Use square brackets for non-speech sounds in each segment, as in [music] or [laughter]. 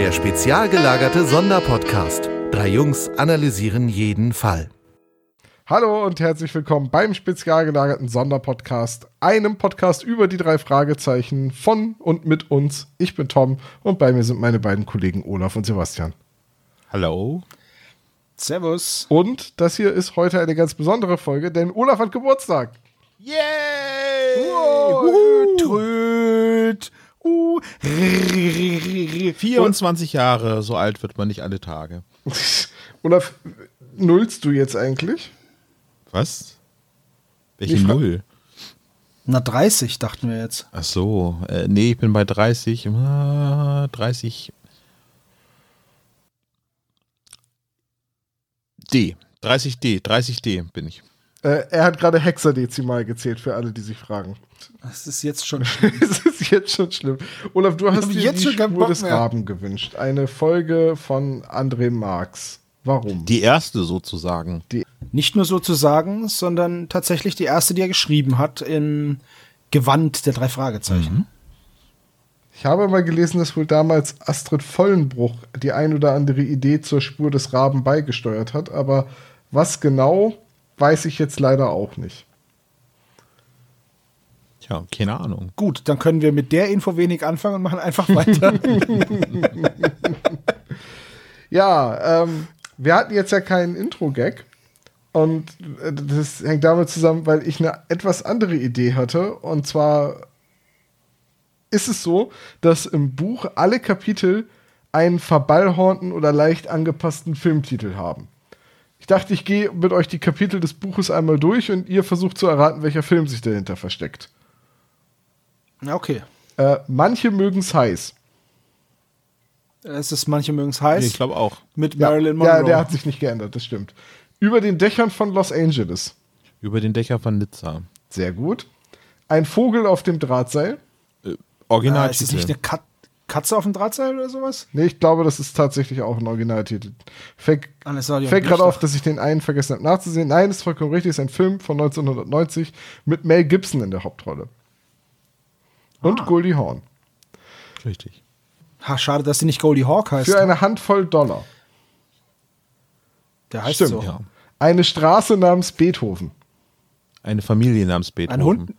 Der spezial gelagerte Sonderpodcast. Drei Jungs analysieren jeden Fall. Hallo und herzlich willkommen beim spezial gelagerten Sonderpodcast, einem Podcast über die drei Fragezeichen von und mit uns. Ich bin Tom und bei mir sind meine beiden Kollegen Olaf und Sebastian. Hallo. Servus. Und das hier ist heute eine ganz besondere Folge, denn Olaf hat Geburtstag. Yay! Wow. Tröd. Uh. 24 Jahre, so alt wird man nicht alle Tage. [laughs] Olaf, nullst du jetzt eigentlich? Was? Welche Ich Null? Na, 30 dachten wir jetzt. Ach so, äh, nee, ich bin bei 30. Ah, 30. D. 30D, 30D bin ich. Äh, er hat gerade hexadezimal gezählt für alle, die sich fragen. Das ist jetzt schon [laughs] schlimm. Es ist jetzt schon schlimm. Olaf, du hast dir jetzt die schon Spur des. Raben gewünscht. Eine Folge von André Marx. Warum? Die erste sozusagen. Nicht nur sozusagen, sondern tatsächlich die erste, die er geschrieben hat, in Gewand der drei Fragezeichen. Ich habe mal gelesen, dass wohl damals Astrid Vollenbruch die ein oder andere Idee zur Spur des Raben beigesteuert hat, aber was genau, weiß ich jetzt leider auch nicht. Tja, keine Ahnung. Gut, dann können wir mit der Info wenig anfangen und machen einfach weiter. [laughs] [laughs] Ja, ähm, wir hatten jetzt ja keinen Intro-Gag. Und äh, das hängt damit zusammen, weil ich eine etwas andere Idee hatte. Und zwar ist es so, dass im Buch alle Kapitel einen verballhornten oder leicht angepassten Filmtitel haben. Ich dachte, ich gehe mit euch die Kapitel des Buches einmal durch und ihr versucht zu erraten, welcher Film sich dahinter versteckt. Na, okay. Äh, manche mögen es heiß. Es ist, manche mögen es heiß. Ich glaube auch. mit Ja, Marilyn Monroe. ja, der hat sich nicht geändert, das stimmt. Über den Dächern von Los Angeles. Über den Dächer von Nizza. Sehr gut. Ein Vogel auf dem Drahtseil. Äh, ah, Original. ist es nicht eine Kat Katze auf dem Drahtseil oder sowas? Nee, ich glaube, das ist tatsächlich auch ein Originaltitel. Fällt Ah, gerade auf, dass ich den einen vergessen habe nachzusehen. Nein, ist vollkommen richtig. Ist ein Film von 1990 mit Mel Gibson in der Hauptrolle. Und Ah. Goldie Hawn. Richtig. Ha, schade, dass sie nicht Goldie Hawk heißt. Für eine Handvoll Dollar. der heißt Stimmt, so. Ja. Eine Straße namens Beethoven. Eine Familie namens Beethoven. Ein Hund,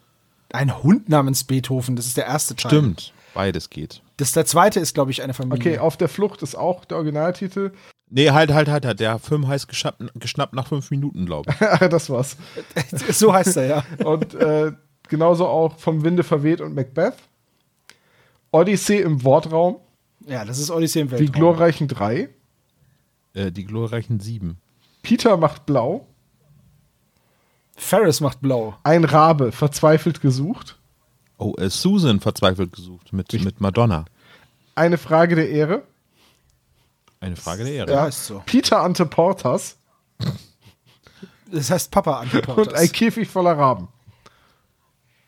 ein Hund namens Beethoven, das ist der erste Teil. Stimmt. Beides geht. Das der zweite ist, glaube ich, eine Familie. Okay, auf der Flucht ist auch der Originaltitel. Nee, halt, halt, halt, halt. Der Film heißt geschnappt, geschnappt nach fünf Minuten, glaube ich. [laughs] das war's. [laughs] so heißt er, ja. Und äh, genauso auch vom Winde verweht und Macbeth. Odyssee im Wortraum. Ja, das ist Odyssey im Die Weltraum. glorreichen drei. Äh, die glorreichen Sieben. Peter macht blau. Ferris macht blau. Ein Rabe verzweifelt gesucht. Oh, äh, Susan verzweifelt gesucht mit, mit Madonna. Eine Frage der Ehre. Eine Frage der Ehre. Ja, ist so. Peter ante Portas Das heißt Papa [laughs] und Antiportas. ein Käfig voller Raben.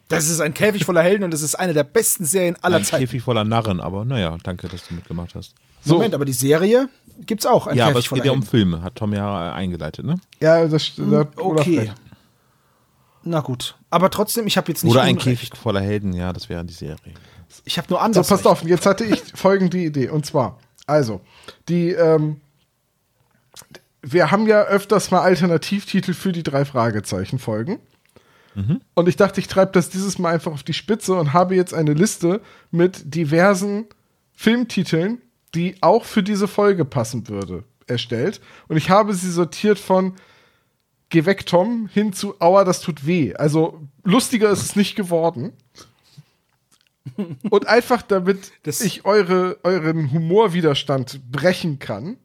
Das ist ein Käfig voller Helden und das ist eine der besten Serien aller Ein Zeiten. Käfig voller Narren, aber naja, danke, dass du mitgemacht hast. So, Moment, aber die Serie gibt's auch. Ein ja, aber Käfig es voller geht ja um. Filme, hat Tom ja äh, eingeleitet, ne? ja, das da hat Olaf Okay. Na gut. Aber trotzdem, ich habe jetzt nicht Oder ein Unrecht. Käfig voller Helden, ja, das wäre die Serie. Ich habe nur So, anders. passt auf, jetzt hatte ich folgende Idee. Und zwar, also, die, ähm, wir haben ja öfters mal Alternativtitel für die drei Fragezeichen-Folgen. Und ich dachte, ich treibe das dieses Mal einfach auf die Spitze und habe jetzt eine Liste mit diversen Filmtiteln, die auch für diese Folge passen würde, erstellt. Und ich habe sie sortiert von Geh weg, Tom, hin zu Aua, das tut weh. Also lustiger ist es nicht geworden. Und einfach damit [laughs] Das- ich eure, euren Humorwiderstand brechen kann,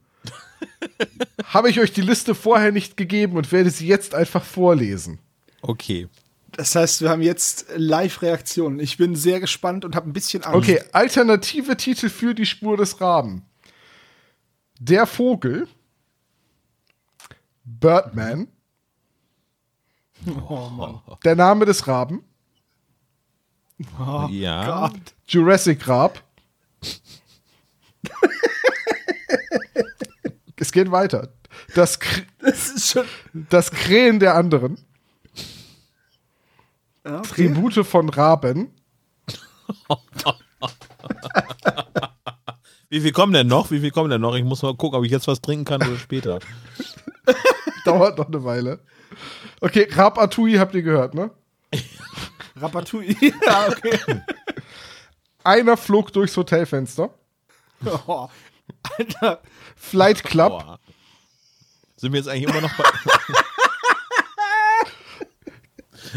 habe ich euch die Liste vorher nicht gegeben und werde sie jetzt einfach vorlesen. Okay. Das heißt, wir haben jetzt Live-Reaktionen. Ich bin sehr gespannt und habe ein bisschen Angst. Okay, alternative Titel für die Spur des Raben. Der Vogel. Birdman. Der Name des Raben. ja. Gott. Jurassic Rab. es geht weiter. Das, Kr Das ist schon. das Krähen der anderen. Ja, okay. Tribute von Raben. [laughs] Wie viel kommen denn noch? Wie viel kommen denn noch? Ich muss mal gucken, ob ich jetzt was trinken kann oder später. [laughs] Dauert noch eine Weile. Okay, Ratatouille habt ihr gehört, ne? [laughs] Ratatouille. [laughs] ja, okay. Einer flog durchs Hotelfenster. Oh, Alter. Flight Club. Boah. Sind wir jetzt eigentlich immer noch bei. [laughs]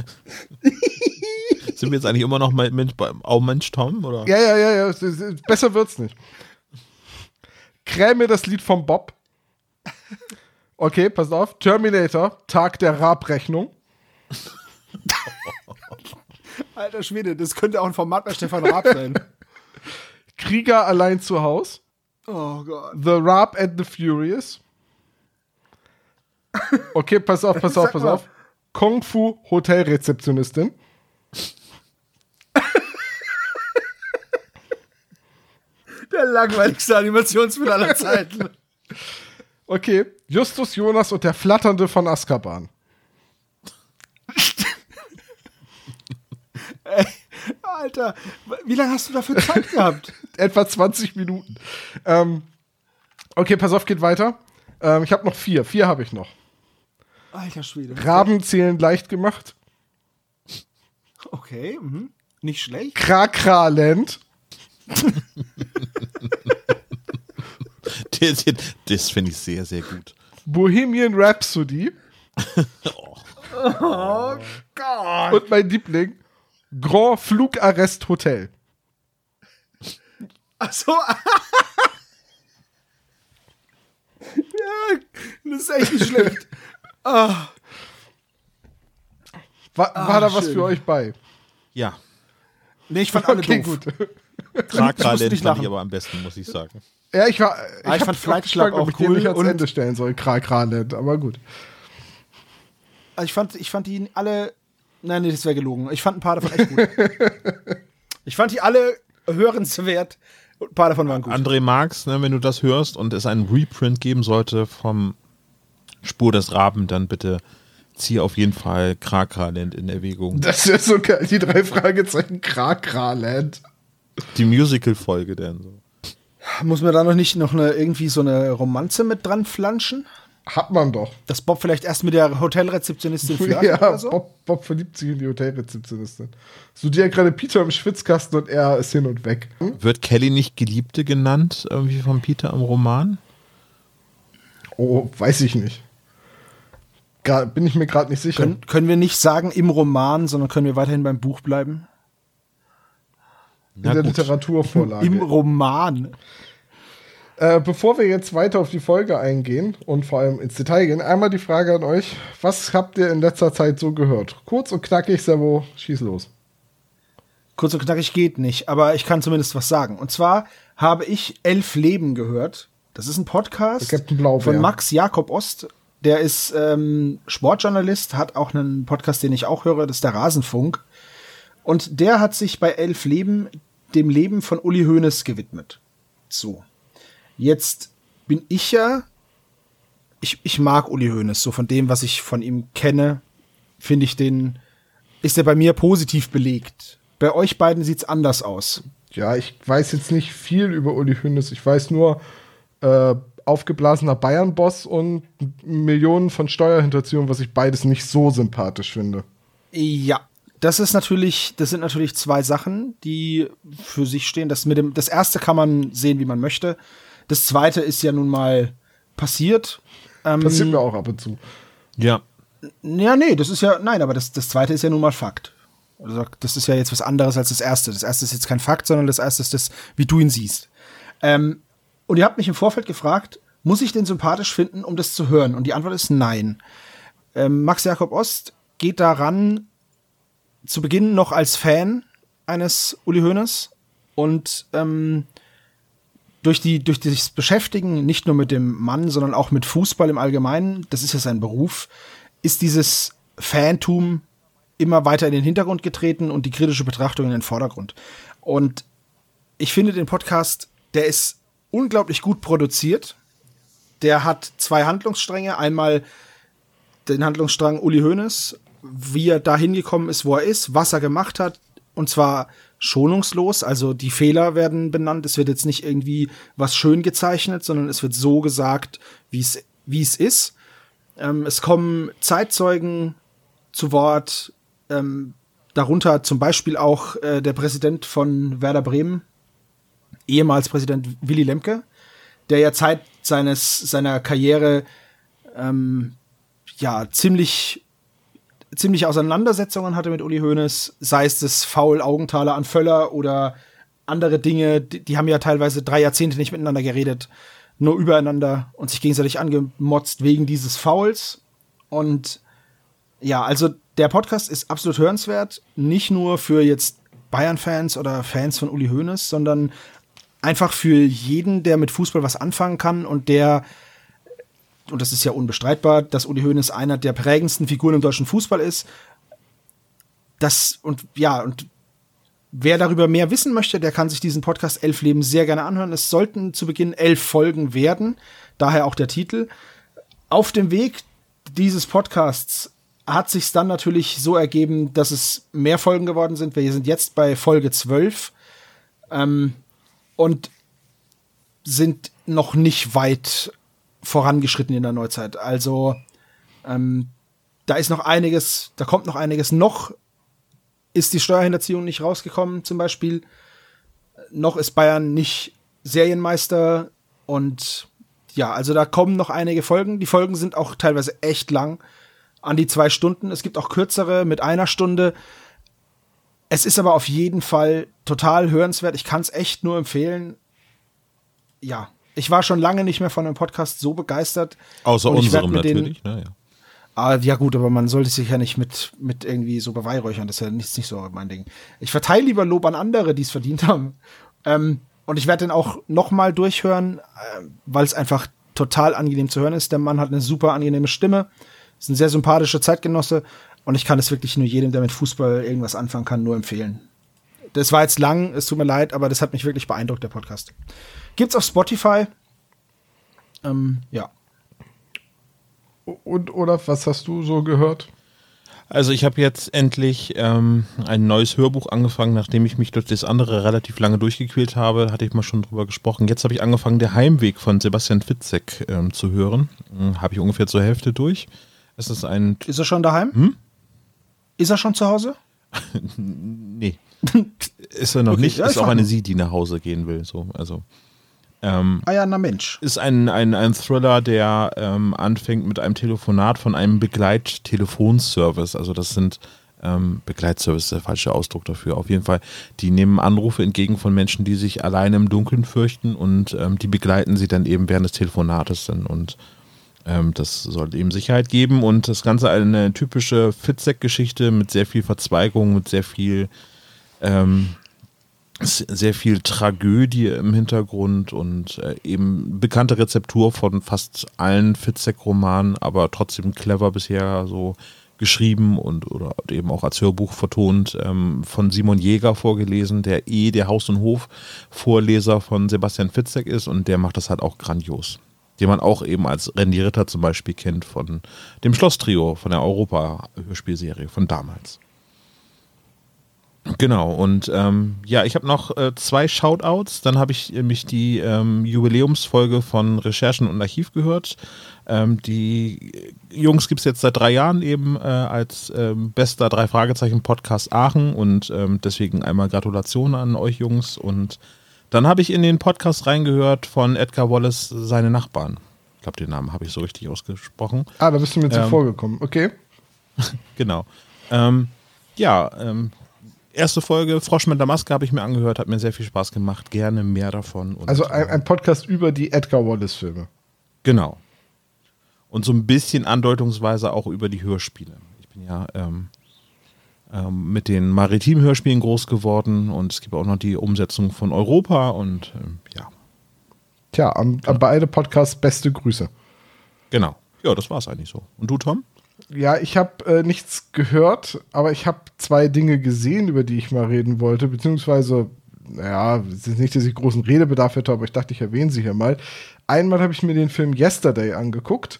Sind wir jetzt eigentlich immer noch bei Mensch, bei Oh Mensch Tom? Oder? Ja, ja, ja, ja. es- es- Besser wird's nicht. Kräme das Lied vom Bob. Okay, pass auf. Terminator, Tag der Rabrechnung. Alter Schwede, das könnte auch ein Format bei Stefan Raab sein. [laughs] Krieger allein zu Haus. Oh Gott. The Rap and the Furious. Okay, pass auf, pass auf, pass auf. Kung Fu Hotelrezeptionistin. Der langweiligste Animationsfilm aller Zeiten. [laughs] Okay, Justus Jonas und der Flatternde von Azkaban. [laughs] Alter, wie lange hast du dafür Zeit gehabt? [laughs] Etwa 20 Minuten. Ähm, okay, pass auf, geht weiter. Ähm, ich habe noch vier. Vier habe ich noch. Alter Schwede. Raben zählen leicht gemacht. Okay, mhm. nicht schlecht. Krakraland. [laughs] Das, das finde ich sehr, sehr gut. Bohemian Rhapsody. Oh Gott. Und mein Liebling, Grand Flugarrest Hotel. Achso. [laughs] ja, das ist echt nicht schlecht. Ah, War, war da was schön. für euch bei? Ja. nee, ich fand [laughs] alle Okay, doof. gut. Krakralent nicht fand ich aber am besten, muss ich sagen. Ja, ich war. Ich, Ah, ich fand Flight gefragt, Club ob ich auch cool ans und- Ende stellen soll. Krakraland, aber gut. Also ich fand, ich fand die alle. Nein, nee, das wäre gelogen. Ich fand ein paar davon echt gut. [laughs] ich fand die alle hörenswert und ein paar davon waren gut. André Marx, ne, wenn du das hörst und es einen Reprint geben sollte vom Spur des Raben, dann bitte ziehe auf jeden Fall Krakralent in Erwägung. Das ist so geil. Die drei Fragezeichen Krakraland. Die Musical-Folge denn so. Muss man da noch nicht noch eine, irgendwie so eine Romanze mit dran flanschen? Hat man doch. Dass Bob vielleicht erst mit der Hotelrezeptionistin [laughs] flirtet Ja, oder so? Bob, Bob verliebt sich in die Hotelrezeptionistin. So die hat gerade Peter im Schwitzkasten und er ist hin und weg. Hm? Wird Kelly nicht Geliebte genannt, irgendwie von Peter im Roman? Oh, weiß ich nicht. Gra- bin ich mir gerade nicht sicher. Können, können wir nicht sagen im Roman, sondern können wir weiterhin beim Buch bleiben? In der gut. Literaturvorlage. Im Roman. Äh, bevor wir jetzt weiter auf die Folge eingehen und vor allem ins Detail gehen, einmal die Frage an euch: Was habt ihr in letzter Zeit so gehört? Kurz und knackig, Servo, schieß los. Kurz und knackig geht nicht, aber ich kann zumindest was sagen. Und zwar habe ich Elf Leben gehört. Das ist ein Podcast von Max Jakob Ost. Der ist ähm, Sportjournalist, hat auch einen Podcast, den ich auch höre, das ist der Rasenfunk. Und der hat sich bei Elf Leben dem Leben von Uli Hoeneß gewidmet. So. Jetzt bin ich ja, ich, ich mag Uli Hoeneß, so von dem, was ich von ihm kenne, finde ich den, ist er bei mir positiv belegt. Bei euch beiden sieht's anders aus. Ja, ich weiß jetzt nicht viel über Uli Hoeneß. Ich weiß nur, äh, aufgeblasener Bayern-Boss und Millionen von Steuerhinterziehung, was ich beides nicht so sympathisch finde. Ja, das ist natürlich, das sind natürlich zwei Sachen, die für sich stehen. Das mit dem, das erste kann man sehen, wie man möchte. Das zweite ist ja nun mal passiert. Ähm, Passiert mir auch ab und zu. Ja. Ja, nee, das ist ja, nein, aber das, das zweite ist ja nun mal Fakt. Also, das ist ja jetzt was anderes als das erste. Das erste ist jetzt kein Fakt, sondern das erste ist das, wie du ihn siehst. Ähm, und ihr habt mich im Vorfeld gefragt, muss ich den sympathisch finden, um das zu hören? Und die Antwort ist nein. Ähm, Max Jakob Ost geht daran zu Beginn noch als Fan eines Uli Hoeneß und ähm, durch die durch das Beschäftigen nicht nur mit dem Mann, sondern auch mit Fußball im Allgemeinen, das ist ja sein Beruf, ist dieses Fantum immer weiter in den Hintergrund getreten und die kritische Betrachtung in den Vordergrund. Und ich finde den Podcast, der ist unglaublich gut produziert. Der hat zwei Handlungsstränge. Einmal den Handlungsstrang Uli Hoeneß, wie er da hingekommen ist, wo er ist, was er gemacht hat. Und zwar schonungslos. Also die Fehler werden benannt. Es wird jetzt nicht irgendwie was schön gezeichnet, sondern es wird so gesagt, wie es ist. Ähm, es kommen Zeitzeugen zu Wort, ähm, darunter zum Beispiel auch äh, der Präsident von Werder Bremen, ehemals Präsident Willy Lemke, der ja Zeit seines seiner Karriere ähm, ja ziemlich ziemliche Auseinandersetzungen hatte mit Uli Hoeneß, sei es das Faul Augenthaler an Völler oder andere Dinge, die, die haben ja teilweise drei Jahrzehnte nicht miteinander geredet, nur übereinander und sich gegenseitig angemotzt wegen dieses Fouls. Und ja, also der Podcast ist absolut hörenswert, nicht nur für jetzt Bayern-Fans oder Fans von Uli Hoeneß, sondern einfach für jeden, der mit Fußball was anfangen kann und der und das ist ja unbestreitbar, dass Uli Hoeneß einer der prägendsten Figuren im deutschen Fußball ist. Das und ja, und wer darüber mehr wissen möchte, der kann sich diesen Podcast Elf Leben sehr gerne anhören. Es sollten zu Beginn elf Folgen werden, daher auch der Titel. Auf dem Weg dieses Podcasts hat sich dann natürlich so ergeben, dass es mehr Folgen geworden sind. Wir sind jetzt bei Folge 12 ähm, und sind noch nicht weit vorangeschritten in der Neuzeit. Also ähm, da ist noch einiges, da kommt noch einiges. Noch ist die Steuerhinterziehung nicht rausgekommen, zum Beispiel. Noch ist Bayern nicht Serienmeister und ja, also da kommen noch einige Folgen. Die Folgen sind auch teilweise echt lang, an die zwei Stunden. Es gibt auch kürzere mit einer Stunde. Es ist aber auf jeden Fall total hörenswert. Ich kann es echt nur empfehlen. Ja, ich war schon lange nicht mehr von einem Podcast so begeistert. Außer unserem natürlich, den, ne, ja. Ah, ja gut, aber man sollte sich ja nicht mit, mit irgendwie so beweihräuchern. Das ist ja nicht, nicht so mein Ding. Ich verteile lieber Lob an andere, die es verdient haben. Ähm, und ich werde den auch noch mal durchhören, äh, weil es einfach total angenehm zu hören ist. Der Mann hat eine super angenehme Stimme, ist ein sehr sympathischer Zeitgenosse und ich kann es wirklich nur jedem, der mit Fußball irgendwas anfangen kann, nur empfehlen. Das war jetzt lang, es tut mir leid, aber das hat mich wirklich beeindruckt, der Podcast. Gibt's auf Spotify. Ähm, ja. Und Olaf, was hast du so gehört? Also ich habe jetzt endlich ähm, ein neues Hörbuch angefangen, nachdem ich mich durch das andere relativ lange durchgequält habe, hatte ich mal schon drüber gesprochen. Jetzt habe ich angefangen, der Heimweg von Sebastian Fitzek ähm, zu hören. Hm, habe ich ungefähr zur Hälfte durch. Es ist ein. Ist er schon daheim? Hm? Ist er schon zu Hause? [laughs] nee. ist er noch okay, nicht. Ist auch eine sie, die nach Hause gehen will. So, also. Ähm, ah ja, na Mensch. Ist ein, ein, ein Thriller, der ähm, anfängt mit einem Telefonat von einem Begleittelefonservice. Also das sind ähm, Begleitservice ist der falsche Ausdruck dafür. Auf jeden Fall, die nehmen Anrufe entgegen von Menschen, die sich alleine im Dunkeln fürchten und ähm, die begleiten sie dann eben während des Telefonates dann und ähm, das soll eben Sicherheit geben und das Ganze eine typische Fitzek-Geschichte mit sehr viel Verzweigung, mit sehr viel ähm, sehr viel Tragödie im Hintergrund und äh, eben bekannte Rezeptur von fast allen Fitzek-Romanen, aber trotzdem clever bisher so geschrieben und oder eben auch als Hörbuch vertont ähm, von Simon Jäger vorgelesen, der eh der Haus- und Hof-Vorleser von Sebastian Fitzek ist und der macht das halt auch grandios. Den man auch eben als Randy Ritter zum Beispiel kennt von dem Schloss-Trio, von der Europa-Hörspielserie von damals. Genau, und ähm, ja, ich habe noch äh, zwei Shoutouts. Dann habe ich mich die ähm, Jubiläumsfolge von Recherchen und Archiv gehört. Ähm, die Jungs gibt es jetzt seit drei Jahren eben äh, als ähm, bester Drei-Fragezeichen-Podcast Aachen und ähm, deswegen einmal Gratulation an euch Jungs. Und dann habe ich in den Podcast reingehört von Edgar Wallace, seine Nachbarn. Ich glaube, den Namen habe ich so richtig ausgesprochen. Ah, da bist du mir zuvor ähm, gekommen, okay. [laughs] genau. Ähm, ja, ähm, erste Folge Frosch mit der Maske habe ich mir angehört, hat mir sehr viel Spaß gemacht. Gerne mehr davon. Also ein, ein Podcast über die Edgar Wallace-Filme. Genau. Und so ein bisschen andeutungsweise auch über die Hörspiele. Ich bin ja ähm, ähm, mit den maritimen Hörspielen groß geworden und es gibt auch noch die Umsetzung von Europa und ähm, ja. Tja, an, an beide Podcasts beste Grüße. Genau. Ja, das war es eigentlich so. Und du, Tom? Ja, ich habe äh, nichts gehört, aber ich habe zwei Dinge gesehen, über die ich mal reden wollte, beziehungsweise, naja, es ist nicht, dass ich großen Redebedarf hätte, aber ich dachte, ich erwähne sie hier mal. Einmal habe ich mir den Film Yesterday angeguckt.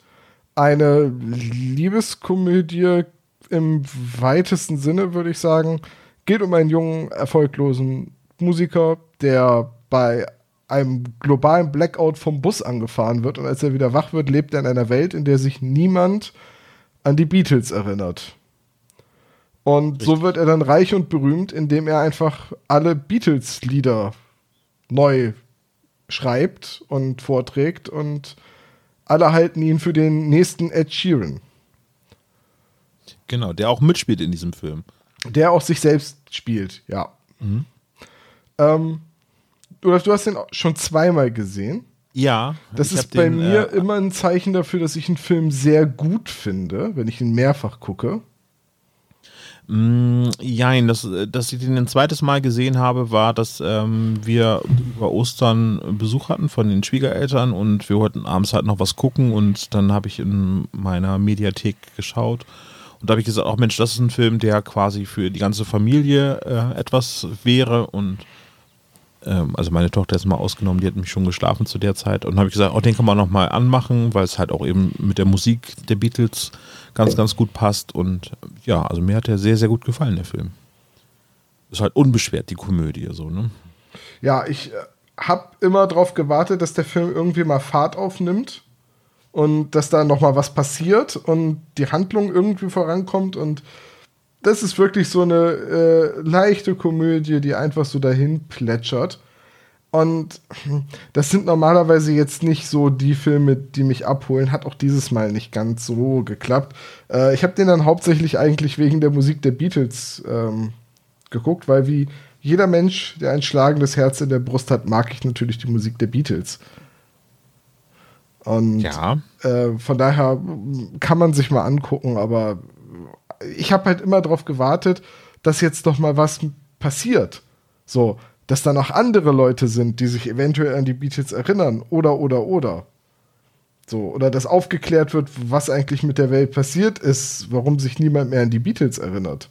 Eine Liebeskomödie im weitesten Sinne, würde ich sagen. Geht um einen jungen, erfolglosen Musiker, der bei einem globalen Blackout vom Bus angefahren wird und als er wieder wach wird, lebt er in einer Welt, in der sich niemand an die Beatles erinnert. Und Richtig. so wird er dann reich und berühmt, indem er einfach alle Beatles-Lieder neu schreibt und vorträgt und alle halten ihn für den nächsten Ed Sheeran. Genau, der auch mitspielt in diesem Film. Der auch sich selbst spielt, ja. Mhm. Ähm, du, du hast den schon zweimal gesehen. Ja. Das ist bei den, mir äh, immer ein Zeichen dafür, dass ich einen Film sehr gut finde, wenn ich ihn mehrfach gucke. Mm, jein, das, dass ich den ein zweites Mal gesehen habe, war, dass ähm, wir über Ostern Besuch hatten von den Schwiegereltern und wir wollten abends halt noch was gucken und dann habe ich in meiner Mediathek geschaut und da habe ich gesagt, auch Mensch, das ist ein Film, der quasi für die ganze Familie äh, etwas wäre und ähm, also meine Tochter ist mal ausgenommen, die hat mich schon geschlafen zu der Zeit und habe ich gesagt, oh, den kann man noch mal anmachen, weil es halt auch eben mit der Musik der Beatles ganz, ganz gut passt und ja, also mir hat der sehr, sehr gut gefallen, der Film. Ist halt unbeschwert, die Komödie, so, ne? Ja, ich äh, habe immer darauf gewartet, dass der Film irgendwie mal Fahrt aufnimmt und dass da noch mal was passiert und die Handlung irgendwie vorankommt und das ist wirklich so eine äh, leichte Komödie, die einfach so dahin plätschert. Und [clears throat] das sind normalerweise jetzt nicht so die Filme, die mich abholen. Hat auch dieses Mal nicht ganz so geklappt. Äh, ich habe den dann hauptsächlich eigentlich wegen der Musik der Beatles ähm, geguckt, weil wie jeder Mensch, der ein schlagendes Herz in der Brust hat, mag ich natürlich die Musik der Beatles. Und ja. äh, von daher kann man sich mal angucken, aber ich habe halt immer darauf gewartet, dass jetzt doch mal was passiert. So, dass da noch andere Leute sind, die sich eventuell an die Beatles erinnern oder oder oder. So, oder dass aufgeklärt wird, was eigentlich mit der Welt passiert ist, warum sich niemand mehr an die Beatles erinnert.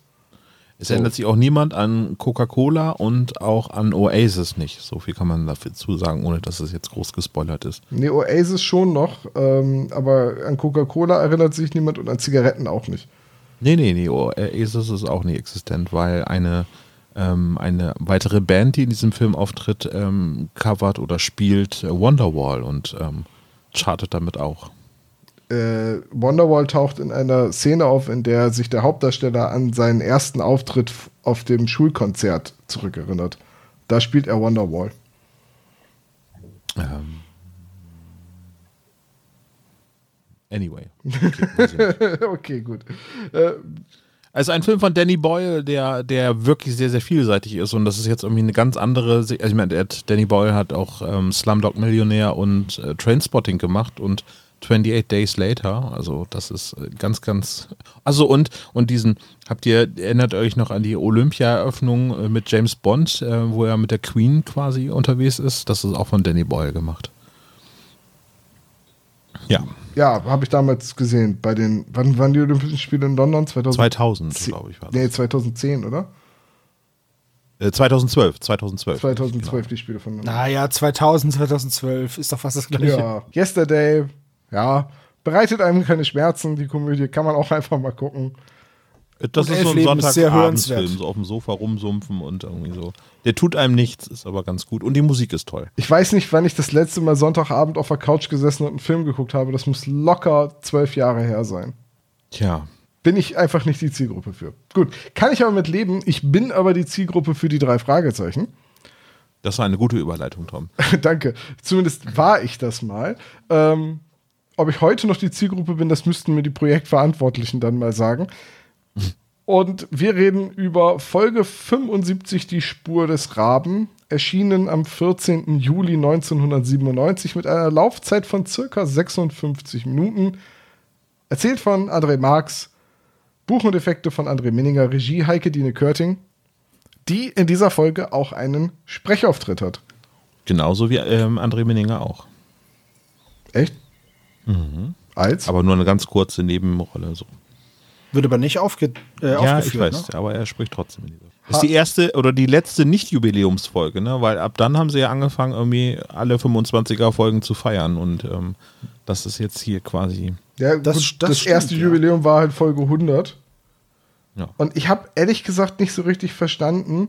Es so. erinnert sich auch niemand an Coca-Cola und auch an Oasis nicht. So viel kann man dazu sagen, ohne dass es jetzt groß gespoilert ist. Nee, Oasis schon noch, ähm, aber an Coca-Cola erinnert sich niemand und an Zigaretten auch nicht. Nee, nee, nee, Oasis ist auch nicht existent, weil eine, ähm, eine weitere Band, die in diesem Film auftritt, ähm, covert oder spielt Wonderwall und ähm, chartet damit auch. Äh, Wonderwall taucht in einer Szene auf, in der sich der Hauptdarsteller an seinen ersten Auftritt auf dem Schulkonzert zurückerinnert. Da spielt er Wonderwall. Ähm, Anyway. Okay, [laughs] okay gut. Äh, also ein Film von Danny Boyle, der, der wirklich sehr, sehr vielseitig ist und das ist jetzt irgendwie eine ganz andere, also ich meine, Danny Boyle hat auch ähm, Slumdog Millionär und äh, Trainspotting gemacht und 28 Days Later, also das ist äh, ganz, ganz, also und, und diesen, habt ihr, erinnert euch noch an die Olympia-Eröffnung äh, mit James Bond, äh, wo er mit der Queen quasi unterwegs ist, das ist auch von Danny Boyle gemacht. Ja. Ja, habe ich damals gesehen. Bei den, wann waren die Olympischen Spiele in London? 2000, 2000 glaube ich. War das. Nee, 2010, oder? 2012, 2012. 2012 genau. die Spiele von London. Naja, 2000, 2012 ist doch fast das gleiche. Ja, Yesterday, ja, bereitet einem keine Schmerzen. Die Komödie kann man auch [laughs] einfach mal gucken. Das und ist so ein Sonntagabendsfilm, so auf dem Sofa rumsumpfen und irgendwie so. Der tut einem nichts, ist aber ganz gut. Und die Musik ist toll. Ich weiß nicht, wann ich das letzte Mal Sonntagabend auf der Couch gesessen und einen Film geguckt habe. Das muss locker zwölf Jahre her sein. Tja. Bin ich einfach nicht die Zielgruppe für. Gut, kann ich aber mit leben. Ich bin aber die Zielgruppe für die drei Fragezeichen. Das war eine gute Überleitung, Tom. [laughs] Danke. Zumindest war ich das mal. Ähm, ob ich heute noch die Zielgruppe bin, das müssten mir die Projektverantwortlichen dann mal sagen. Und wir reden über Folge 75, die Spur des Raben, erschienen am 14. Juli 1997 mit einer Laufzeit von circa 56 Minuten. Erzählt von André Marx, Buch und Effekte von André Minninger, Regie Heike Dine Körting, die in dieser Folge auch einen Sprechauftritt hat. Genauso wie ähm, André Minninger auch. Echt? Mhm. Als? Aber nur eine ganz kurze Nebenrolle. So. Wird aber nicht aufge äh, ja, aufgeführt. Ja, ich weiß, ne? aber er spricht trotzdem in dieser. Das ist die erste oder die letzte Nicht-Jubiläumsfolge, ne? Weil ab dann haben sie ja angefangen, irgendwie alle 25er-Folgen zu feiern und ähm, das ist jetzt hier quasi. Ja, das, gut, das, das stimmt, erste ja. Jubiläum war halt Folge 100. Ja. Und ich habe ehrlich gesagt nicht so richtig verstanden,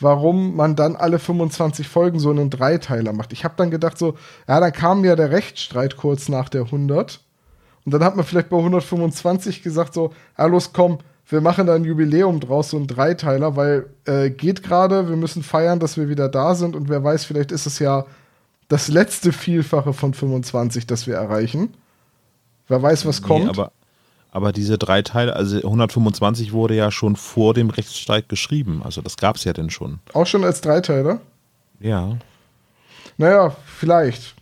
warum man dann alle 25 Folgen so einen Dreiteiler macht. Ich habe dann gedacht so, ja, dann kam ja der Rechtsstreit kurz nach der 100. Und dann hat man vielleicht bei 125 gesagt so, los, komm, wir machen da ein Jubiläum draus, so ein Dreiteiler, weil äh, geht gerade, wir müssen feiern, dass wir wieder da sind und wer weiß, vielleicht ist es ja das letzte Vielfache von 25, das wir erreichen. Wer weiß, was kommt. Nee, aber, aber diese drei Teile, also 125 wurde ja schon vor dem Rechtsstreit geschrieben. Also das gab es ja denn schon. Auch schon als Dreiteiler? Ja. Naja, vielleicht.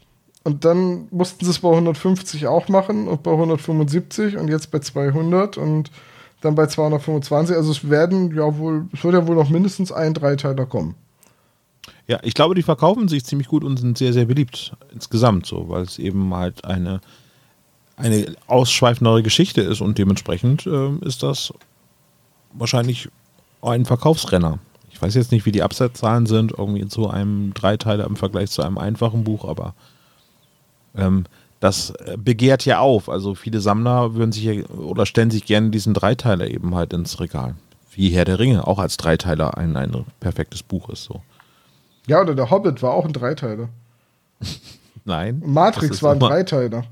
Und dann mussten sie es bei 150 auch machen und bei 175 und jetzt bei 200 und dann bei 225. Also es werden ja wohl, es wird ja wohl noch mindestens ein Dreiteiler kommen. Ja, ich glaube, die verkaufen sich ziemlich gut und sind sehr, sehr beliebt insgesamt so, weil es eben halt eine, eine ausschweifendere Geschichte ist und dementsprechend äh, ist das wahrscheinlich ein Verkaufsrenner. Ich weiß jetzt nicht, wie die Absatzzahlen sind, irgendwie zu einem Dreiteiler im Vergleich zu einem einfachen Buch, aber ähm, das begehrt ja auf. Also viele Sammler würden sich ja, oder stellen sich gerne diesen Dreiteiler eben halt ins Regal. Wie Herr der Ringe, auch als Dreiteiler ein, ein perfektes Buch ist so. Ja, oder der Hobbit war auch ein Dreiteiler. [laughs] Nein. Matrix war ein Dreiteiler.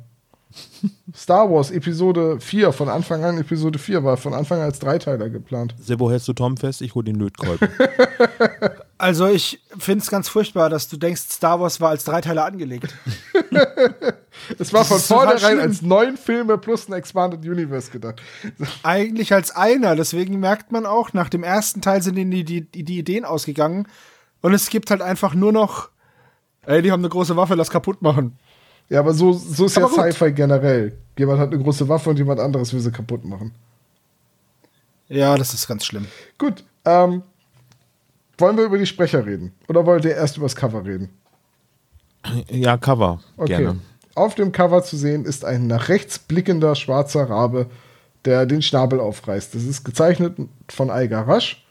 [laughs] Star Wars Episode 4, von Anfang an Episode 4 war von Anfang an als Dreiteiler geplant. Sebo, hältst du Tom fest? Ich hole den Lötkolben. [laughs] also ich finde es ganz furchtbar, dass du denkst, Star Wars war als Dreiteiler angelegt. [laughs] es war von vornherein als neun Filme plus ein Expanded Universe gedacht. Eigentlich als einer, deswegen merkt man auch, nach dem ersten Teil sind die, die, die Ideen ausgegangen und es gibt halt einfach nur noch, ey, die haben eine große Waffe, lass kaputt machen. Ja, aber so, so ist aber ja Sci-Fi generell. Jemand hat eine große Waffe und jemand anderes will sie kaputt machen. Ja, das ist ganz schlimm. Gut, ähm, wollen wir über die Sprecher reden? Oder wollt ihr erst über das Cover reden? Ja, Cover. Okay. Gerne. Auf dem Cover zu sehen ist ein nach rechts blickender schwarzer Rabe, der den Schnabel aufreißt. Das ist gezeichnet von Eiger Rasch.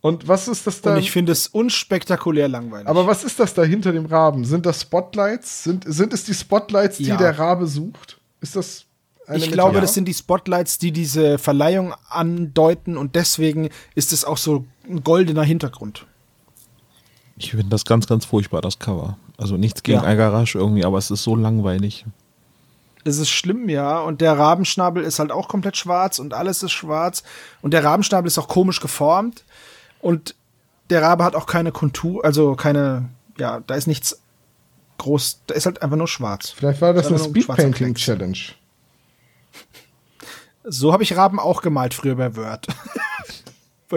Und was ist das da? Und ich finde es unspektakulär langweilig. Aber was ist das da hinter dem Raben? Sind das Spotlights? Sind, sind es die Spotlights, die ja. der Rabe sucht? Ist das eine Ich glaube, ja. das sind die Spotlights, die diese Verleihung andeuten und deswegen ist es auch so ein goldener Hintergrund. Ich finde das ganz, ganz furchtbar, das Cover. Also nichts gegen ja. Algarasch irgendwie, aber es ist so langweilig. Es ist schlimm, ja. Und der Rabenschnabel ist halt auch komplett schwarz und alles ist schwarz. Und der Rabenschnabel ist auch komisch geformt. Und der Rabe hat auch keine Kontur, also keine, ja, da ist nichts groß, da ist halt einfach nur schwarz. Vielleicht war das eine Speedpainting Challenge. So habe ich Raben auch gemalt früher bei Word. [laughs]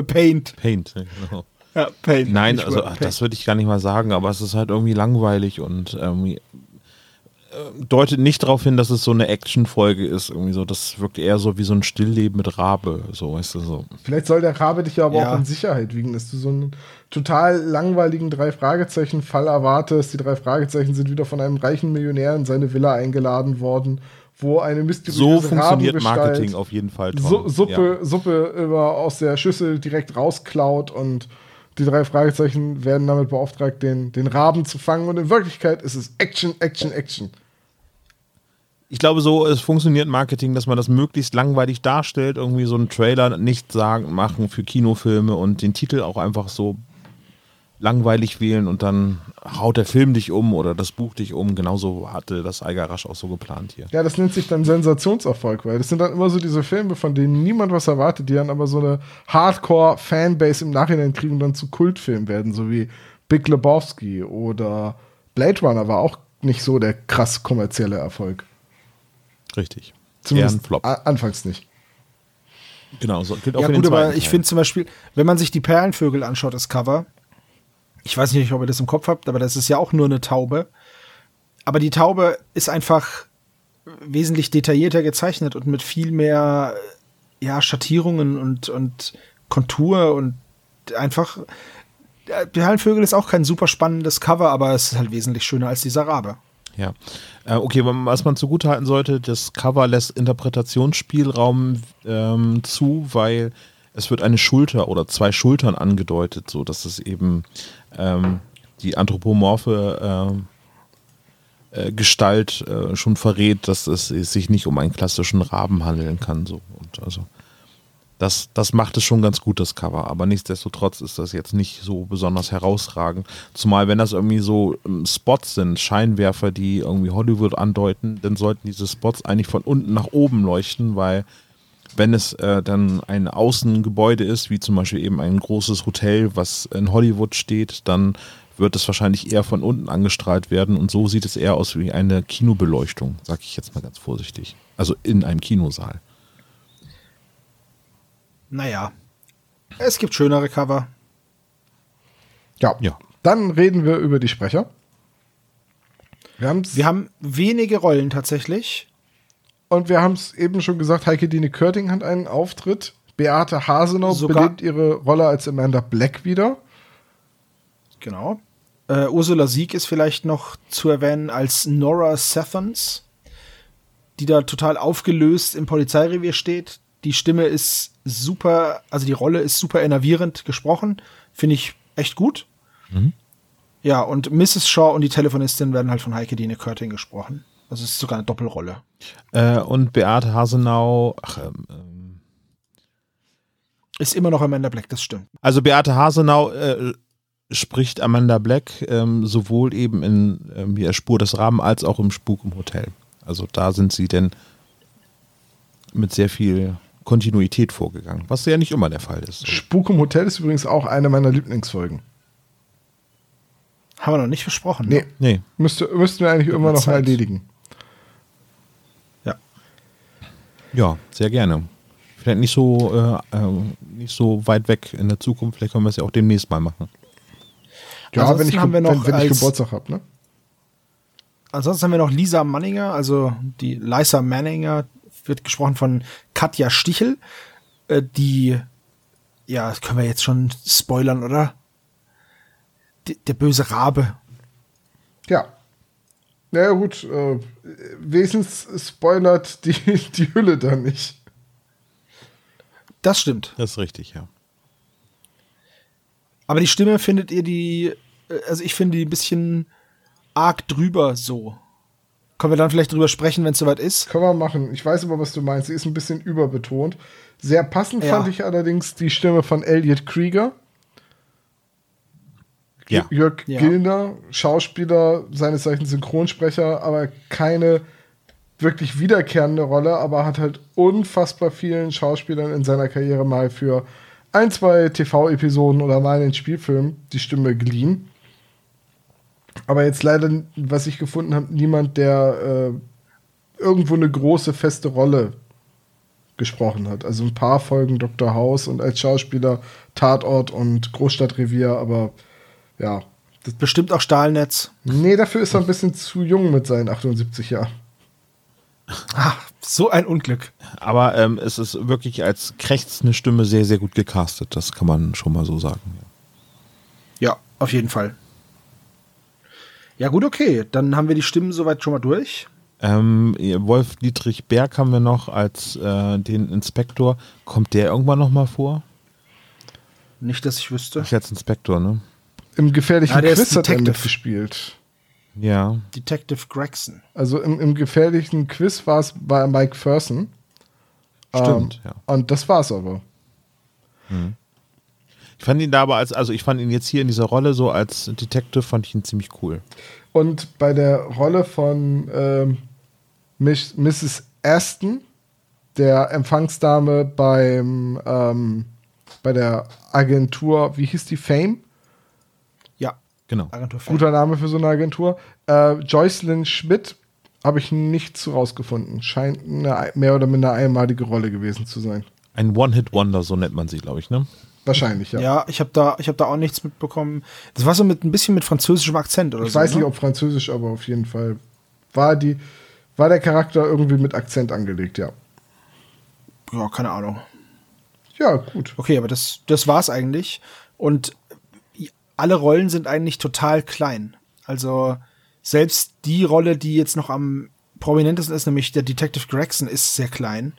Paint. Paint, genau. Ja, Paint. Nein, also Word, Paint. das würde ich gar nicht mal sagen, aber es ist halt irgendwie langweilig und irgendwie äh, deutet nicht darauf hin, dass es so eine Action-Folge ist. Irgendwie so, das wirkt eher so wie so ein Stillleben mit Rabe. So, weißt du, so. Vielleicht soll der Rabe dich ja aber ja. auch in Sicherheit wiegen, dass du so einen total langweiligen Drei-Fragezeichen-Fall erwartest. Die drei Fragezeichen sind wieder von einem reichen Millionär in seine Villa eingeladen worden, wo eine mysteriöse So funktioniert Marketing auf jeden Fall. Su Suppe, ja. Suppe immer aus der Schüssel direkt rausklaut und die drei Fragezeichen werden damit beauftragt, den, den Raben zu fangen. Und in Wirklichkeit ist es Action, Action, Action ich glaube, so es funktioniert Marketing, dass man das möglichst langweilig darstellt, irgendwie so einen Trailer nicht sagen, machen für Kinofilme und den Titel auch einfach so langweilig wählen und dann haut der Film dich um oder das Buch dich um. Genauso hatte das Eiger Rasch auch so geplant hier. Ja, das nennt sich dann Sensationserfolg, weil das sind dann immer so diese Filme, von denen niemand was erwartet, die dann aber so eine Hardcore-Fanbase im Nachhinein kriegen und dann zu Kultfilmen werden, so wie Big Lebowski oder Blade Runner war auch nicht so der krass kommerzielle Erfolg. Richtig. Zumindest Flop. anfangs nicht. Genau, so gilt auch ja, für gut, den aber ich finde zum Beispiel, wenn man sich die Perlenvögel anschaut, das Cover, ich weiß nicht, ob ihr das im Kopf habt, aber das ist ja auch nur eine Taube. Aber die Taube ist einfach wesentlich detaillierter gezeichnet und mit viel mehr ja, Schattierungen und, und Kontur und einfach. Die Perlenvögel ist auch kein super spannendes Cover, aber es ist halt wesentlich schöner als dieser Rabe. Ja. Äh, okay, was man zugutehalten sollte, das Cover lässt Interpretationsspielraum ähm, zu, weil es wird eine Schulter oder zwei Schultern angedeutet, so dass es eben ähm, die anthropomorphe äh, äh, Gestalt äh, schon verrät, dass es sich nicht um einen klassischen Raben handeln kann. So. Und also Das, das macht es schon ganz gut, das Cover. Aber nichtsdestotrotz ist das jetzt nicht so besonders herausragend. Zumal, wenn das irgendwie so ähm, Spots sind, Scheinwerfer, die irgendwie Hollywood andeuten, dann sollten diese Spots eigentlich von unten nach oben leuchten, weil wenn es äh, dann ein Außengebäude ist, wie zum Beispiel eben ein großes Hotel, was in Hollywood steht, dann wird es wahrscheinlich eher von unten angestrahlt werden und so sieht es eher aus wie eine Kinobeleuchtung, sag ich jetzt mal ganz vorsichtig. Also in einem Kinosaal. Naja, es gibt schönere Cover. Ja. Ja. Dann reden wir über die Sprecher. Wir, Wir haben wenige Rollen tatsächlich. Und wir haben es eben schon gesagt, Heike Dine Körting hat einen Auftritt. Beate Hasenau Sogar- belebt ihre Rolle als Amanda Black wieder. Genau. Äh, Ursula Sieg ist vielleicht noch zu erwähnen als Nora Sethons, die da total aufgelöst im Polizeirevier steht. Die Stimme ist super, also die Rolle ist super enervierend gesprochen. Finde ich echt gut. Ja, und Mrs. Shaw und die Telefonistin werden halt von Heike Dine Körting gesprochen. Also es ist sogar eine Doppelrolle. Äh, und Beate Hasenau, ach, ähm, ähm, Ist immer noch Amanda Black, das stimmt. also Beate Hasenau äh, spricht Amanda Black ähm, sowohl eben in ähm, der Spur des Raben als auch im Spuk im Hotel. Also da sind sie denn mit sehr viel Kontinuität vorgegangen, was ja nicht immer der Fall ist. Spuk im Hotel ist übrigens auch eine meiner Lieblingsfolgen. Haben wir noch nicht versprochen. ne? Nee, Nee, müsste, müssten wir eigentlich immer noch mal Zeit. erledigen. Ja. Ja, sehr gerne. Vielleicht nicht so, äh, äh, nicht so weit weg in der Zukunft, vielleicht können wir es ja auch demnächst mal machen. Ja, Ansonsten wenn ich, haben wir noch wenn, wenn ich Geburtstag habe, ne? Ansonsten haben wir noch Lisa Manninger, also die Lisa Manninger wird gesprochen von Katja Stichel, äh, die, ja, das können wir jetzt schon spoilern, oder? Die, der böse Rabe. Ja. Na ja, gut, äh, wenigstens spoilert die, [laughs] die Hülle dann nicht. Das stimmt. Das ist richtig, ja. Aber die Stimme findet ihr die, äh, also ich finde die ein bisschen arg drüber so. Können wir dann vielleicht drüber sprechen, wenn es soweit ist? Können wir machen. Ich weiß aber, was du meinst. Sie ist ein bisschen überbetont. Sehr passend Ja. fand ich allerdings die Stimme von Elliot Krieger. Ja. Jörg Ja. Gilner, Schauspieler, seines Zeichens Synchronsprecher, aber keine wirklich wiederkehrende Rolle, aber hat halt unfassbar vielen Schauspielern in seiner Karriere mal für ein, zwei TV-Episoden oder mal in den Spielfilmen die Stimme geliehen. Aber jetzt leider, was ich gefunden habe, niemand, der äh, irgendwo eine große, feste Rolle gesprochen hat. Also ein paar Folgen Dr. House und als Schauspieler Tatort und Großstadtrevier, aber ja. Das, Bestimmt auch Stahlnetz. nee, dafür ist er ein bisschen zu jung mit seinen 78 Jahren. Ah, so ein Unglück. Aber ähm, es ist wirklich als krächzende Stimme sehr, sehr gut gecastet. Das kann man schon mal so sagen. Ja, auf jeden Fall. Ja, gut, okay. Dann haben wir die Stimmen soweit schon mal durch. Ähm, Wolf Dietrich Berg haben wir noch als äh, den Inspektor. Kommt der irgendwann noch mal vor? Nicht, dass ich wüsste. Ich als Inspektor, ne? Im gefährlichen Ah, Quiz hat er Detective. mitgespielt. Ja. Detective Gregson. Also im, im gefährlichen Quiz war es bei Mike Ferson. Stimmt, Ähm, ja. Und das war's aber. Ich fand ihn da aber als, also ich fand ihn jetzt hier in dieser Rolle so als Detective, fand ich ihn ziemlich cool. Und bei der Rolle von ähm, Miss, Mrs. Aston, der Empfangsdame beim ähm, bei der Agentur, wie hieß die Fame? Genau. Agentur. Guter Name für so eine Agentur. Äh, Joycelyn Schmidt habe ich nichts zu rausgefunden. Scheint eine mehr oder minder einmalige Rolle gewesen zu sein. Ein One-Hit-Wonder, so nennt man sie, glaube ich, ne? Wahrscheinlich, ja. Ja, ich habe da, ich hab da auch nichts mitbekommen. Das war so mit ein bisschen mit französischem Akzent oder ich so. weiß nicht, ne? ob Französisch, aber auf jeden Fall war die war der Charakter irgendwie mit Akzent angelegt, ja. Ja, keine Ahnung. Ja, gut. Okay, aber das, das war's eigentlich. Und alle Rollen sind eigentlich total klein. Also selbst die Rolle, die jetzt noch am prominentesten ist, nämlich der Detective Gregson, ist sehr klein.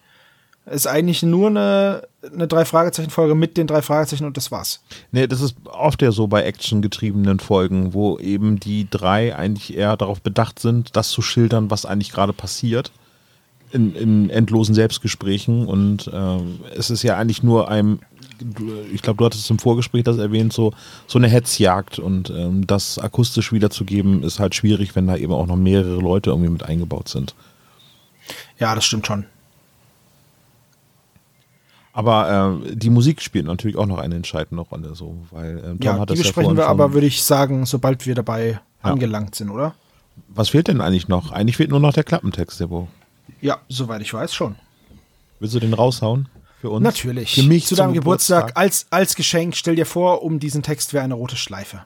Ist eigentlich nur eine, eine Drei-Fragezeichen-Folge mit den drei Fragezeichen und das war's. Nee, das ist oft ja so bei actiongetriebenen Folgen, wo eben die drei eigentlich eher darauf bedacht sind, das zu schildern, was eigentlich gerade passiert. in, in endlosen Selbstgesprächen und äh, es ist ja eigentlich nur ein, ich glaube, du hattest im Vorgespräch das erwähnt, so, so eine Hetzjagd und ähm, das akustisch wiederzugeben ist halt schwierig, wenn da eben auch noch mehrere Leute irgendwie mit eingebaut sind. Ja, das stimmt schon. Aber äh, die Musik spielt natürlich auch noch eine entscheidende Rolle, so, weil äh, Tom ja, hat die das ja besprechen vorhin wir aber, würde ich sagen, sobald wir dabei Ja. angelangt sind, oder? Was fehlt denn eigentlich noch? Eigentlich fehlt nur noch der Klappentext, Debo. Ja, soweit ich weiß schon. Willst du den raushauen? Für uns? Natürlich. Für mich Zu deinem Geburtstag, als, als Geschenk, stell dir vor, um diesen Text wäre eine rote Schleife.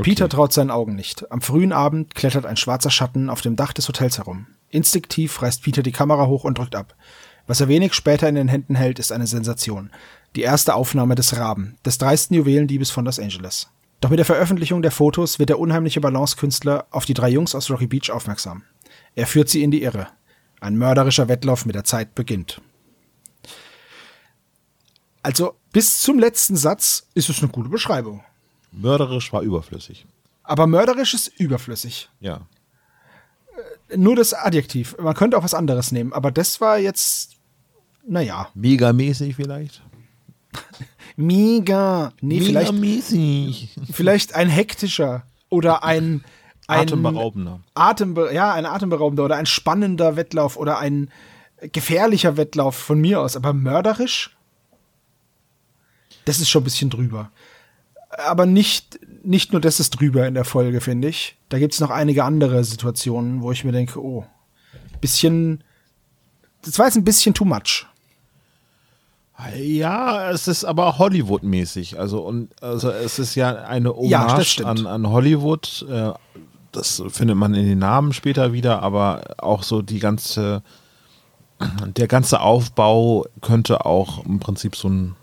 Peter traut seinen Augen nicht. Am frühen Abend klettert ein schwarzer Schatten auf dem Dach des Hotels herum. Instinktiv reißt Peter die Kamera hoch und drückt ab. Was er wenig später in den Händen hält, ist eine Sensation. Die erste Aufnahme des Raben, des dreisten Juwelendiebes von Los Angeles. Doch mit der Veröffentlichung der Fotos wird der unheimliche Balancekünstler auf die drei Jungs aus Rocky Beach aufmerksam. Er führt sie in die Irre. Ein mörderischer Wettlauf mit der Zeit beginnt. Also bis zum letzten Satz ist es eine gute Beschreibung. Mörderisch war überflüssig. Aber mörderisch ist überflüssig. Ja. Nur das Adjektiv. Man könnte auch was anderes nehmen, aber das war jetzt, naja, Megamäßig vielleicht? [laughs] mega. Nee, vielleicht, Megamäßig. vielleicht ein hektischer oder ein, ein Atemberaubender. Atembe ja, ein atemberaubender oder ein spannender Wettlauf oder ein gefährlicher Wettlauf von mir aus, aber mörderisch? Das ist schon ein bisschen drüber. Aber nicht, nicht nur das ist drüber in der Folge, finde ich. Da gibt es noch einige andere Situationen, wo ich mir denke, oh, bisschen, das war jetzt ein bisschen too much. Ja, es ist aber Hollywood-mäßig. Also, und, also es ist ja eine Ja, Hommage stimmt. an, an Hollywood. Äh, Das findet man in den Namen später wieder, aber auch so die ganze, der ganze Aufbau könnte auch im Prinzip so ein,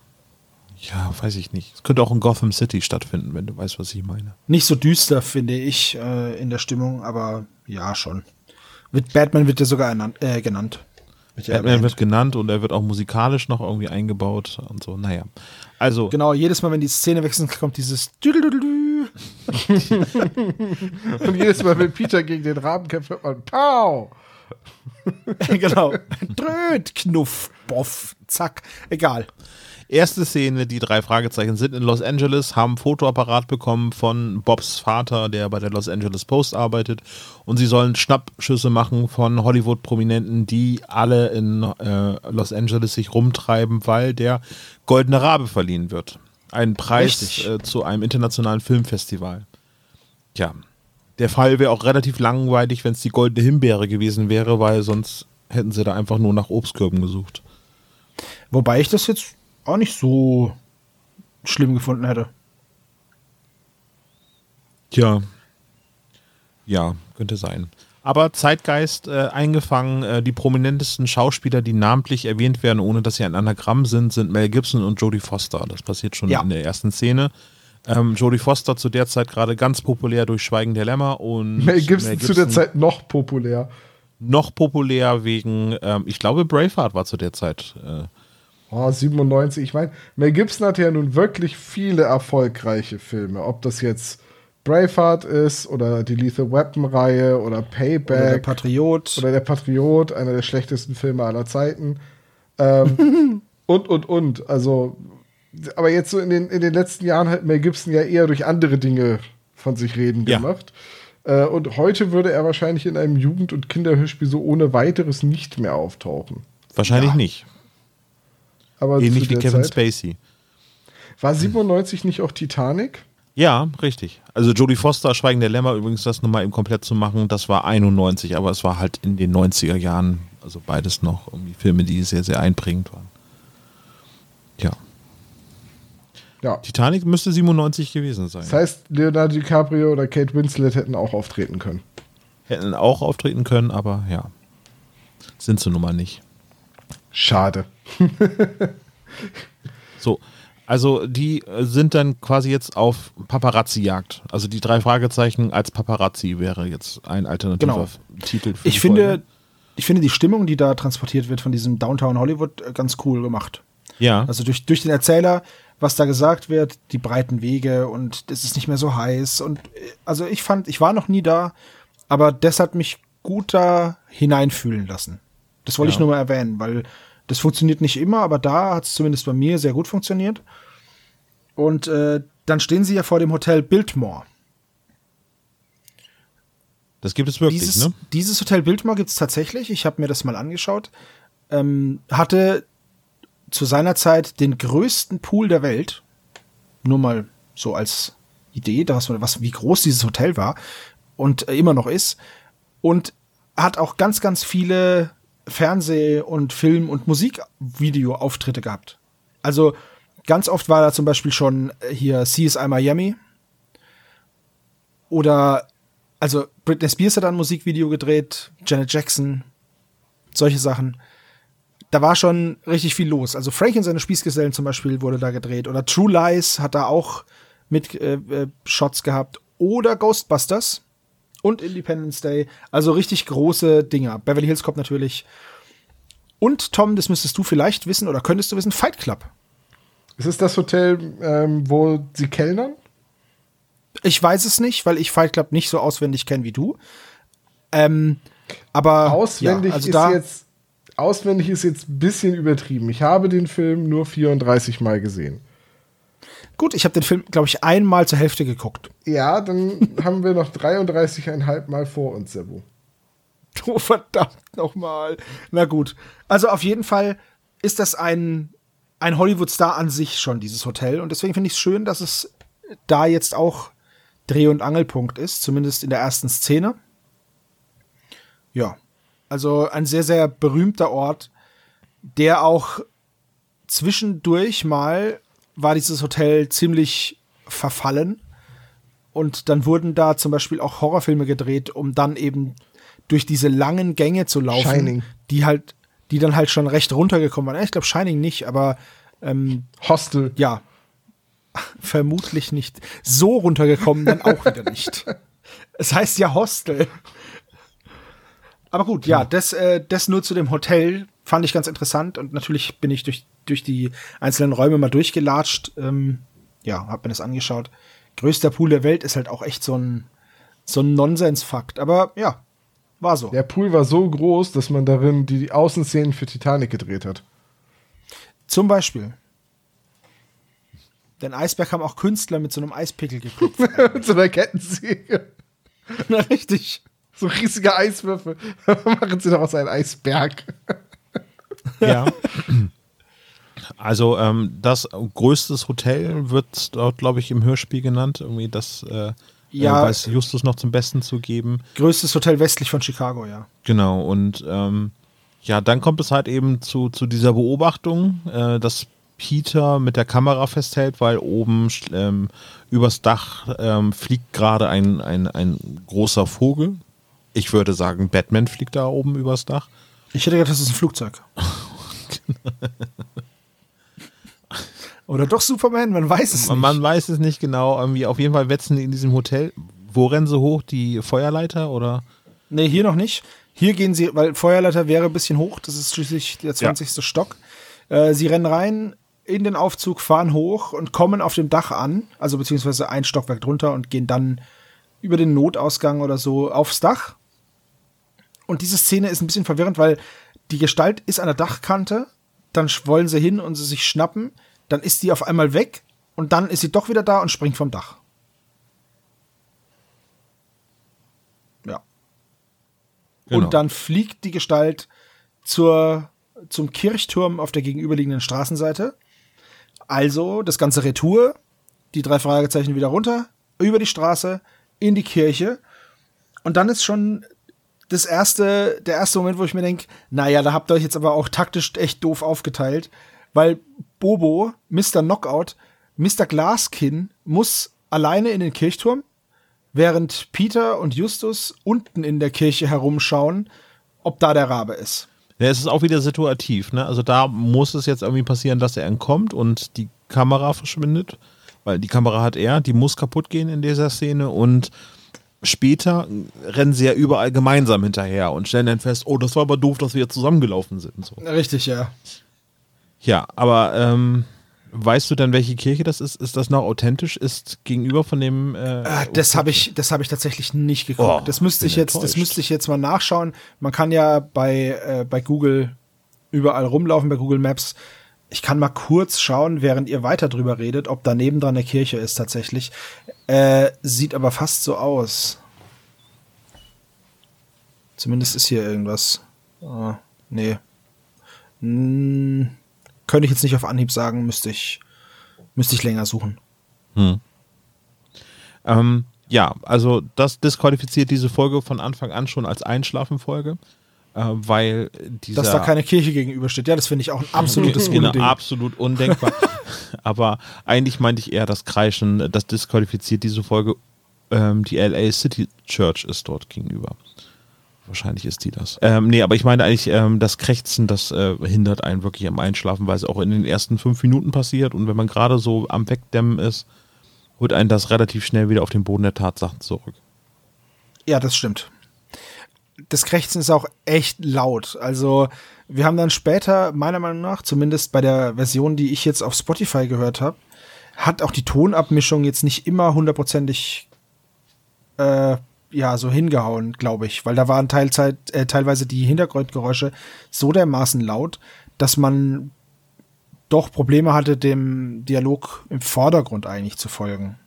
ja, weiß ich nicht. Es könnte auch in Gotham City stattfinden, wenn du weißt, was ich meine. Nicht so düster, finde ich, äh, in der Stimmung, aber ja, schon. Mit Batman wird er sogar ernannt, äh, genannt. Ja Batman erwähnt. wird genannt und er wird auch musikalisch noch irgendwie eingebaut und so. Naja. Also, Genau, jedes Mal, wenn die Szene wechselt, kommt dieses. [laughs] Und jedes Mal, wenn Peter gegen den Raben kämpft, hört man Pow! [laughs] genau. Dröt, Knuff, Boff, zack. Egal. Erste Szene, die drei Fragezeichen sind in Los Angeles, haben ein Fotoapparat bekommen von Bobs Vater, der bei der Los Angeles Post arbeitet. Und sie sollen Schnappschüsse machen von Hollywood-Prominenten, die alle in äh, Los Angeles sich rumtreiben, weil der Goldene Rabe verliehen wird. Ein Preis äh, zu einem internationalen Filmfestival. Tja, der Fall wäre auch relativ langweilig, wenn es die Goldene Himbeere gewesen wäre, weil sonst hätten sie da einfach nur nach Obstkörben gesucht. Wobei ich das jetzt auch nicht so schlimm gefunden hätte. Tja. Ja, könnte sein. Aber Zeitgeist äh, eingefangen, äh, die prominentesten Schauspieler, die namentlich erwähnt werden, ohne dass sie ein Anagramm sind, sind Mel Gibson und Jodie Foster. Das passiert schon Ja. in der ersten Szene. Ähm, Jodie Foster zu der Zeit gerade ganz populär durch Schweigen der Lämmer und Mel Gibson, zu der Zeit noch populär. noch populär wegen, ähm, ich glaube, Braveheart war zu der Zeit. Äh, Oh, 97. Ich meine, Mel Gibson hatte ja nun wirklich viele erfolgreiche Filme. Ob das jetzt Braveheart ist oder die Lethal Weapon-Reihe oder Oder der Payback Patriot. oder der Patriot, einer der schlechtesten Filme aller Zeiten. Ähm, [laughs] und, und, und. Also, aber jetzt so in den, in den letzten Jahren hat Mel Gibson ja eher durch andere Dinge von sich reden Ja. gemacht. Äh, und heute würde er wahrscheinlich in einem Jugend- und Kinderhörspiel so ohne weiteres nicht mehr auftauchen. wahrscheinlich Ja. nicht. Aber Ähnlich wie Kevin Zeit, Spacey. War 97 nicht auch Titanic? Ja, richtig. Also Jodie Foster, Schweigen der Lämmer, übrigens das nochmal eben komplett zu machen, das war 91, aber es war halt in den 90er Jahren, also beides noch irgendwie Filme, die sehr, sehr einprägend waren. Ja. Ja. Titanic müsste 97 gewesen sein. Das heißt, Leonardo DiCaprio oder Kate Winslet hätten auch auftreten können. Hätten auch auftreten können, aber ja. Sind sie nun mal nicht. Schade. [laughs] So, also die äh, sind dann quasi jetzt auf Paparazzi-Jagd. Also die drei Fragezeichen als Paparazzi wäre jetzt ein alternativer Genau. Titel für Ich finde, Folge. ich finde die Stimmung, die da transportiert wird von diesem Downtown Hollywood, äh, ganz cool gemacht. Ja. Also durch, durch den Erzähler, was da gesagt wird, die breiten Wege und es ist nicht mehr so heiß. Und äh, also ich fand, ich war noch nie da, aber das hat mich gut da hineinfühlen lassen. Das wollte Ja. ich nur mal erwähnen, weil das funktioniert nicht immer, aber da hat es zumindest bei mir sehr gut funktioniert. Und äh, dann stehen sie ja vor dem Hotel Biltmore. Das gibt es wirklich, dieses, ne? dieses Hotel Biltmore gibt es tatsächlich. Ich habe mir das mal angeschaut. Ähm, hatte zu seiner Zeit den größten Pool der Welt. Nur mal so als Idee, dass man, was, wie groß dieses Hotel war und äh, immer noch ist. Und hat auch ganz, ganz viele Fernseh- und Film- und Musikvideo-Auftritte gehabt. Also ganz oft war da zum Beispiel schon äh, hier CSI Miami. Oder, also Britney Spears hat ein Musikvideo gedreht, Janet Jackson, solche Sachen. Da war schon richtig viel los. Also Frank und seine Spießgesellen zum Beispiel wurde da gedreht. Oder True Lies hat da auch mit äh, äh, Shots gehabt. Oder Ghostbusters und Independence Day. Also richtig große Dinger. Beverly Hills Cop natürlich. Und Tom, das müsstest du vielleicht wissen oder könntest du wissen, Fight Club. Ist es das Hotel, ähm, wo sie kellnern? Ich weiß es nicht, weil ich Fight Club nicht so auswendig kenne wie du. Ähm, aber Auswendig ja, also ist da, jetzt auswendig ist jetzt ein bisschen übertrieben. Ich habe den Film nur 34 Mal gesehen. Gut, ich habe den Film, glaube ich, einmal zur Hälfte geguckt. Ja, dann [laughs] haben wir noch 33,5 Mal vor uns, Sebo. Oh, verdammt nochmal. Na gut. Also auf jeden Fall ist das ein, ein Hollywood-Star an sich schon, dieses Hotel. Und deswegen finde ich es schön, dass es da jetzt auch Dreh- und Angelpunkt ist, zumindest in der ersten Szene. Ja. Also ein sehr, sehr berühmter Ort, der auch zwischendurch mal war dieses Hotel ziemlich verfallen. Und dann wurden da zum Beispiel auch Horrorfilme gedreht, um dann eben durch diese langen Gänge zu laufen, Shining. die halt, die dann halt schon recht runtergekommen waren. Ich glaube Shining nicht, aber ähm, Hostel. ja, [laughs] vermutlich nicht. So runtergekommen dann auch wieder nicht. Es heißt ja Hostel. Aber gut, ja, das, äh, das nur zu dem Hotel fand ich ganz interessant und natürlich bin ich durch, durch die einzelnen Räume mal durchgelatscht. Ähm, ja, hab mir das angeschaut. Größter Pool der Welt ist halt auch echt so ein, so ein Nonsensfakt. Aber ja, war so. Der Pool war so groß, dass man darin die Außenszenen für Titanic gedreht hat. Zum Beispiel. Denn Eisberg haben auch Künstler mit so einem Eispickel geklopft. [laughs] Mit so einer Kettensäge. Na, richtig. So riesige Eiswürfel. [laughs] Machen sie daraus einen Eisberg. Ja. [clears throat] Also ähm, das größtes Hotel wird dort, glaube ich, im Hörspiel genannt. Irgendwie das äh, Ja. äh, weiß Justus noch zum Besten zu geben. Größtes Hotel westlich von Chicago, ja. Genau, und ähm, ja, dann kommt es halt eben zu, zu dieser Beobachtung, äh, dass Peter mit der Kamera festhält, weil oben ähm, übers Dach ähm, fliegt gerade ein, ein, ein großer Vogel. Ich würde sagen, Batman fliegt da oben übers Dach. Ich hätte gedacht, das ist ein Flugzeug. [laughs] Oder doch Superman, man weiß es Man, nicht. man weiß es nicht genau. Irgendwie auf jeden Fall wetzen die in diesem Hotel. Wo rennen sie hoch? Die Feuerleiter oder? Nee, hier noch nicht. Hier gehen sie, weil Feuerleiter wäre ein bisschen hoch, das ist schließlich der 20. Stock. Äh, sie rennen rein in den Aufzug, fahren hoch und kommen auf dem Dach an, also beziehungsweise ein Stockwerk drunter und gehen dann über den Notausgang oder so aufs Dach. Und diese Szene ist ein bisschen verwirrend, weil die Gestalt ist an der Dachkante, dann wollen sie hin und sie sich schnappen, dann ist die auf einmal weg und dann ist sie doch wieder da und springt vom Dach. Ja. Genau. Und dann fliegt die Gestalt zur, zum Kirchturm auf der gegenüberliegenden Straßenseite. Also das ganze Retour, die drei Fragezeichen wieder runter, über die Straße, in die Kirche. Und dann ist schon das erste, der erste Moment, wo ich mir denke, naja, da habt ihr euch jetzt aber auch taktisch echt doof aufgeteilt, weil Bobo, Mr. Knockout, Mr. Glaskin muss alleine in den Kirchturm, während Peter und Justus unten in der Kirche herumschauen, ob da der Rabe ist. Ja, es ist auch wieder situativ, ne? Also da muss es jetzt irgendwie passieren, dass er entkommt und die Kamera verschwindet, weil die Kamera hat er, die muss kaputt gehen in dieser Szene und später rennen sie ja überall gemeinsam hinterher und stellen dann fest, oh, das war aber doof, dass wir jetzt zusammengelaufen sind. So. Richtig, ja. Ja, aber ähm, Weißt du denn, welche Kirche das ist? Ist das noch authentisch? Ist gegenüber von dem. Äh, Ah, das habe ich, das habe ich tatsächlich nicht geguckt. Oh, das müsste ich jetzt, das müsste ich jetzt mal nachschauen. Man kann ja bei, äh, bei Google überall rumlaufen, bei Google Maps. Ich kann mal kurz schauen, während ihr weiter drüber redet, ob da nebendran eine Kirche ist tatsächlich. Äh, sieht aber fast so aus. Zumindest ist hier irgendwas. Ah, nee. Hm, könnte ich jetzt nicht auf Anhieb sagen, müsste ich, müsste ich länger suchen. Ähm, ja, also das disqualifiziert diese Folge von Anfang an schon als Einschlafenfolge, äh, weil dieser Dass da keine Kirche gegenübersteht. Ja, das finde ich auch ein absolutes [laughs] genau, Unding. absolut undenkbar. [laughs] Aber eigentlich meinte ich eher das Kreischen, das disqualifiziert diese Folge. Ähm, die LA City Church ist dort gegenüber. Wahrscheinlich ist die das. Ähm, nee, aber ich meine eigentlich, ähm, das Krächzen, das äh, hindert einen wirklich am Einschlafen, weil es auch in den ersten fünf Minuten passiert und wenn man gerade so am Wegdämmen ist, holt einen das relativ schnell wieder auf den Boden der Tatsachen zurück. Ja, das stimmt. Das Krächzen ist auch echt laut. Also, wir haben dann später, meiner Meinung nach, zumindest bei der Version, die ich jetzt auf Spotify gehört habe, hat auch die Tonabmischung jetzt nicht immer hundertprozentig äh, ja, so hingehauen, glaube ich. Weil da waren Teilzeit, äh, teilweise die Hintergrundgeräusche so dermaßen laut, dass man doch Probleme hatte, dem Dialog im Vordergrund eigentlich zu folgen.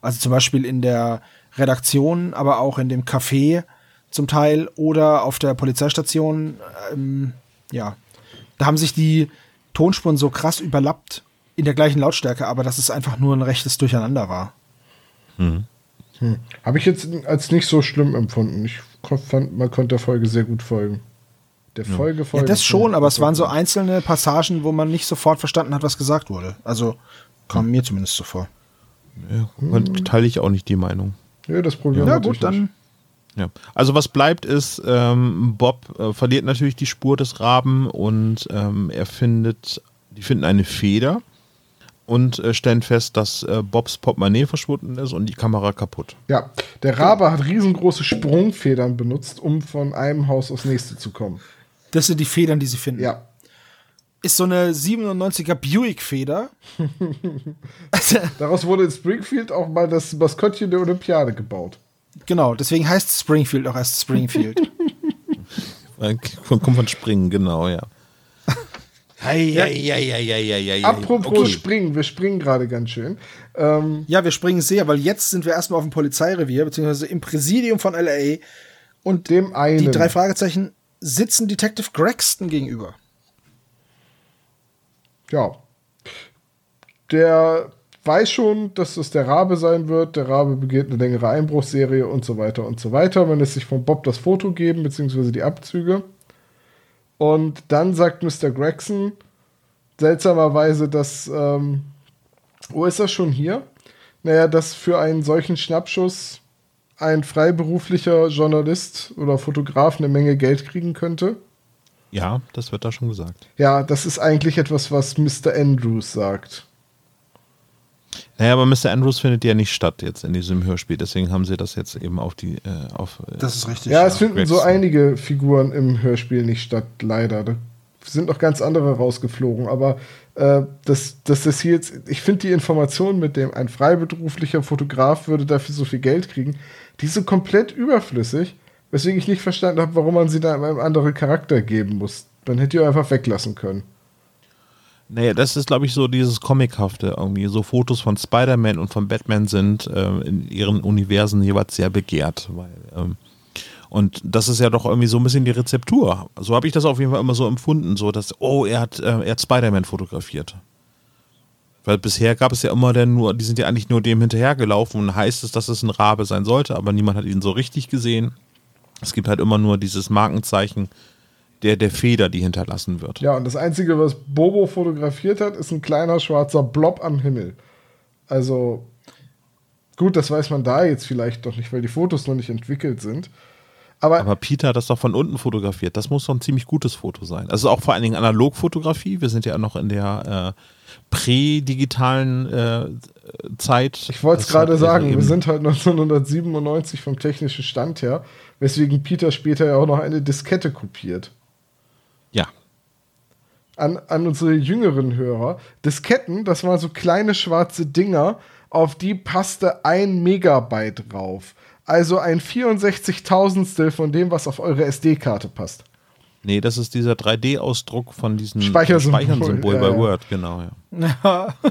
Also zum Beispiel in der Redaktion, aber auch in dem Café zum Teil oder auf der Polizeistation. Ähm, ja, da haben sich die Tonspuren so krass überlappt in der gleichen Lautstärke, aber dass es einfach nur ein rechtes Durcheinander war. Habe ich jetzt als nicht so schlimm empfunden. Ich fand, man konnte der Folge sehr gut folgen. Der Folge Ja, folgen. das schon, aber es waren so einzelne Passagen, wo man nicht sofort verstanden hat, was gesagt wurde. Also kam mir zumindest so vor. Ja, mhm. Teile ich auch nicht die Meinung. Ja, das Problem Ja, gut, dann. Ja. Also was bleibt ist, ähm, Bob äh, verliert natürlich die Spur des Raben und ähm, er findet, die finden eine Feder und äh, stellen fest, dass äh, Bobs Portemonnaie verschwunden ist und die Kamera kaputt. Ja, der Rabe hat riesengroße Sprungfedern benutzt, um von einem Haus aufs nächste zu kommen. Das sind die Federn, die sie finden. Ja, Ist so eine 97er Buick-Feder. [laughs] daraus wurde in Springfield auch mal das Maskottchen der Olympiade gebaut. Genau, deswegen heißt Springfield auch erst Springfield. [laughs] Äh, Kommt von Springen, genau, ja. Apropos Okay. Springen, wir springen gerade ganz schön. Ähm, ja, wir springen sehr, weil jetzt sind wir erstmal auf dem Polizeirevier, beziehungsweise im Präsidium von LA. Und dem einen. die drei Fragezeichen sitzen Detective Gregston gegenüber. ja. Der weiß schon, dass es der Rabe sein wird. Der Rabe begeht eine längere Einbruchsserie und so weiter und so weiter. Man lässt sich von Bob das Foto geben, beziehungsweise die Abzüge. Und dann sagt Mr. Gregson seltsamerweise, dass. Ähm, wo ist er schon hier? Naja, dass für einen solchen Schnappschuss ein freiberuflicher Journalist oder Fotograf eine Menge Geld kriegen könnte. Ja, das wird da schon gesagt. Ja, das ist eigentlich etwas, was Mr. Andrews sagt. Naja, aber Mr. Andrews findet ja nicht statt jetzt in diesem Hörspiel, deswegen haben sie das jetzt eben auf die, äh, auf, äh, Das ist richtig. Ja, es finden so einige Figuren im Hörspiel nicht statt, leider. Da sind noch ganz andere rausgeflogen, aber äh, das, das hier jetzt, ich finde die Information mit dem, ein freiberuflicher Fotograf würde dafür so viel Geld kriegen, die ist so komplett überflüssig, weswegen ich nicht verstanden habe, warum man sie da einem anderen Charakter geben muss. Man hätte die einfach weglassen können. Naja, das ist, glaube ich, so dieses Comichafte irgendwie. So Fotos von Spider-Man und von Batman sind äh, in ihren Universen jeweils sehr begehrt. Weil, ähm, und das ist ja doch irgendwie so ein bisschen die Rezeptur. So habe ich das auf jeden Fall immer so empfunden, so dass, oh, er hat, äh, hat Spider-Man fotografiert. Weil bisher gab es ja immer dann nur, die sind ja eigentlich nur dem hinterhergelaufen und heißt es, dass es ein Rabe sein sollte, aber niemand hat ihn so richtig gesehen. Es gibt halt immer nur dieses Markenzeichen der, der Feder, die hinterlassen wird. Ja, und das Einzige, was Bobo fotografiert hat, ist ein kleiner schwarzer Blob am Himmel. Also, gut, das weiß man da jetzt vielleicht doch nicht, weil die Fotos noch nicht entwickelt sind. Aber, Aber Peter hat das doch von unten fotografiert. Das muss doch ein ziemlich gutes Foto sein. Also auch vor allen Dingen Analogfotografie. Wir sind ja noch in der äh, prädigitalen äh, Zeit. ich wollte es gerade sagen, wir sind halt 1997 vom technischen Stand her, weswegen Peter später ja auch noch eine Diskette kopiert. An, an unsere jüngeren Hörer. Disketten, das waren so kleine schwarze Dinger, auf die passte ein Megabyte drauf. Also ein 64.000stel von dem, was auf eure SD-Karte passt. Nee, das ist dieser 3D-Ausdruck von diesem Speichersymbol, Speichersymbol ja, bei ja. Word, genau, ja. [laughs]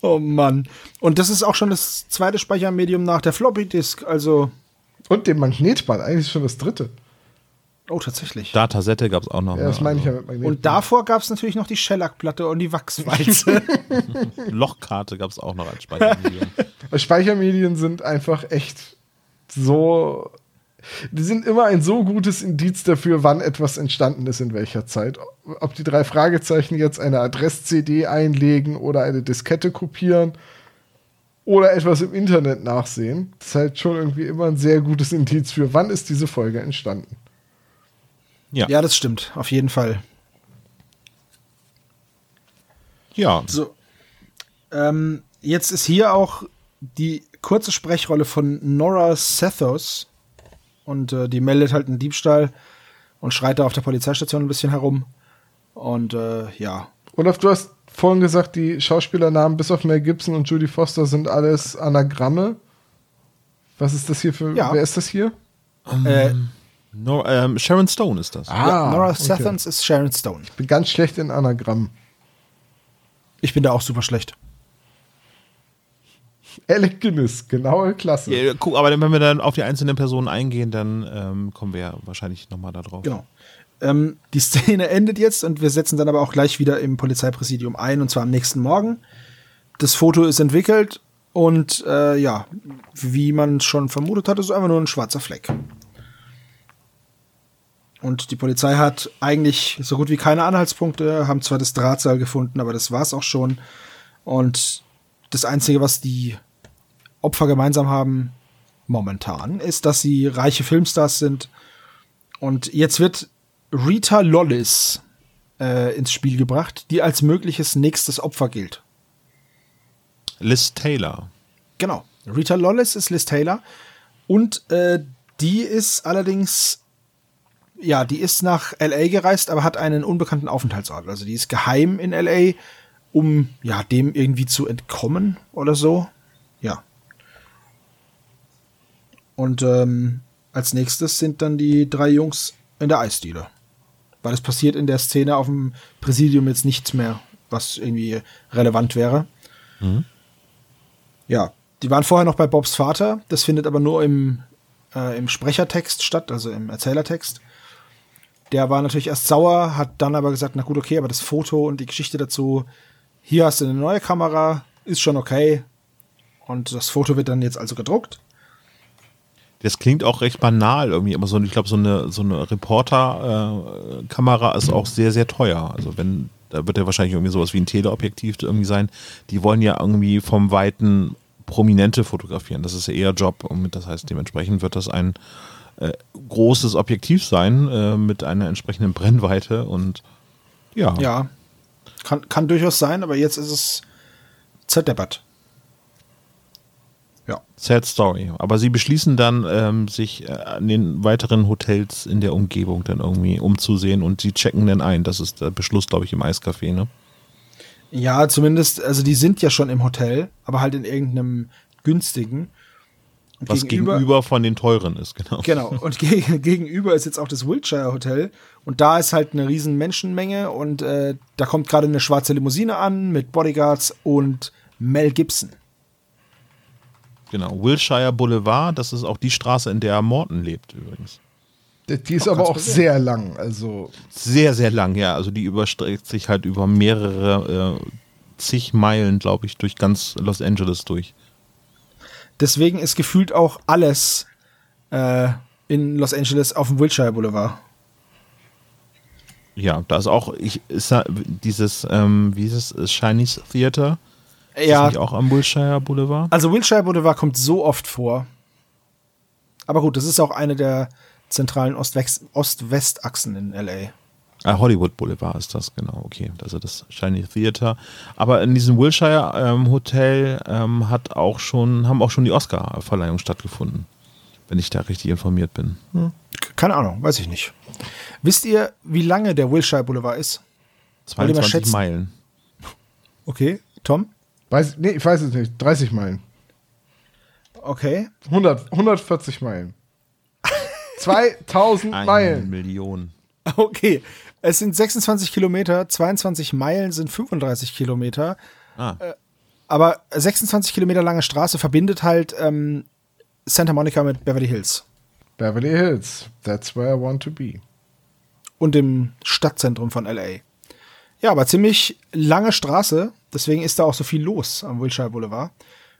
Oh Mann. Und das ist auch schon das zweite Speichermedium nach der Floppy Disk. Also, Und dem Magnetband, eigentlich schon das dritte. Oh, tatsächlich. Datasette gab es auch noch. Ja, das ne? meine ich ja Also mit Magnetband. Und davor gab es natürlich noch die Shellac-Platte und die Wachswalze. [laughs] Lochkarte gab es auch noch als Speichermedium. [laughs] Speichermedien sind einfach echt so. Die sind immer ein so gutes Indiz dafür, wann etwas entstanden ist, in welcher Zeit. Ob die drei Fragezeichen jetzt eine Adress-CD einlegen oder eine Diskette kopieren oder etwas im Internet nachsehen, das ist halt schon irgendwie immer ein sehr gutes Indiz für, wann ist diese Folge entstanden. Ja. ja, das stimmt. Auf jeden Fall. ja. So. Ähm, jetzt ist hier auch die kurze Sprechrolle von Nora Sethos. Und äh, die meldet halt einen Diebstahl und schreit da auf der Polizeistation ein bisschen herum. Und äh, ja. Olaf, du hast vorhin gesagt, die Schauspielernamen bis auf Mel Gibson und Judy Foster sind alles Anagramme. Was ist das hier für. Ja. Wer ist das hier? Äh, No, ähm, Sharon Stone ist das. ja, Nora Ah, okay. Sethos ist Sharon Stone. Ich bin ganz schlecht in Anagrammen. Ich bin da auch super schlecht. Alec Guinness, genaue Klasse. Ja, guck, aber wenn wir dann auf die einzelnen Personen eingehen, dann ähm, kommen wir ja wahrscheinlich nochmal da drauf. Genau. Ähm, die Szene endet jetzt und wir setzen dann aber auch gleich wieder im Polizeipräsidium ein und zwar am nächsten Morgen. Das Foto ist entwickelt und äh, ja, wie man schon vermutet hat, ist es einfach nur ein schwarzer Fleck. Und die Polizei hat eigentlich so gut wie keine Anhaltspunkte, haben zwar das Drahtseil gefunden, aber das war's auch schon. Und das Einzige, was die Opfer gemeinsam haben, momentan, ist, dass sie reiche Filmstars sind. Und jetzt wird Rita Lollis äh, ins Spiel gebracht, die als mögliches nächstes Opfer gilt. Liz Taylor. Genau. Rita Lollis ist Liz Taylor. Und äh, die ist allerdings, ja, die ist nach LA gereist, aber hat einen unbekannten Aufenthaltsort. Also die ist geheim in LA, um ja, dem irgendwie zu entkommen oder so. Ja. Und ähm, als nächstes sind dann die drei Jungs in der Eisdiele. Weil es passiert in der Szene auf dem Präsidium jetzt nichts mehr, was irgendwie relevant wäre. Ja, die waren vorher noch bei Bobs Vater. Das findet aber nur im, äh, im Sprechertext statt, also im Erzählertext. Der war natürlich erst sauer, hat dann aber gesagt, na gut, okay, aber das Foto und die Geschichte dazu, hier hast du eine neue Kamera, ist schon okay. Und das Foto wird dann jetzt also gedruckt. Das klingt auch recht banal irgendwie, aber so, ich glaube, so eine, so eine Reporter-Kamera ist auch sehr, sehr teuer. Also wenn, da wird ja wahrscheinlich irgendwie sowas wie ein Teleobjektiv irgendwie sein. Die wollen ja irgendwie vom Weiten Prominente fotografieren. Das ist ja eher Job und das heißt, dementsprechend wird das ein äh, großes Objektiv sein äh, mit einer entsprechenden Brennweite und ja. Ja, kann, kann durchaus sein, aber jetzt ist es zerdeppert. Ja. Sad Story. Aber sie beschließen dann, ähm, sich äh, an den weiteren Hotels in der Umgebung dann irgendwie umzusehen und sie checken dann ein. Das ist der Beschluss, glaube ich, im Eiscafé, ne? Ja, zumindest, also die sind ja schon im Hotel, aber halt in irgendeinem günstigen. Was gegenüber, von den teuren ist, genau. Genau. Und geg [laughs] gegenüber ist jetzt auch das Wiltshire Hotel. Und da ist halt eine riesen Menschenmenge und äh, da kommt gerade eine schwarze Limousine an mit Bodyguards und Mel Gibson. Genau. Wilshire Boulevard, das ist auch die Straße, in der Morton lebt übrigens. Die ist aber auch sehr lang. Also, Sehr, sehr lang, ja. Also die überstreckt sich halt über mehrere äh, zig Meilen, glaube ich, durch ganz Los Angeles durch. Deswegen ist gefühlt auch alles äh, in Los Angeles auf dem Wiltshire Boulevard. Ja, da ist auch, ich, ist dieses, ähm, wie ist es, Chinese Theater? Ist Ja, nicht auch am Wilshire Boulevard? also Wiltshire Boulevard kommt so oft vor. Aber gut, das ist auch eine der zentralen Ost-West- Ost-West-Achsen in LA. Ah, Hollywood Boulevard ist das, genau, okay. Also das Shiny Theater. Aber in diesem Wilshire ähm, Hotel ähm, hat auch schon, haben auch schon die Oscar-Verleihungen stattgefunden. Wenn ich da richtig informiert bin. Keine Ahnung, weiß ich nicht. Wisst ihr, wie lange der Wilshire Boulevard ist? Wollt ihr mal 22 schätzen? Meilen. Okay, Tom? Weiß, nee, ich weiß es nicht. 30 Meilen. Okay. 100, 140 Meilen. [laughs] 2000 Eine Meilen. Million. Okay. Es sind 26 Kilometer, 22 Meilen sind 35 Kilometer. Ah, Aber 26 Kilometer lange Straße verbindet halt ähm, Santa Monica mit Beverly Hills Beverly Hills. That's where I want to be. und dem Stadtzentrum von LA. Ja, aber ziemlich lange Straße, deswegen ist da auch so viel los am Wilshire Boulevard.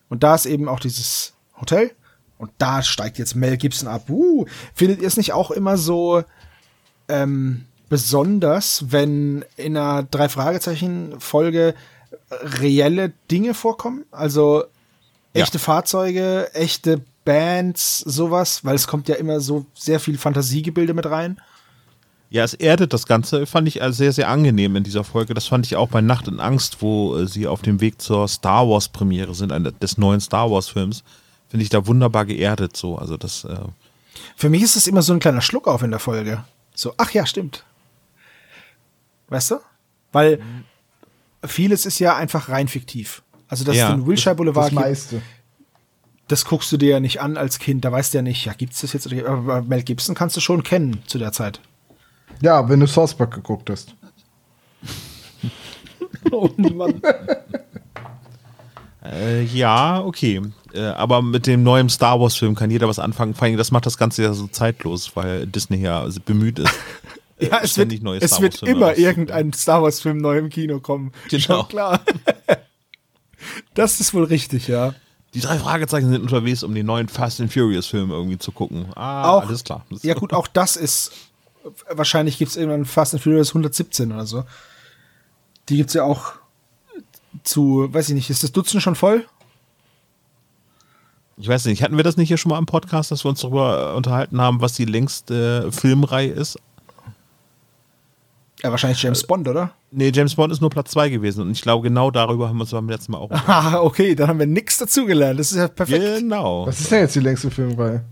Und da ist eben auch dieses Hotel. Und da steigt jetzt Mel Gibson ab. Uh, findet ihr es nicht auch immer so ähm, besonders, wenn in einer Drei-Fragezeichen-Folge reelle Dinge vorkommen? Also Ja. echte Fahrzeuge, echte Bands, sowas, weil es kommt ja immer so sehr viel Fantasiegebilde mit rein. Ja, es erdet das Ganze, fand ich also sehr, sehr angenehm in dieser Folge. Das fand ich auch bei Nacht in Angst, wo äh, sie auf dem Weg zur Star Wars Premiere sind, des neuen Star Wars Films. Finde ich da wunderbar geerdet so. Also das, äh, Für mich ist es immer so ein kleiner Schluck auf in der Folge. So, ach ja, stimmt. Weißt du? Weil vieles ist ja einfach rein fiktiv. Also, dass Ja, es den Wilshire Boulevard Das gibt, meiste. das guckst du dir ja nicht an als Kind. Da weißt du ja nicht, ja, gibt's das jetzt? Aber Mel Gibson kannst du schon kennen zu der Zeit. Ja, wenn du South Park geguckt hast. [laughs] Oh Mann. [laughs] äh, ja, okay. Äh, aber mit dem neuen Star Wars Film kann jeder was anfangen. Vor allem, das macht das Ganze ja so zeitlos, weil Disney ja bemüht ist. [laughs] Ja, es wird, ständig neue es Star wird Wars-Filme immer irgendein Star Wars-Film neu im Kino kommen. Genau. Schon klar. [laughs] das ist wohl richtig, ja. Die drei Fragezeichen sind unterwegs, um den neuen Fast and Furious Film irgendwie zu gucken. Ah, Auch, alles klar. [laughs] Ja, gut, auch das ist. Wahrscheinlich gibt es irgendwann Fast and Furious 117 oder so. Die gibt es ja auch zu, weiß ich nicht, ist das Dutzend schon voll? Ich weiß nicht, hatten wir das nicht hier schon mal im Podcast, dass wir uns darüber unterhalten haben, was die längste äh, Filmreihe ist? Ja, wahrscheinlich James Bond, oder? Nee, James Bond ist nur Platz 2 gewesen und ich glaube, genau darüber haben wir uns beim letzten Mal auch. [laughs] Ah, okay, dann haben wir nichts dazugelernt. Das ist ja perfekt. genau. Was ist denn jetzt die längste Filmreihe?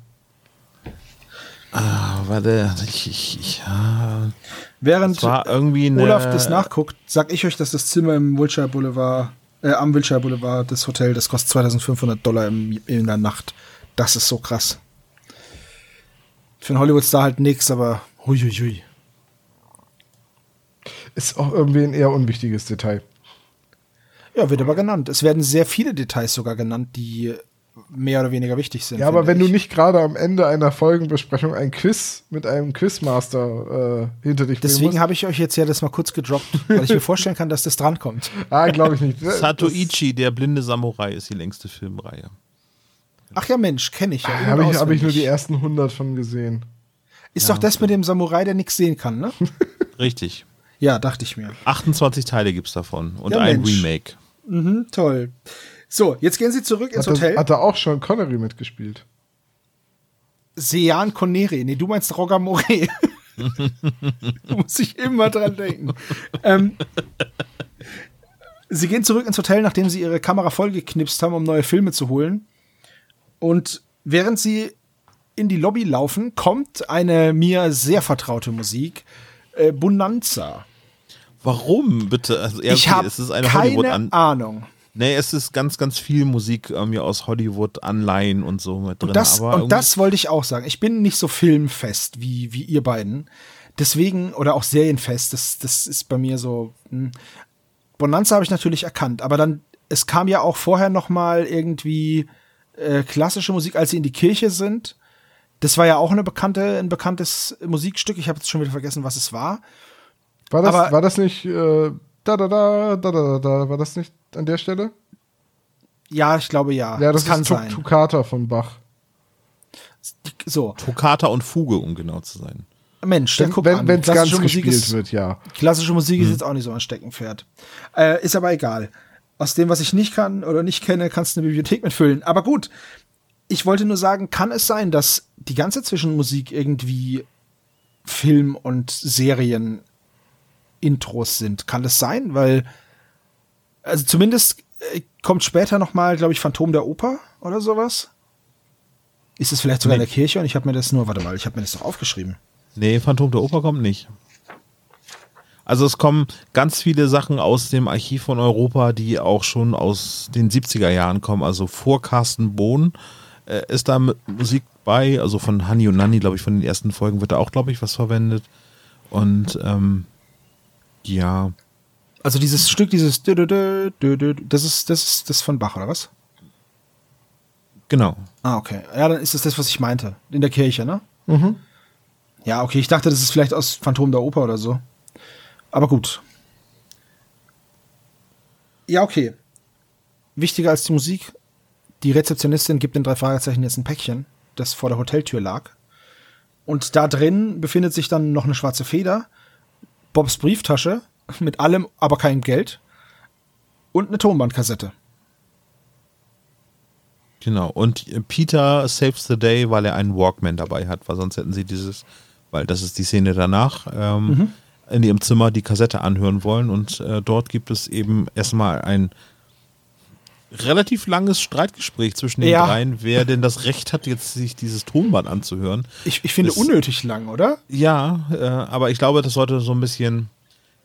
Ah, warte, ich, ich, ich, ja, Während es war irgendwie eine. Olaf das nachguckt, sag ich euch, dass das Zimmer im Wilshire Boulevard, äh, am Wilshire Boulevard, das Hotel, das kostet 2500 Dollar im, in der Nacht. Das ist so krass. Für einen Hollywood-Star halt nix, aber huiuiui. Ist auch irgendwie ein eher unwichtiges Detail. Ja, wird aber genannt. Es werden sehr viele Details sogar genannt, die mehr oder weniger wichtig sind. Ja, aber wenn du ich. nicht gerade am Ende einer Folgenbesprechung ein Quiz mit einem Quizmaster äh, hinter dich bringen Deswegen habe ich euch jetzt ja das mal kurz gedroppt, weil ich mir [laughs] vorstellen kann, dass das drankommt. Ah, glaube ich nicht. [laughs] Satoichi, der blinde Samurai, ist die längste Filmreihe. Ach ja, Mensch, kenne ich ja. in- Habe ich, hab ich nur die ersten 100 von gesehen. Ist doch das mit dem Samurai, der nichts sehen kann, ne? [laughs] Richtig. Ja, dachte ich mir. 28 Teile gibt's davon und Ja, ein Mensch. Remake. Mhm, toll. So, jetzt gehen Sie zurück ins Hat, das, Hotel. hat da auch schon Connery mitgespielt? Sean Connery. Nee, du meinst Roger Moret. [laughs] Muss ich immer dran denken. ähm, sie gehen zurück ins Hotel, nachdem sie ihre Kamera vollgeknipst haben, um neue Filme zu holen. Und während sie in die Lobby laufen, kommt eine mir sehr vertraute Musik. Äh, Bonanza. Warum bitte? Also, ich habe es ist eine keine Ahnung. Nee, es ist ganz, ganz viel Musik irgendwie aus Hollywood-Anleihen und so mit drin. Und das, und das wollte ich auch sagen. Ich bin nicht so filmfest wie, wie ihr beiden. Deswegen, oder auch serienfest, das, das ist bei mir so. Hm. Bonanza habe ich natürlich erkannt, aber dann, es kam ja auch vorher noch mal irgendwie äh, klassische Musik, als sie in die Kirche sind. Das war ja auch eine bekannte, ein bekanntes Musikstück. Ich habe jetzt schon wieder vergessen, was es war. War das, Aber- war das nicht äh, da, da, da, da, da, da, war das nicht an der Stelle? Ja, ich glaube ja. Ja, das, kann ist sein. Toccata von Bach. So, Toccata und Fuge, um genau zu sein. Mensch, der Wenn guckt es an. ganz Musik gespielt ist- wird, ja. Klassische Musik ist Hm. jetzt auch nicht so ein Steckenpferd. Äh, ist aber egal. Aus dem, was ich nicht kann oder nicht kenne, kannst du eine Bibliothek mitfüllen. Aber gut, ich wollte nur sagen, kann es sein, dass die ganze Zwischenmusik irgendwie Film- und Serien-Intros sind? Kann das sein? Weil, also zumindest äh, kommt später noch mal, glaube ich, Phantom der Oper oder sowas. Ist es vielleicht sogar Nee. in der Kirche und ich habe mir das nur, warte mal, ich habe mir das doch aufgeschrieben. Nee, Phantom der Oper kommt nicht. Also es kommen ganz viele Sachen aus dem Archiv von Europa, die auch schon aus den 70er Jahren kommen. Also vor Carsten Bohn äh, ist da Musik bei, also von Honey und Nanny, glaube ich, von den ersten Folgen wird da auch, glaube ich, was verwendet. Und ähm, ja. Also dieses Stück, dieses das ist, das ist das von Bach, oder was? Genau. Ah, okay. Ja, dann ist das das, was ich meinte. In der Kirche, ne? Mhm. Ja, okay, ich dachte, das ist vielleicht aus Phantom der Oper oder so. Aber gut. Ja, okay. Wichtiger als die Musik, die Rezeptionistin gibt den drei Fragezeichen jetzt ein Päckchen, das vor der Hoteltür lag. Und da drin befindet sich dann noch eine schwarze Feder, Bobs Brieftasche mit allem, aber keinem Geld und eine Tonbandkassette. Genau. Und Peter saves the day, weil er einen Walkman dabei hat, weil sonst hätten sie dieses, weil das ist die Szene danach, ähm, mhm. in ihrem Zimmer die Kassette anhören wollen. Und äh, dort gibt es eben erstmal ein relativ langes Streitgespräch zwischen den ja. dreien, wer denn das Recht hat, jetzt sich dieses Tonband anzuhören. Ich, ich finde das, unnötig lang, oder? Ja, äh, aber ich glaube, das sollte so ein bisschen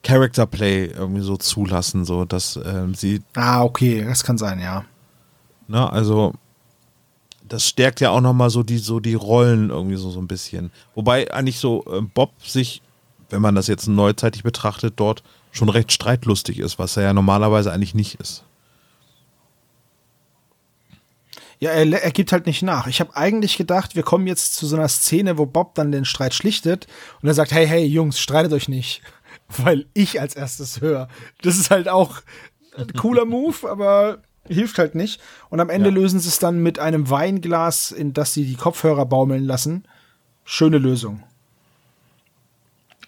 Character Play irgendwie so zulassen, so dass äh, sie. Ah, okay, das kann sein, ja. Na, also das stärkt ja auch nochmal so die, so die Rollen irgendwie so, so ein bisschen. Wobei eigentlich so äh, Bob sich, wenn man das jetzt neuzeitig betrachtet, dort schon recht streitlustig ist, was er ja normalerweise eigentlich nicht ist. Ja, er, er gibt halt nicht nach. Ich habe eigentlich gedacht, wir kommen jetzt zu so einer Szene, wo Bob dann den Streit schlichtet und er sagt, hey, hey, Jungs, streitet euch nicht. [laughs] Weil ich als erstes höre. Das ist halt auch ein cooler Move, aber hilft halt nicht. Und am Ende ja. lösen sie es dann mit einem Weinglas, in das sie die Kopfhörer baumeln lassen. Schöne Lösung.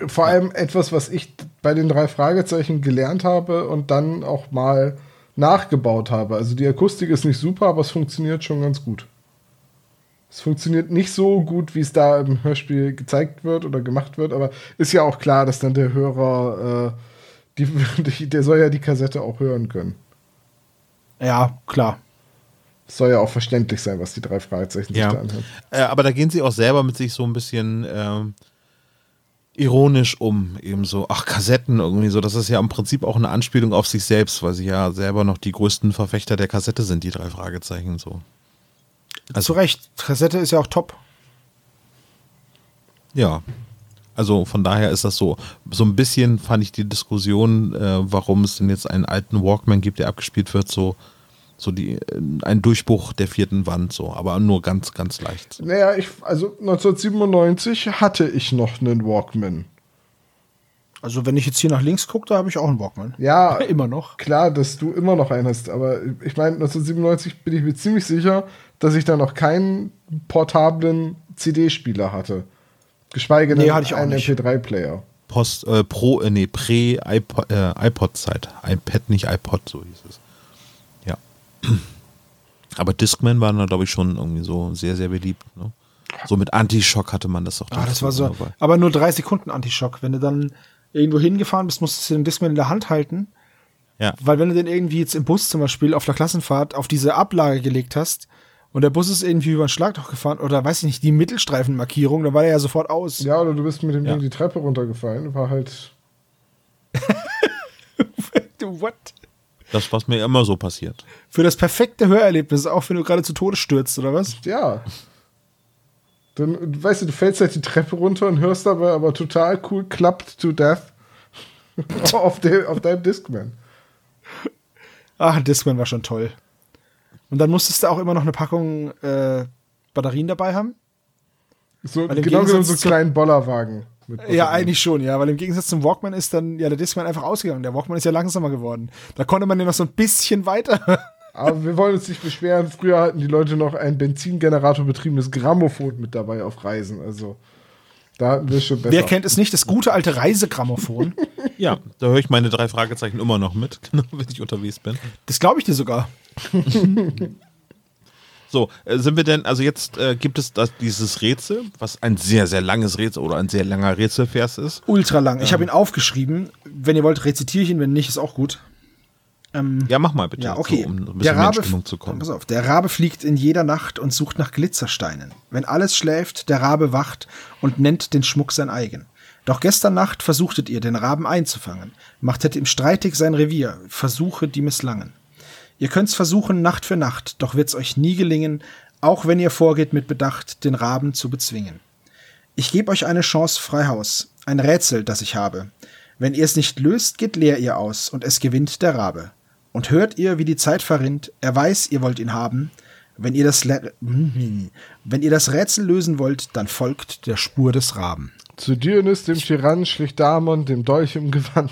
Vor allem etwas, was ich bei den drei Fragezeichen gelernt habe und dann auch mal nachgebaut habe. Also die Akustik ist nicht super, aber es funktioniert schon ganz gut. Es funktioniert nicht so gut, wie es da im Hörspiel gezeigt wird oder gemacht wird, aber ist ja auch klar, dass dann der Hörer, äh, die, [laughs] der soll ja die Kassette auch hören können. Ja, klar. Es soll ja auch verständlich sein, was die drei Fragezeichen ja. da anhören. Äh, aber da gehen sie auch selber mit sich so ein bisschen äh, ironisch um. Eben so, ach, Kassetten irgendwie so. Das ist ja im Prinzip auch eine Anspielung auf sich selbst, weil sie ja selber noch die größten Verfechter der Kassette sind, die drei Fragezeichen so. Also, Zu Recht, Kassette ist ja auch top. Ja. Also von daher ist das so. So ein bisschen fand ich die Diskussion, äh, warum es denn jetzt einen alten Walkman gibt, der abgespielt wird, so, so die, äh, ein Durchbruch der vierten Wand, so, aber nur ganz, ganz leicht. Naja, ich, also 1997 hatte ich noch einen Walkman. Also wenn ich jetzt hier nach links gucke, da habe ich auch einen Walkman. Ja, [laughs] immer noch. Klar, dass du immer noch einen hast, aber ich meine, 1997 bin ich mir ziemlich sicher, dass ich da noch keinen portablen CD-Spieler hatte. Geschweige denn nee, hatte ich einen MP3-Player. Post, äh, Pro, äh, nee, Prä-iPod-Zeit. Äh, iPad, nicht iPod, so hieß es. [clears throat] Aber Discman war da, glaube ich, schon irgendwie so sehr, sehr beliebt. Ne? So mit Anti-Schock hatte man das auch. Ah, das war so. Dabei. Aber nur drei Sekunden Anti-Schock. Wenn du dann irgendwo hingefahren bist, musstest du den Discman in der Hand halten. Ja. Weil wenn du den irgendwie jetzt im Bus zum Beispiel auf der Klassenfahrt auf diese Ablage gelegt hast, und der Bus ist irgendwie über ein Schlagloch gefahren oder weiß ich nicht, die Mittelstreifenmarkierung, da war der ja sofort aus. Ja, oder du bist mit dem ja. Ding die Treppe runtergefallen, war halt. [laughs] What? Das, was mir immer so passiert. Für das perfekte Hörerlebnis, auch wenn du gerade zu Tode stürzt, oder was? Ja. Dann, weißt du, du fällst halt die Treppe runter und hörst dabei aber total cool Clapped to Death [laughs] auf, de auf deinem Discman. Ach, Discman war schon toll. Und dann musstest du auch immer noch eine Packung äh, Batterien dabei haben. So, genau genommen so einen kleinen Bollerwagen. Ja, eigentlich schon, ja, weil im Gegensatz zum Walkman ist dann ja der Discman einfach ausgegangen. Der Walkman ist ja langsamer geworden. Da konnte man ja noch so ein bisschen weiter. Aber wir wollen uns nicht beschweren. Früher hatten die Leute noch ein Benzingenerator betriebenes Grammophon mit dabei auf Reisen. Also da hatten wir schon besser. Wer kennt es nicht? Das gute alte Reisegrammophon. [laughs] ja, da höre ich meine drei Fragezeichen immer noch mit, [laughs] wenn ich unterwegs bin. Das glaube ich dir sogar. [laughs] so, äh, sind wir denn, also jetzt äh, gibt es das, dieses Rätsel, was ein sehr, sehr langes Rätsel oder ein sehr langer Rätselvers ist. Ultra lang. Ich habe ihn aufgeschrieben. Wenn ihr wollt, rezitiere ich ihn, wenn nicht, ist auch gut. Ja, mach mal bitte, Ja, okay. so, um ein bisschen der in Rabe, Stimmung zu kommen. Pass auf, der Rabe fliegt in jeder Nacht und sucht nach Glitzersteinen. Wenn alles schläft, der Rabe wacht und nennt den Schmuck sein eigen. Doch gestern Nacht versuchtet ihr, den Raben einzufangen, machtet ihm streitig sein Revier, Versuche, die misslangen. Ihr könnt's versuchen Nacht für Nacht, doch wird's euch nie gelingen, auch wenn ihr vorgeht mit Bedacht, den Raben zu bezwingen. Ich geb euch eine Chance frei Haus, ein Rätsel, das ich habe. Wenn ihr es nicht löst, geht leer ihr aus, und es gewinnt der Rabe. Und hört ihr, wie die Zeit verrinnt, er weiß, ihr wollt ihn haben. Wenn ihr das, Le wenn ihr das Rätsel lösen wollt, dann folgt der Spur des Raben. Zu Dionys, dem Tyrann, schlich Damon, dem Dolch im Gewand.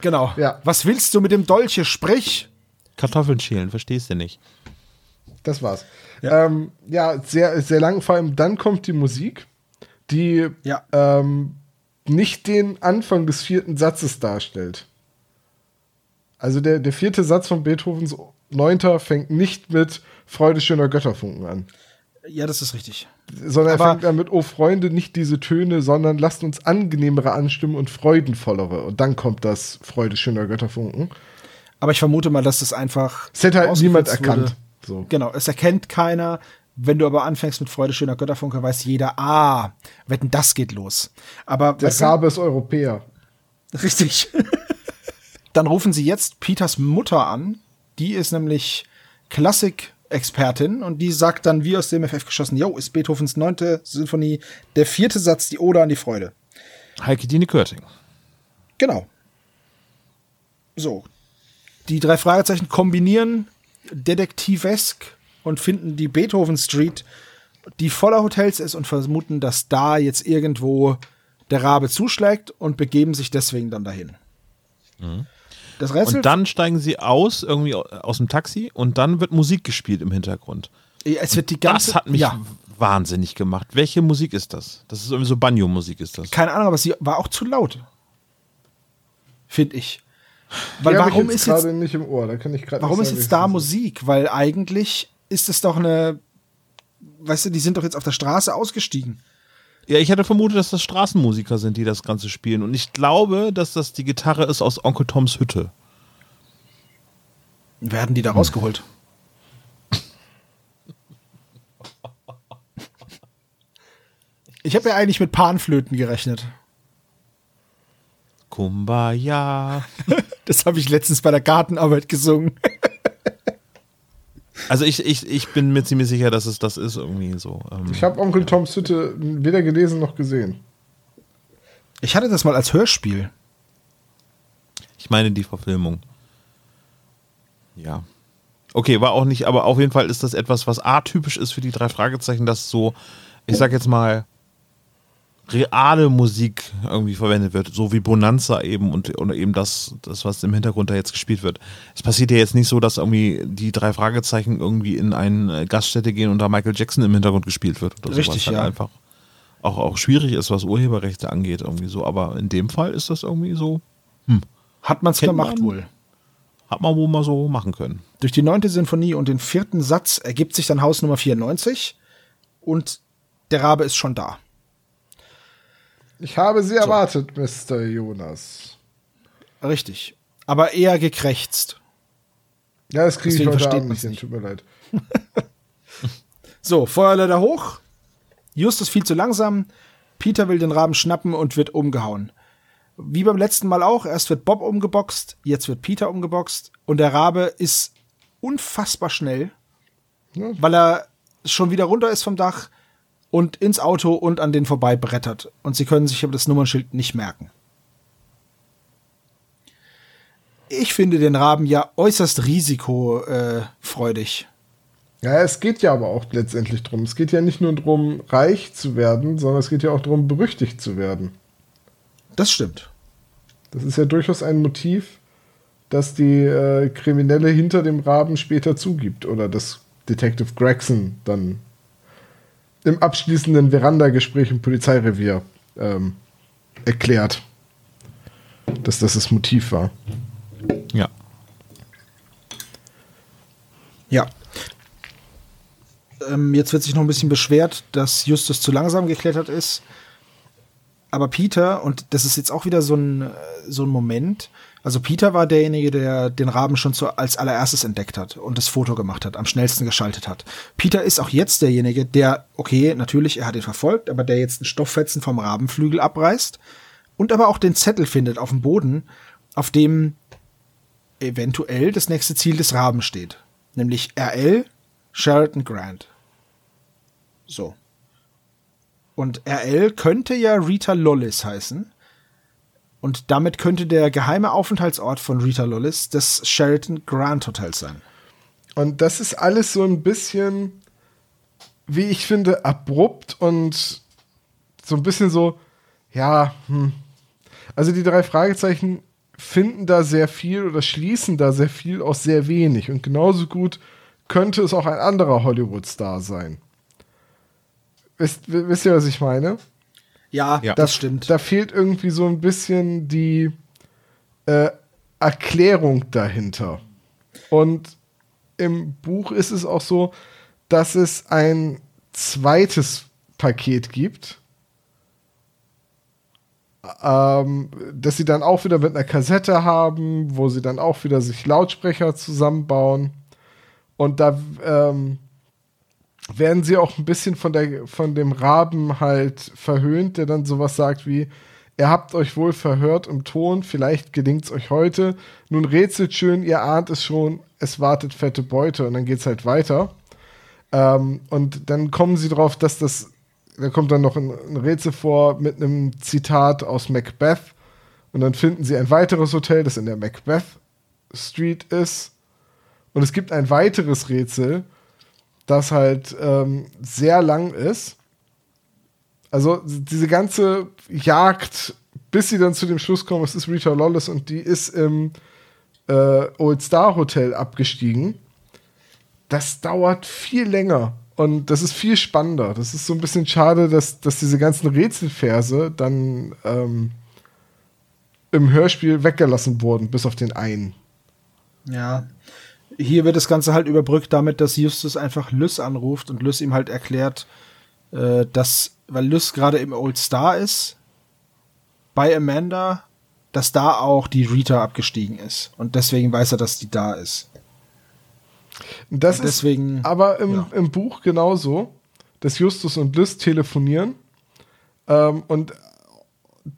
Genau. Ja. Was willst du mit dem Dolche? Sprich! Kartoffeln schälen, verstehst du nicht. Das war's. Ja, ähm, ja sehr, sehr lang. Vor allem dann kommt die Musik, die Ja. ähm, nicht den Anfang des vierten Satzes darstellt. Also der, der vierte Satz von Beethovens Neunter fängt nicht mit Freude schöner Götterfunken an. Ja, das ist richtig. Sondern er Aber- fängt an mit, oh Freunde, nicht diese Töne, sondern lasst uns angenehmere anstimmen und freudenvollere. Und dann kommt das Freude schöner Götterfunken. Aber ich vermute mal, dass das einfach. Es hätte halt niemand erkannt. So. Genau, es erkennt keiner. Wenn du aber anfängst mit Freude schöner Götterfunke, weiß jeder, ah, wetten, das geht los. Aber Der Rabe ist Europäer. Richtig. [laughs] Dann rufen sie jetzt Peters Mutter an. Die ist nämlich Klassik-Expertin und die sagt dann, wie aus dem FF geschossen, jo, ist Beethovens neunte Sinfonie der vierte Satz, die Ode an die Freude. Heike Dine Körting. Genau. So. Die drei Fragezeichen kombinieren detektivesk und finden die Beethoven Street, die voller Hotels ist und vermuten, dass da jetzt irgendwo der Rabe zuschlägt und begeben sich deswegen dann dahin. Das Rätsel Und dann steigen sie aus, irgendwie aus dem Taxi, und dann wird Musik gespielt im Hintergrund. es wird die ganze Das hat mich ja, wahnsinnig gemacht. Welche Musik ist das? Das ist irgendwie so Banjo-Musik, ist das. keine Ahnung, aber sie war auch zu laut. Finde ich. Weil Die hab ich warum jetzt ist jetzt nicht im Ohr? Da kann ich gerade Warum nicht ist sagen, jetzt da Musik? Weil eigentlich ist es doch eine, weißt du, die sind doch jetzt auf der Straße ausgestiegen. Ja, ich hätte vermutet, dass das Straßenmusiker sind, die das Ganze spielen. Und ich glaube, dass das die Gitarre ist aus Onkel Toms Hütte. Werden die da rausgeholt? Ich habe ja eigentlich mit Panflöten gerechnet. Kumbaya. [laughs] Das habe ich letztens bei der Gartenarbeit gesungen. Also ich, ich, ich bin mir ziemlich sicher, dass es das ist irgendwie so. Ähm, Ich habe Onkel Toms Hütte weder gelesen noch gesehen. Ich hatte das mal als Hörspiel. ich meine die Verfilmung. Ja. Okay, war auch nicht, aber auf jeden Fall ist das etwas, was atypisch ist für die drei Fragezeichen, dass so, ich sag jetzt mal, reale Musik irgendwie verwendet wird, so wie Bonanza eben und, und eben das, das, was im Hintergrund da jetzt gespielt wird. Es passiert ja jetzt nicht so, dass irgendwie die drei Fragezeichen irgendwie in eine Gaststätte gehen und da Michael Jackson im Hintergrund gespielt wird oder Richtig, sowas halt ja. einfach auch, auch schwierig ist, was Urheberrechte angeht, irgendwie so. Aber in dem Fall ist das irgendwie so, Hat man's Kennt gemacht man? wohl. hat man wohl mal so machen können. Durch die neunte Sinfonie und den vierten Satz ergibt sich dann Haus Nummer 94 und der Rabe ist schon da. Ich habe sie erwartet, Mr. Jonas. Richtig. Aber eher gekrächzt. Ja, das kriege ich heute Abend nicht hin, tut mir leid. [laughs] So, Feuerleiter hoch. Justus viel zu langsam. Peter will den Raben schnappen und wird umgehauen. Wie beim letzten Mal auch, erst wird Bob umgeboxt, jetzt wird Peter umgeboxt und der Rabe ist unfassbar schnell, Ja. weil er schon wieder runter ist vom Dach und ins Auto und an den vorbei brettert. Und sie können sich aber das Nummernschild nicht merken. Ich finde den Raben ja äußerst risikofreudig. Ja, es geht ja aber auch letztendlich drum. Es geht ja nicht nur darum, reich zu werden, sondern es geht ja auch darum, berüchtigt zu werden. Das stimmt. Das ist ja durchaus ein Motiv, das die äh, Kriminelle hinter dem Raben später zugibt. Oder das Detective Gregson dann im abschließenden Veranda-Gespräch im Polizeirevier ähm, erklärt, dass das das Motiv war. Ja. Ja. Ähm, jetzt wird sich noch ein bisschen beschwert, dass Justus zu langsam geklettert ist. aber Peter, und das ist jetzt auch wieder so ein, so ein Moment, also Peter war derjenige, der den Raben schon zu, als allererstes entdeckt hat und das Foto gemacht hat, am schnellsten geschaltet hat. Peter ist auch jetzt derjenige, der, okay, natürlich, er hat ihn verfolgt, aber der jetzt einen Stofffetzen vom Rabenflügel abreißt und aber auch den Zettel findet auf dem Boden, auf dem eventuell das nächste Ziel des Raben steht. Nämlich RL Sheraton Grant. So. Und RL könnte ja Rita Lollis heißen. Und damit könnte der geheime Aufenthaltsort von Rita Lollis das Sheraton Grand Hotel sein. Und das ist alles so ein bisschen, wie ich finde, abrupt und so ein bisschen so, ja, hm. Also die drei Fragezeichen finden da sehr viel oder schließen da sehr viel aus sehr wenig. Und genauso gut könnte es auch ein anderer Hollywood-Star sein. Wisst, wisst ihr, was ich meine? Ja, das, das stimmt. Da fehlt irgendwie so ein bisschen die äh, Erklärung dahinter. Und im Buch ist es auch so, dass es ein zweites Paket gibt, ähm, dass sie dann auch wieder mit einer Kassette haben, wo sie dann auch wieder sich Lautsprecher zusammenbauen. Und da ähm, werden sie auch ein bisschen von, der, von dem Raben halt verhöhnt, der dann sowas sagt wie, ihr habt euch wohl verhört im Ton, vielleicht gelingt es euch heute. Nun rätselt schön, ihr ahnt es schon, es wartet fette Beute und dann geht es halt weiter. Ähm, und dann kommen sie drauf, dass das, da kommt dann noch ein, ein Rätsel vor mit einem Zitat aus Macbeth und dann finden sie ein weiteres Hotel, das in der Macbeth Street ist. Und es gibt ein weiteres Rätsel, das halt ähm, sehr lang ist. Also diese ganze Jagd, bis sie dann zu dem Schluss kommen, es ist Rita Lawless und die ist im äh, Old Star Hotel abgestiegen. Das dauert viel länger und das ist viel spannender. Das ist so ein bisschen schade, dass, dass diese ganzen Rätselverse dann ähm, im Hörspiel weggelassen wurden, bis auf den einen. Ja, hier wird das Ganze halt überbrückt damit, dass Justus einfach Lys anruft und Lys ihm halt erklärt, äh, dass, weil Lys gerade im Old Star ist, bei Amanda, dass da auch die Rita abgestiegen ist. Und deswegen weiß er, dass die da ist. Das und deswegen, ist aber im, ja. im Buch genauso, dass Justus und Lys telefonieren ähm, und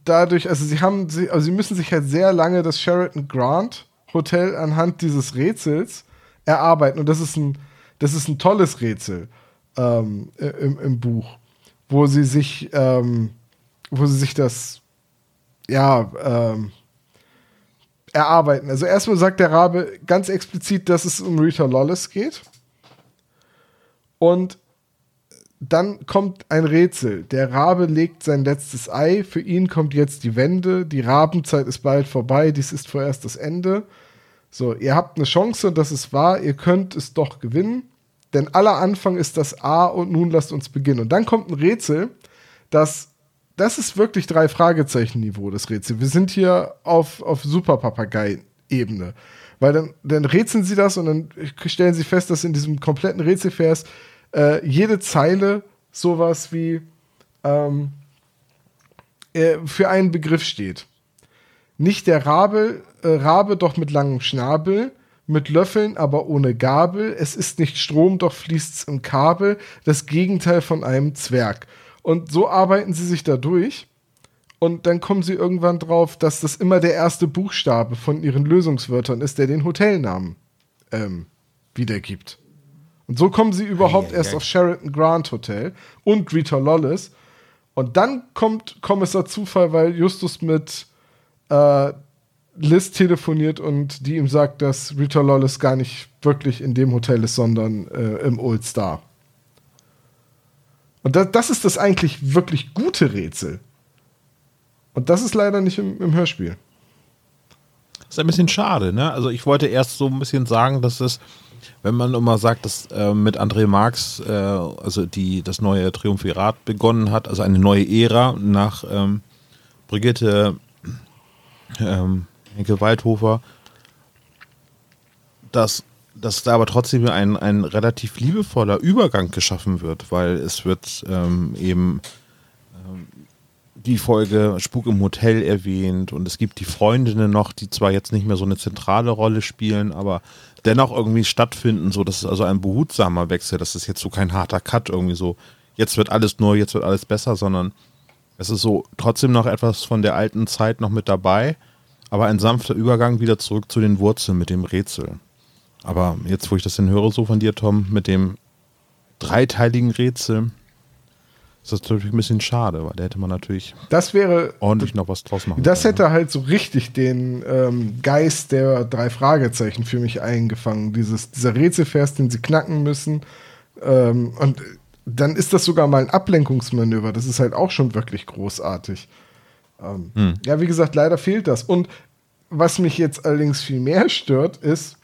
dadurch, also sie haben, sie, also sie müssen sich halt sehr lange das Sheraton Grant Hotel anhand dieses Rätsels erarbeiten. Und das ist ein, das ist ein tolles Rätsel ähm, im, im Buch, wo sie sich, ähm, wo sie sich das ja ähm, erarbeiten. Also erstmal sagt der Rabe ganz explizit, dass es um Rita Lawless geht. Und dann kommt ein Rätsel. Der Rabe legt sein letztes Ei. Für ihn kommt jetzt die Wende. Die Rabenzeit ist bald vorbei. Dies ist vorerst das Ende. So, ihr habt eine Chance und das ist wahr. Ihr könnt es doch gewinnen. Denn aller Anfang ist das A und nun lasst uns beginnen. Und dann kommt ein Rätsel, das, das ist wirklich drei Fragezeichen-Niveau, das Rätsel. Wir sind hier auf, auf Superpapagei-Ebene. Weil dann, dann rätseln sie das und dann stellen sie fest, dass in diesem kompletten Rätselvers äh, jede Zeile sowas wie ähm, äh, für einen Begriff steht. Nicht der Rabe, äh, Rabe, doch mit langem Schnabel, mit Löffeln, aber ohne Gabel. Es ist nicht Strom, doch fließt's im Kabel. Das Gegenteil von einem Zwerg. Und so arbeiten sie sich da durch. Und dann kommen sie irgendwann drauf, dass das immer der erste Buchstabe von ihren Lösungswörtern ist, der den Hotelnamen ähm, wiedergibt. Und so kommen sie überhaupt ja, ja, erst auf Sheraton Grant Hotel und Rita Lawless. Und dann kommt Kommissar Zufall, weil Justus mit äh, Liz telefoniert und die ihm sagt, dass Rita Lawless gar nicht wirklich in dem Hotel ist, sondern äh, im Old Star. Und das, das ist das eigentlich wirklich gute Rätsel. Und das ist leider nicht im, im Hörspiel. Ist ein bisschen schade, ne? Also ich wollte erst so ein bisschen sagen, dass es, wenn man immer sagt, dass äh, mit André Marx, äh, also die das neue Triumphirat begonnen hat, also eine neue Ära nach ähm, Brigitte ähm, Henke Waldhofer, dass, dass da aber trotzdem ein, ein relativ liebevoller Übergang geschaffen wird, weil es wird ähm, eben ähm, die Folge Spuk im Hotel erwähnt und es gibt die Freundinnen noch, die zwar jetzt nicht mehr so eine zentrale Rolle spielen, aber dennoch irgendwie stattfinden. So, das ist also ein behutsamer Wechsel. Das ist jetzt so kein harter Cut irgendwie so. Jetzt wird alles neu, jetzt wird alles besser, sondern es ist so trotzdem noch etwas von der alten Zeit noch mit dabei, aber ein sanfter Übergang wieder zurück zu den Wurzeln mit dem Rätsel. Aber jetzt, wo ich das denn höre, so von dir, Tom, mit dem dreiteiligen Rätsel, ist das natürlich ein bisschen schade, weil da hätte man natürlich Das wäre. ordentlich noch was draus machen Das können. hätte halt so richtig den ähm, Geist der drei Fragezeichen für mich eingefangen. Dieses, dieser Rätselvers, den sie knacken müssen. Ähm, und dann ist das sogar mal ein Ablenkungsmanöver. Das ist halt auch schon wirklich großartig. Ähm, Ja, wie gesagt, leider fehlt das. Und was mich jetzt allerdings viel mehr stört, ist,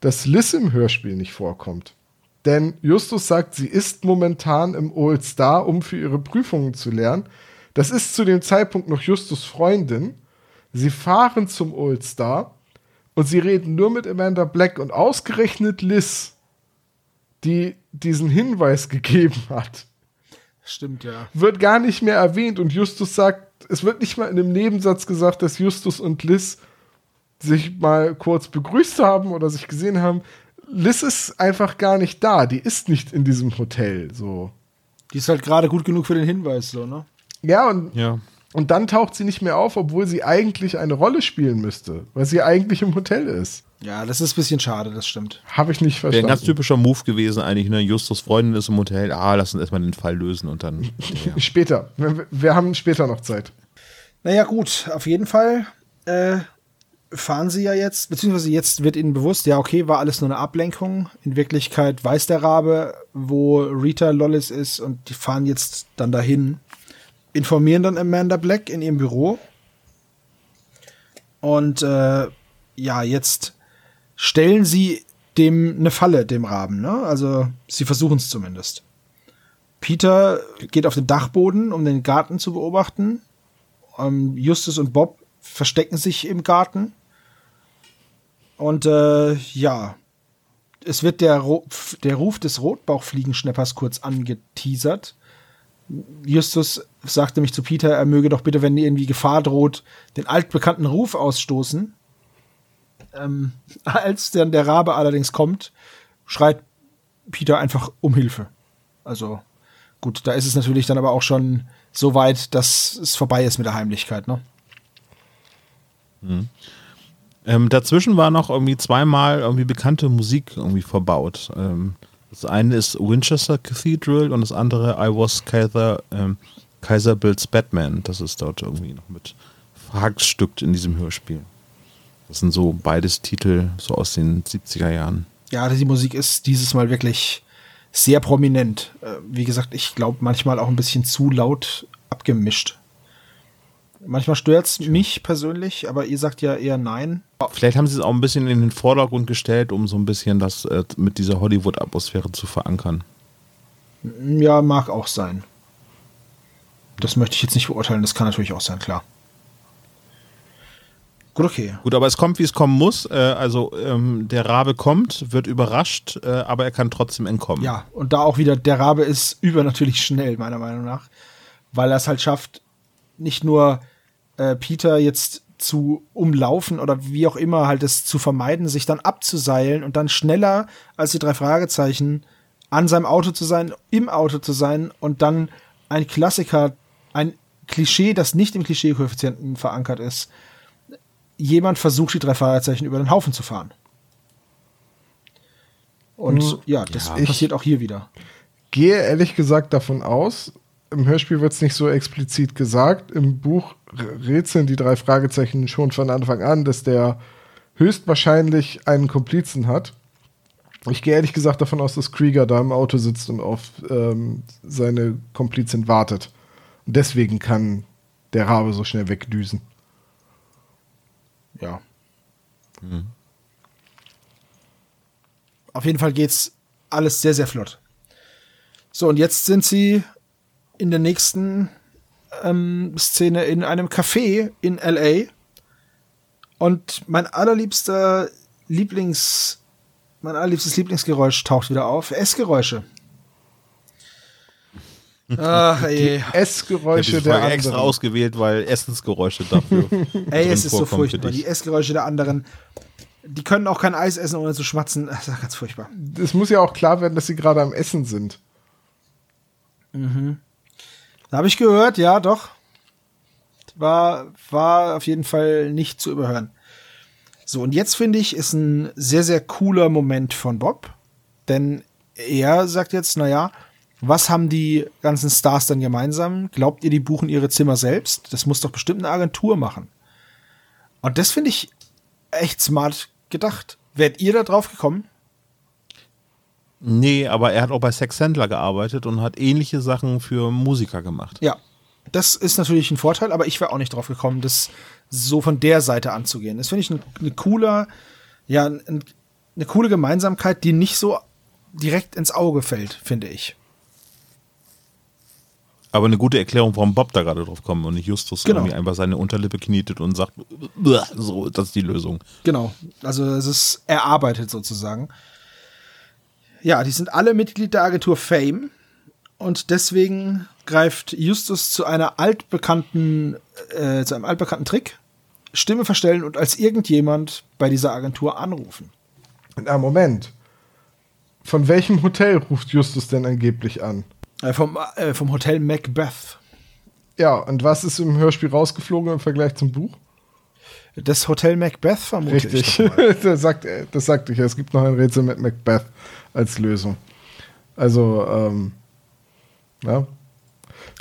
dass Liz im Hörspiel nicht vorkommt. Denn Justus sagt, sie ist momentan im Old Star, um für ihre Prüfungen zu lernen. Das ist zu dem Zeitpunkt noch Justus Freundin. Sie fahren zum Old Star und sie reden nur mit Amanda Black und ausgerechnet Liz, die diesen Hinweis [laughs] gegeben hat, Stimmt, ja. wird gar nicht mehr erwähnt und Justus sagt, es wird nicht mal in einem Nebensatz gesagt, dass Justus und Liz sich mal kurz begrüßt haben oder sich gesehen haben. Liz ist einfach gar nicht da, die ist nicht in diesem Hotel, so. Die ist halt gerade gut genug für den Hinweis, so, ne? Ja, und, Ja. Und dann taucht sie nicht mehr auf, obwohl sie eigentlich eine Rolle spielen müsste, weil sie eigentlich im Hotel ist. Ja, das ist ein bisschen schade, das stimmt. Habe ich nicht Wäre ein verstanden. ganz typischer Move gewesen, eigentlich, ne? Justus Freundin ist im Hotel, ah, lass uns erstmal den Fall lösen und dann. [laughs] Ja. Später. Wir, wir haben später noch Zeit. Naja, gut, auf jeden Fall äh, fahren sie ja jetzt, beziehungsweise jetzt wird ihnen bewusst, ja, okay, war alles nur eine Ablenkung. In Wirklichkeit weiß der Rabe, wo Rita Lollis ist und die fahren jetzt dann dahin, informieren dann Amanda Black in ihrem Büro. Und äh, ja, jetzt stellen sie dem eine Falle, dem Raben, ne? Also sie versuchen es zumindest. Peter geht auf den Dachboden, um den Garten zu beobachten. Ähm, Justus und Bob verstecken sich im Garten. Und äh, ja, es wird der, der Ruf des Rotbauchfliegenschneppers kurz angeteasert. Justus sagte mich zu Peter, er möge doch bitte, wenn irgendwie Gefahr droht, den altbekannten Ruf ausstoßen. Ähm, [laughs] als dann der Rabe allerdings kommt, schreit Peter einfach um Hilfe. Also gut, da ist es natürlich dann aber auch schon so weit, dass es vorbei ist mit der Heimlichkeit, ne? Ähm, dazwischen war noch irgendwie zweimal irgendwie bekannte Musik irgendwie verbaut. Ähm, das eine ist Winchester Cathedral und das andere I Was Kaiser, ähm, Kaiser Builds Batman. Das ist dort irgendwie noch mit verhackstückt in diesem Hörspiel. Das sind so beides Titel so aus den 70er Jahren. Ja, die Musik ist dieses Mal wirklich sehr prominent. Äh, Wie gesagt, ich glaube manchmal auch ein bisschen zu laut abgemischt. Manchmal stört's mich persönlich, aber ihr sagt ja eher nein. Vielleicht haben sie es auch ein bisschen in den Vordergrund gestellt, um so ein bisschen das äh, mit dieser Hollywood-Atmosphäre zu verankern. Ja, mag auch sein. Das möchte ich jetzt nicht beurteilen, das kann natürlich auch sein, klar. Gut, okay. Gut, aber es kommt, wie es kommen muss. Äh, also ähm, der Rabe kommt, wird überrascht, äh, aber er kann trotzdem entkommen. Ja, und da auch wieder, der Rabe ist übernatürlich schnell, meiner Meinung nach. Weil er es halt schafft, nicht nur äh, Peter jetzt zu umlaufen oder wie auch immer halt es zu vermeiden, sich dann abzuseilen und dann schneller als die drei Fragezeichen an seinem Auto zu sein, im Auto zu sein und dann ein Klassiker, ein Klischee, das nicht im Klischee-Koeffizienten verankert ist. Jemand versucht, die drei Fragezeichen über den Haufen zu fahren. Und Hm, ja, das ja. passiert auch hier wieder. Gehe ehrlich gesagt davon aus, im Hörspiel wird es nicht so explizit gesagt. Im Buch rätseln die drei Fragezeichen schon von Anfang an, dass der höchstwahrscheinlich einen Komplizen hat. Ich gehe ehrlich gesagt davon aus, dass Krieger da im Auto sitzt und auf ähm, seine Komplizin wartet. Und deswegen kann der Rabe so schnell wegdüsen. Ja. Auf jeden Fall geht's alles sehr, sehr flott. So, und jetzt sind sie in der nächsten ähm, Szene in einem Café in LA. Und mein allerliebster Lieblings, mein allerliebstes Lieblingsgeräusch taucht wieder auf. Essgeräusche. Ach, ey. Ich Essgeräusche die der Folge extra anderen. ausgewählt, weil Essensgeräusche dafür. [laughs] Ey, es ist so furchtbar. Die Essgeräusche der anderen. Die können auch kein Eis essen, ohne zu schmatzen. [laughs] Das ist ganz furchtbar. Es muss ja auch klar werden, dass sie gerade am Essen sind. Da habe ich gehört, ja, doch. War, war auf jeden Fall nicht zu überhören. So, und jetzt finde ich, ist ein sehr, sehr cooler Moment von Bob. Denn er sagt jetzt, naja, was haben die ganzen Stars dann gemeinsam? Glaubt ihr, die buchen ihre Zimmer selbst? Das muss doch bestimmt eine Agentur machen. Und das finde ich echt smart gedacht. Wärt ihr da drauf gekommen? Nee, aber er hat auch bei Sex Sandler gearbeitet und hat ähnliche Sachen für Musiker gemacht. Ja, das ist natürlich ein Vorteil, aber ich wäre auch nicht drauf gekommen, das so von der Seite anzugehen. Das finde ich ein, eine cooler, ja, ein, eine coole Gemeinsamkeit, die nicht so direkt ins Auge fällt, finde ich. Aber eine gute Erklärung, warum Bob da gerade drauf kommt und nicht Justus Genau. irgendwie einfach seine Unterlippe knietet und sagt, so, das ist die Lösung. Genau. Also es ist erarbeitet sozusagen. Ja, die sind alle Mitglied der Agentur Fame und deswegen greift Justus zu einer altbekannten, äh, zu einem altbekannten Trick. Stimme verstellen und als irgendjemand bei dieser Agentur anrufen. Na, Moment. Von welchem Hotel ruft Justus denn angeblich an? Äh, vom, äh, vom Hotel Macbeth. Ja, und was ist im Hörspiel rausgeflogen im Vergleich zum Buch? Das Hotel Macbeth vermute ich. Richtig. [laughs] das, sagt, das sagte ich ja. Es gibt noch ein Rätsel mit Macbeth als Lösung. Also, ähm, ja.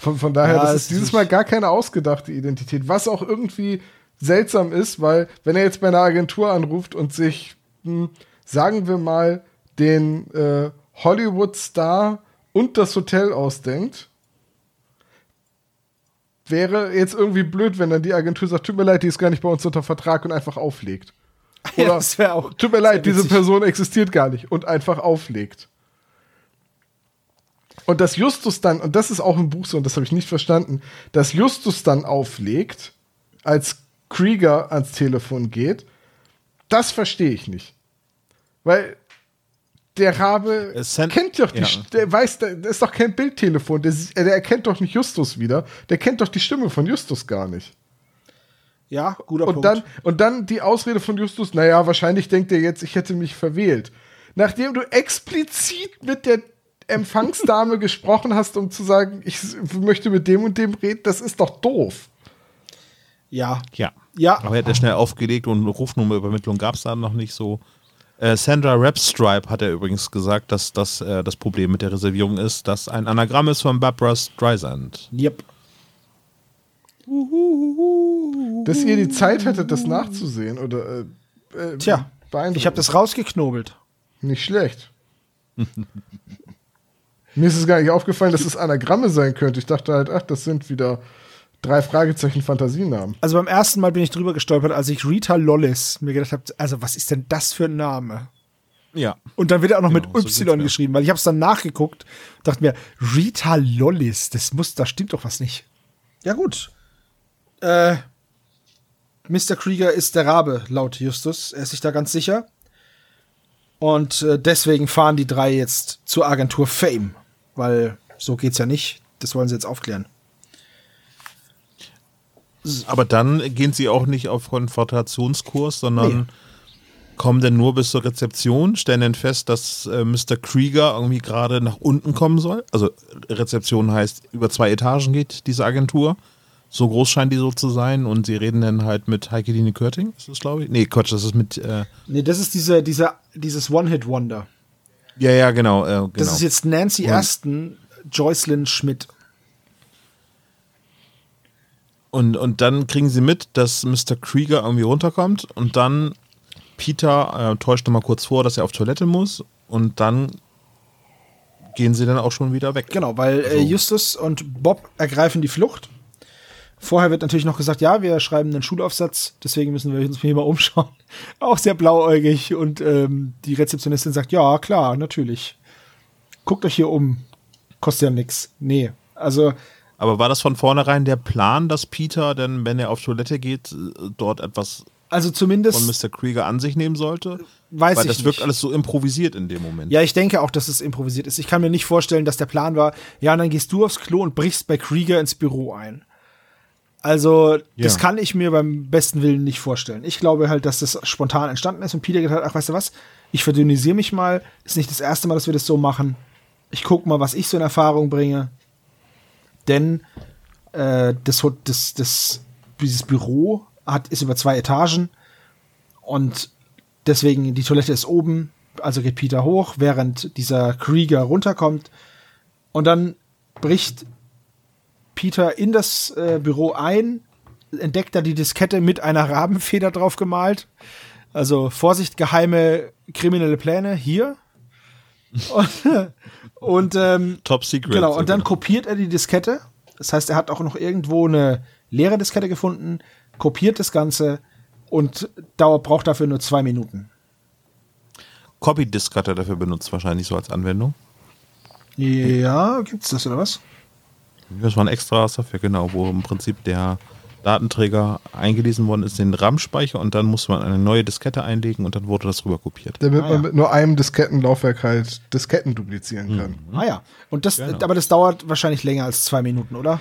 Von, von daher, Ja, das ist dieses Mal gar keine ausgedachte Identität. Was auch irgendwie seltsam ist, weil, wenn er jetzt bei einer Agentur anruft und sich, hm, sagen wir mal, den äh, Hollywood-Star und das Hotel ausdenkt, wäre jetzt irgendwie blöd, wenn dann die Agentur sagt, tut mir leid, die ist gar nicht bei uns unter Vertrag und einfach auflegt. [laughs] Ja, Oder das wäre auch. tut mir leid, diese. Person existiert gar nicht und einfach auflegt. Und dass Justus dann, und das ist auch im Buch so, und das habe ich nicht verstanden, dass Justus dann auflegt, als Krieger ans Telefon geht, das verstehe ich nicht. Weil der Rabe Es sind- kennt doch die, ja. Der weiß, der, das ist doch kein Bildtelefon, der, der erkennt doch nicht Justus wieder, der kennt doch die Stimme von Justus gar nicht. Ja, guter Und Punkt. dann, und dann die Ausrede von Justus, naja, wahrscheinlich denkt er jetzt, ich hätte mich verwählt. Nachdem du explizit mit der Empfangsdame [laughs] gesprochen hast, um zu sagen, ich möchte mit dem und dem reden, das ist doch doof. ja. Ja. Ja. Aber er hat ja schnell aufgelegt und Rufnummerübermittlung gab es da noch nicht so. Äh, Sandra Rapstripe hat er übrigens gesagt, dass das äh, das Problem mit der Reservierung ist, dass ein Anagramm ist von Barbara Streisand. Yep. Dass ihr die Zeit hättet, das nachzusehen oder äh, äh, Tja, ich habe das rausgeknobelt. Nicht schlecht. [laughs] Mir ist es gar nicht aufgefallen, dass es Anagramme sein könnte. Ich dachte halt, ach, das sind wieder drei Fragezeichen Fantasienamen. Also beim ersten Mal bin ich drüber gestolpert, als ich Rita Lollis mir gedacht habe, also was ist denn das für ein Name? Ja. Und dann wird er auch noch Genau, mit Y geschrieben, weil ich habe es dann nachgeguckt und dachte mir, Rita Lollis, das muss, da stimmt doch was nicht. Ja gut. Äh, Mr. Krieger ist der Rabe, laut Justus. Er ist sich da ganz sicher. Und äh, deswegen fahren die drei jetzt zur Agentur Fame, weil so geht's ja nicht. Das wollen sie jetzt aufklären. Aber dann gehen sie auch nicht auf Konfrontationskurs, sondern kommen dann nur bis zur Rezeption, stellen dann fest, dass äh, Mr. Krieger irgendwie gerade nach unten kommen soll. Also Rezeption heißt, über zwei Etagen geht diese Agentur. So groß scheint die so zu sein und sie reden dann halt mit Heikeline Körting, ist das glaube ich? Nee, Quatsch, das ist mit, äh, Nee, das ist diese, dieser, dieses One-Hit-Wonder. ja, ja, genau. Äh, genau. Das ist jetzt Nancy Aston, Joycelyn Schmidt. Und, und dann kriegen sie mit, dass Mr. Krieger irgendwie runterkommt und dann Peter äh, täuscht nochmal kurz vor, dass er auf Toilette muss und dann gehen sie dann auch schon wieder weg. Genau, weil äh, Justus und Bob ergreifen die Flucht. Vorher wird natürlich noch gesagt, ja, wir schreiben einen Schulaufsatz, deswegen müssen wir uns hier mal umschauen. [laughs] Auch sehr blauäugig und ähm, die Rezeptionistin sagt, ja, klar, natürlich. Guckt euch hier um. Kostet ja nix. Nee. Also, Aber war das von vornherein der Plan, dass Peter dann, wenn er auf Toilette geht, äh, dort etwas Also zumindest. von Mr. Krieger an sich nehmen sollte. Weiß Weil ich das wirkt nicht. alles so improvisiert in dem Moment. Ja, ich denke auch, dass es improvisiert ist. Ich kann mir nicht vorstellen, dass der Plan war, ja, und dann gehst du aufs Klo und brichst bei Krieger ins Büro ein. Also, das Ja. kann ich mir beim besten Willen nicht vorstellen. Ich glaube halt, dass das spontan entstanden ist und Peter gedacht hat, ach, weißt du was, ich verdünnisiere mich mal. Ist nicht das erste Mal, dass wir das so machen. Ich guck mal, was ich so in Erfahrung bringe. Denn äh, das, das, das, dieses Büro hat, ist über zwei Etagen und deswegen die Toilette ist oben, also geht Peter hoch, während dieser Krieger runterkommt. Und dann bricht Peter in das äh, Büro ein, entdeckt da die Diskette mit einer Rabenfeder drauf gemalt. Also Vorsicht, geheime kriminelle Pläne hier. Und, [laughs] und ähm, Top Secret. Genau, und dann sogar. kopiert er die Diskette. Das heißt, er hat auch noch irgendwo eine leere Diskette gefunden, kopiert das Ganze und dauert, braucht dafür nur zwei Minuten. Copy Disk hat er dafür benutzt, wahrscheinlich so als Anwendung. Ja, gibt's das oder was? Das war ein extra Software, genau, wo im Prinzip der Datenträger eingelesen worden ist in den RAM-Speicher und dann musste man eine neue Diskette einlegen und dann wurde das rüber kopiert. Damit Ah, man ja. mit nur einem Diskettenlaufwerk halt Disketten duplizieren kann. Ah ja. Und das, Genau. aber das dauert wahrscheinlich länger als zwei Minuten, oder?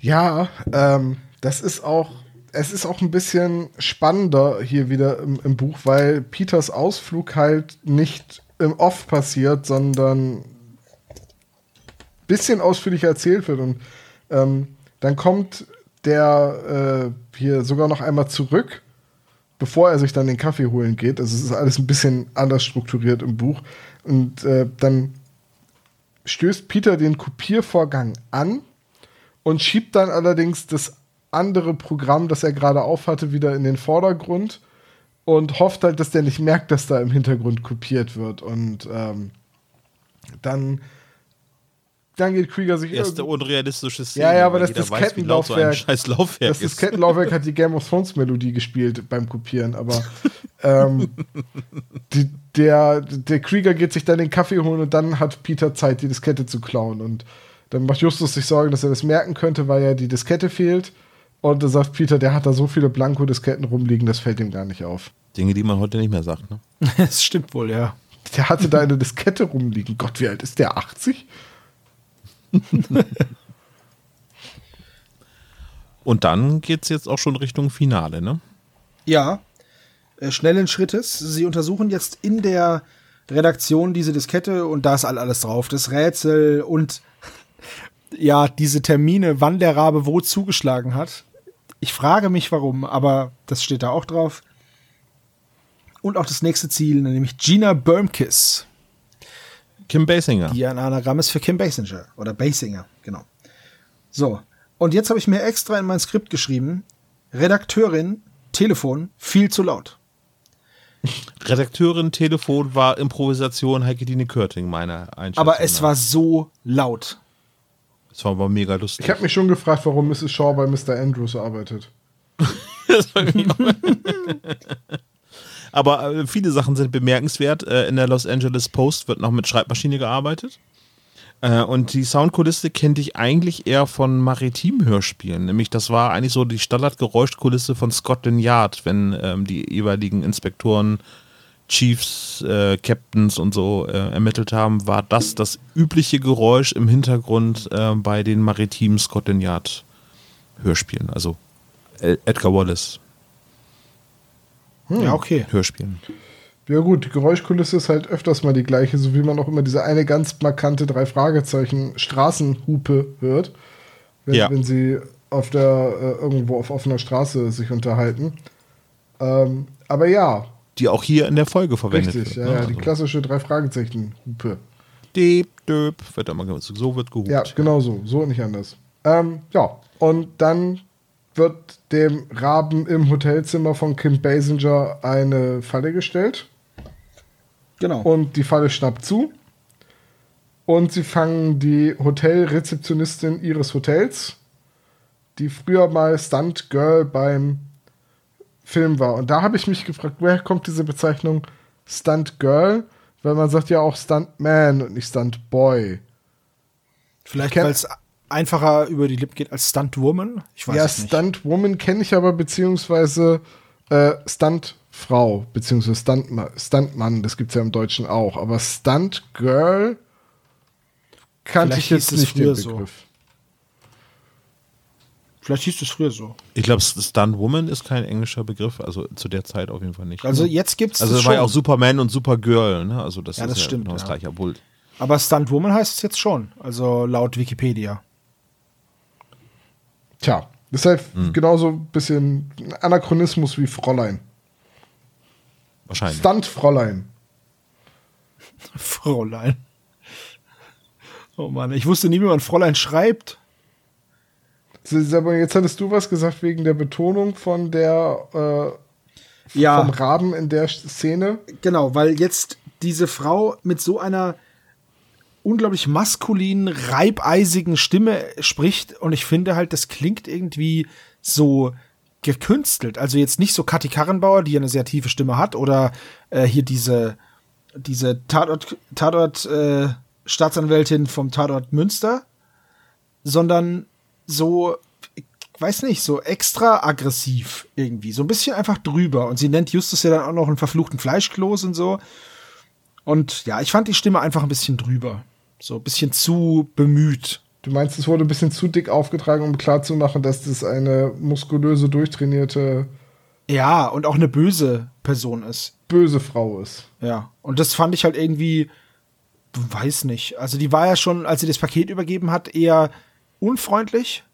Ja, ähm, das ist auch, es ist auch ein bisschen spannender hier wieder im, im Buch, weil Peters Ausflug halt nicht im Off passiert, sondern bisschen ausführlicher erzählt wird. Und ähm, dann kommt der äh, hier sogar noch einmal zurück, bevor er sich dann den Kaffee holen geht. Also es ist alles ein bisschen anders strukturiert im Buch. Und äh, dann stößt Peter den Kopiervorgang an und schiebt dann allerdings das andere Programm, das er gerade aufhatte, wieder in den Vordergrund und hofft halt, dass der nicht merkt, dass da im Hintergrund kopiert wird. Und ähm, dann, dann geht Krieger sich Erste unrealistische Szene. Ja, ja, aber das so Diskettenlaufwerk- scheiß Laufwerk das ist. Diskettenlaufwerk hat die Game of Thrones Melodie gespielt beim Kopieren, aber [laughs] ähm, die, der, der Krieger geht sich dann den Kaffee holen und dann hat Peter Zeit, die Diskette zu klauen. Und dann macht Justus sich Sorgen, dass er das merken könnte, weil ja die Diskette fehlt. Und dann sagt Peter, der hat da so viele Blanko-Disketten rumliegen, das fällt ihm gar nicht auf. Dinge, die man heute nicht mehr sagt. Ne? [laughs] Das stimmt wohl, ja. Der hatte da eine Diskette rumliegen. Gott, wie alt ist der? 80? [laughs] Und dann geht es jetzt auch schon Richtung Finale, ne? Ja, äh, schnellen Schrittes. Sie untersuchen jetzt in der Redaktion diese Diskette und da ist all- alles drauf. Das Rätsel und [laughs] ja, diese Termine, wann der Rabe wo zugeschlagen hat. Ich frage mich warum, aber das steht da auch drauf. Und auch das nächste Ziel, nämlich Gina Bermkiss, Kim Basinger. die ein Anagramm ist für Kim Basinger oder Basinger, genau. So, und jetzt habe ich mir extra in mein Skript geschrieben, Redakteurin, Telefon, viel zu laut. [laughs] Redakteurin Telefon war Improvisation Heike-Dine Körting, meiner Einschätzung. Aber es war so laut. Es war aber mega lustig. Ich habe mich schon gefragt, warum Mrs. Shaw bei Mr. Andrews arbeitet. [laughs] [laughs] Aber äh, viele Sachen sind bemerkenswert. Äh, in der Los Angeles Post wird noch mit Schreibmaschine gearbeitet. Äh, und die Soundkulisse kannte ich eigentlich eher von Maritim-Hörspielen. Nämlich, das war eigentlich so die Standardgeräuschkulisse von Scotland Yard, wenn ähm, die jeweiligen Inspektoren, Chiefs, äh, Captains und so äh, ermittelt haben, war das das übliche Geräusch im Hintergrund äh, bei den maritimen Scotland Yard Hörspielen. Also Edgar Wallace Ja, okay. Hörspielen. Ja gut, die Geräuschkulisse ist halt öfters mal die gleiche, so wie man auch immer diese eine ganz markante drei Fragezeichen Straßenhupe hört, wenn, Ja. wenn sie auf der äh, irgendwo auf offener Straße sich unterhalten. Ähm, aber ja, die auch hier in der Folge verwendet richtig, wird. ja, ne? ja, die Also, klassische drei Fragezeichen Hupe. Deep, döp, wird immer so wird gehupt. Ja, genau so, so und nicht anders. Ähm, ja, und dann wird dem Raben im Hotelzimmer von Kim Basinger eine Falle gestellt. Genau. Und die Falle schnappt zu. Und sie fangen die Hotelrezeptionistin ihres Hotels, die früher mal Stunt Girl beim Film war. Und da habe ich mich gefragt, woher kommt diese Bezeichnung Stunt Girl? Weil man sagt ja auch Stunt Man und nicht Stunt Boy. Vielleicht, weil es einfacher über die Lippen geht als Stuntwoman. Ich weiß ja, es nicht. Stunt Woman kenne ich aber, beziehungsweise Äh, Stuntfrau, beziehungsweise Stuntma Stuntmann, das gibt es ja im Deutschen auch. Aber Stuntgirl kannte ich jetzt hieß es nicht den früher so. Begriff. Vielleicht hieß es früher so. Ich glaube, Stunt Woman ist kein englischer Begriff, also zu der Zeit auf jeden Fall nicht. Also jetzt gibt es also es war ja auch Superman und Supergirl, ne? Also das Ja, ist das ja stimmt, genau das ja. gleiche, obwohl Aber Stuntwoman heißt es jetzt schon. Also laut Wikipedia. Tja, das ist halt Hm. genauso ein bisschen Anachronismus wie Fräulein. wahrscheinlich. Stuntfräulein. [laughs] Fräulein. Oh Mann, ich wusste nie, wie man Fräulein schreibt. Aber jetzt hattest du was gesagt wegen der Betonung von der äh, Ja. vom Raben in der Szene. Genau, weil jetzt diese Frau mit so einer unglaublich maskulinen, reibeisigen Stimme spricht und ich finde halt, das klingt irgendwie so gekünstelt. Also jetzt nicht so Kathi Karrenbauer, die ja eine sehr tiefe Stimme hat, oder äh, hier diese, diese Tatort, Tatort äh, Staatsanwältin vom Tatort Münster, sondern so, ich weiß nicht, so extra aggressiv irgendwie. So ein bisschen einfach drüber. Und sie nennt Justus ja dann auch noch einen verfluchten Fleischkloß und so. Und ja, ich fand die Stimme einfach ein bisschen drüber. So ein bisschen zu bemüht. Du meinst, es wurde ein bisschen zu dick aufgetragen, um klarzumachen, dass das eine muskulöse, durchtrainierte, Ja, und auch eine böse Person ist. böse Frau ist. Ja. Und das fand ich halt irgendwie, weiß nicht. Also die war ja schon, als sie das Paket übergeben hat, eher unfreundlich,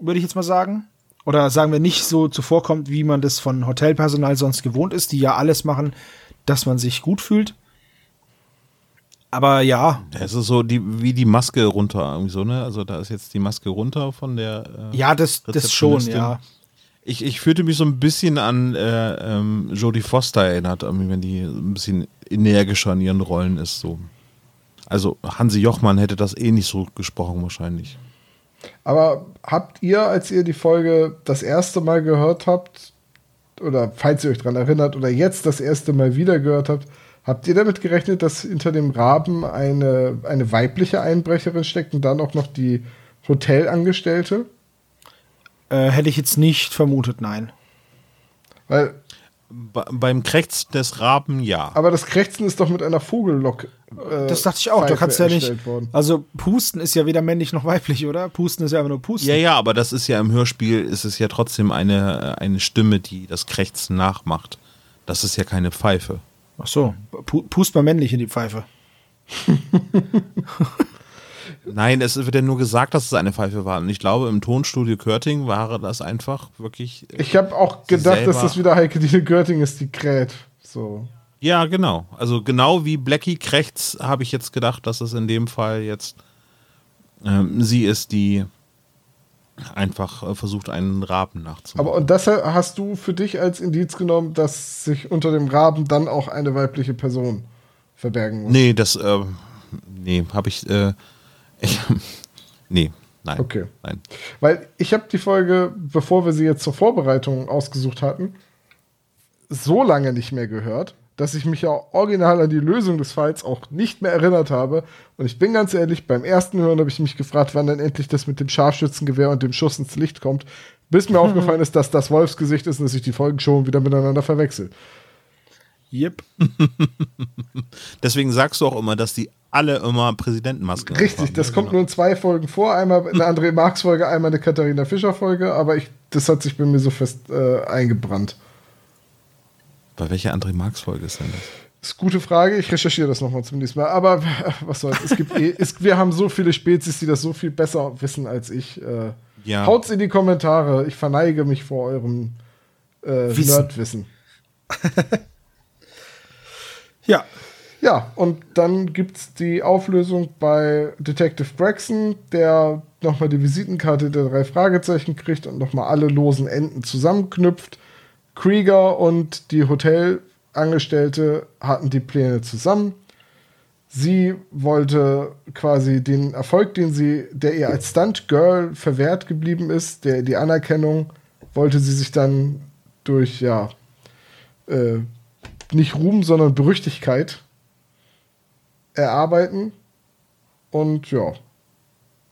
würde ich jetzt mal sagen. Oder sagen wir nicht so zuvorkommt, wie man das von Hotelpersonal sonst gewohnt ist, die ja alles machen, dass man sich gut fühlt. Aber ja, Es ist so die, wie die Maske runter, irgendwie so, ne? Also da ist jetzt die Maske runter von der. Äh, ja, das, das schon, ja. Ich, ich fühlte mich so ein bisschen an äh, ähm, Jodie Foster erinnert, irgendwie, wenn die ein bisschen energischer in ihren Rollen ist. So. Also Hansi Jochmann hätte das eh nicht so gesprochen wahrscheinlich. Aber habt ihr, als ihr die Folge das erste Mal gehört habt, oder falls ihr euch daran erinnert, oder jetzt das erste Mal wieder gehört habt, habt ihr damit gerechnet, dass hinter dem Raben eine, eine weibliche Einbrecherin steckt und dann auch noch die Hotelangestellte? Äh, hätte ich jetzt nicht vermutet, nein. Weil, Be beim Krächz des Raben ja. aber das Krächzen ist doch mit einer Vogellok. Äh, Das dachte ich auch. Da Pfeife kannst du ja nicht. worden. Also Pusten ist ja weder männlich noch weiblich, oder? Pusten ist ja einfach nur Pusten. Ja, ja, aber das ist ja im Hörspiel, ist es ja trotzdem eine, eine Stimme, die das Krächzen nachmacht. Das ist ja keine Pfeife. Ach so, pu pust mal männlich in die Pfeife. [laughs] Nein, es wird ja nur gesagt, dass es eine Pfeife war. Und ich glaube, im Tonstudio Körting war das einfach wirklich. äh, Ich habe auch gedacht, dass das wieder Heike Dine Görting ist, die kräht. So. Ja, genau. Also genau wie Blackie Krächz habe ich jetzt gedacht, dass es in dem Fall jetzt ähm, sie ist, die einfach äh, versucht, einen Raben nachzumachen. Aber und das hast du für dich als Indiz genommen, dass sich unter dem Raben dann auch eine weibliche Person verbergen muss? nee, das, äh, nee, habe ich, äh, [laughs] ich, nee, nein. Okay. Nein. Weil ich habe die Folge, bevor wir sie jetzt zur Vorbereitung ausgesucht hatten, so lange nicht mehr gehört, dass ich mich ja original an die Lösung des Falls auch nicht mehr erinnert habe. Und ich bin ganz ehrlich, beim ersten Hören habe ich mich gefragt, wann dann endlich das mit dem Scharfschützengewehr und dem Schuss ins Licht kommt, bis mir [laughs] aufgefallen ist, dass das Wolfsgesicht ist und dass ich die Folgen schon wieder miteinander verwechsel. Yep. [laughs] Deswegen sagst du auch immer, dass die alle immer Präsidentenmasken Richtig, aufhaben, das ne? kommt nur in zwei Folgen vor. Einmal eine André Marx Folge, einmal eine Katharina Fischer Folge, aber ich, das hat sich bei mir so fest äh, eingebrannt. Bei welcher André Marx Folge ist denn das? Das ist eine gute Frage. Ich recherchiere das nochmal zum nächsten Mal. Aber äh, was soll's. Es gibt eh, es, wir haben so viele Spezies, die das so viel besser wissen als ich. Äh, Ja. Haut's in die Kommentare. Ich verneige mich vor eurem äh, Wissen. Nerdwissen. [laughs] Ja. Ja, und dann gibt's die Auflösung bei Detective Braxton, der nochmal die Visitenkarte der drei Fragezeichen kriegt und nochmal alle losen Enden zusammenknüpft. Krieger und die Hotelangestellte hatten die Pläne zusammen. Sie wollte quasi den Erfolg, den sie, der ihr als Stunt-Girl verwehrt geblieben ist, der die Anerkennung, wollte sie sich dann durch, ja, äh, nicht Ruhm, sondern Berüchtigkeit erarbeiten. Und ja,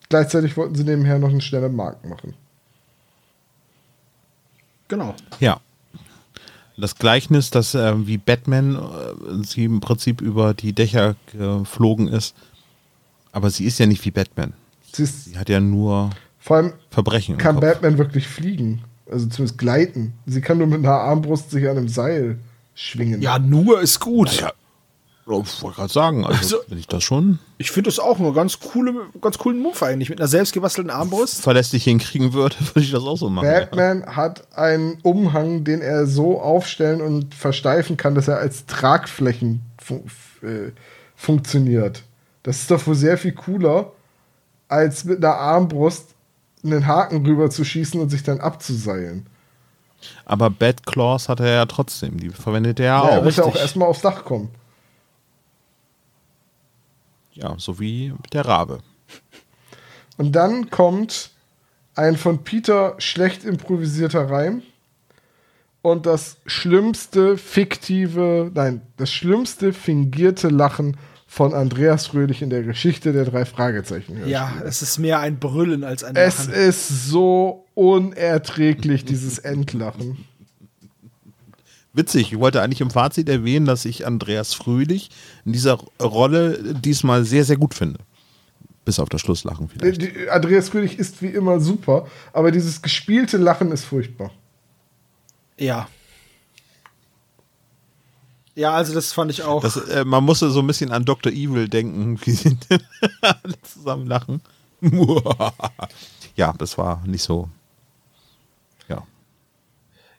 gleichzeitig wollten sie nebenher noch einen schnellen Markt machen. Genau. Ja. Das Gleichnis, dass äh, wie Batman äh, sie im Prinzip über die Dächer geflogen ist. Aber sie ist ja nicht wie Batman. Sie, ist, Sie hat ja nur vor allem Verbrechen. im kann Kopf. Batman wirklich fliegen. Also zumindest gleiten. Sie kann nur mit einer Armbrust sich an einem Seil schwingen. Ja, nur ist gut. Ja, ich wollte gerade sagen, also, Also- wenn ich das schon Ich finde das auch einen ganz, coole, ganz coolen Move eigentlich. Mit einer selbstgebastelten Armbrust. verlässlich hinkriegen würde, [laughs] würde ich das auch so machen. Ja. Batman hat einen Umhang, den er so aufstellen und versteifen kann, dass er als Tragflächen fu f- äh, funktioniert. Das ist doch wohl sehr viel cooler, als mit einer Armbrust einen Haken rüber zu schießen und sich dann abzuseilen. Aber Bad Claws hat er ja trotzdem, die verwendet er ja Ja, er auch. muss ja auch erstmal aufs Dach kommen. Ja, so wie der Rabe. Und dann kommt ein von Peter schlecht improvisierter Reim und das schlimmste fiktive, nein, das schlimmste fingierte Lachen von Andreas Fröhlich in der Geschichte der drei Fragezeichen. Ja, es ist mehr ein Brüllen als ein Es Lachen. ist so unerträglich, dieses Endlachen. Witzig, ich wollte eigentlich im Fazit erwähnen, dass ich Andreas Fröhlich in dieser Rolle diesmal sehr, sehr gut finde. Bis auf das Schlusslachen vielleicht. Die- Andreas Fröhlich ist wie immer super, aber dieses gespielte Lachen ist furchtbar. Ja. Ja, also das fand ich auch. Das, äh, man musste so ein bisschen an Dr. Evil denken, [laughs] wie sie alle zusammen lachen. [laughs] ja, das war nicht so.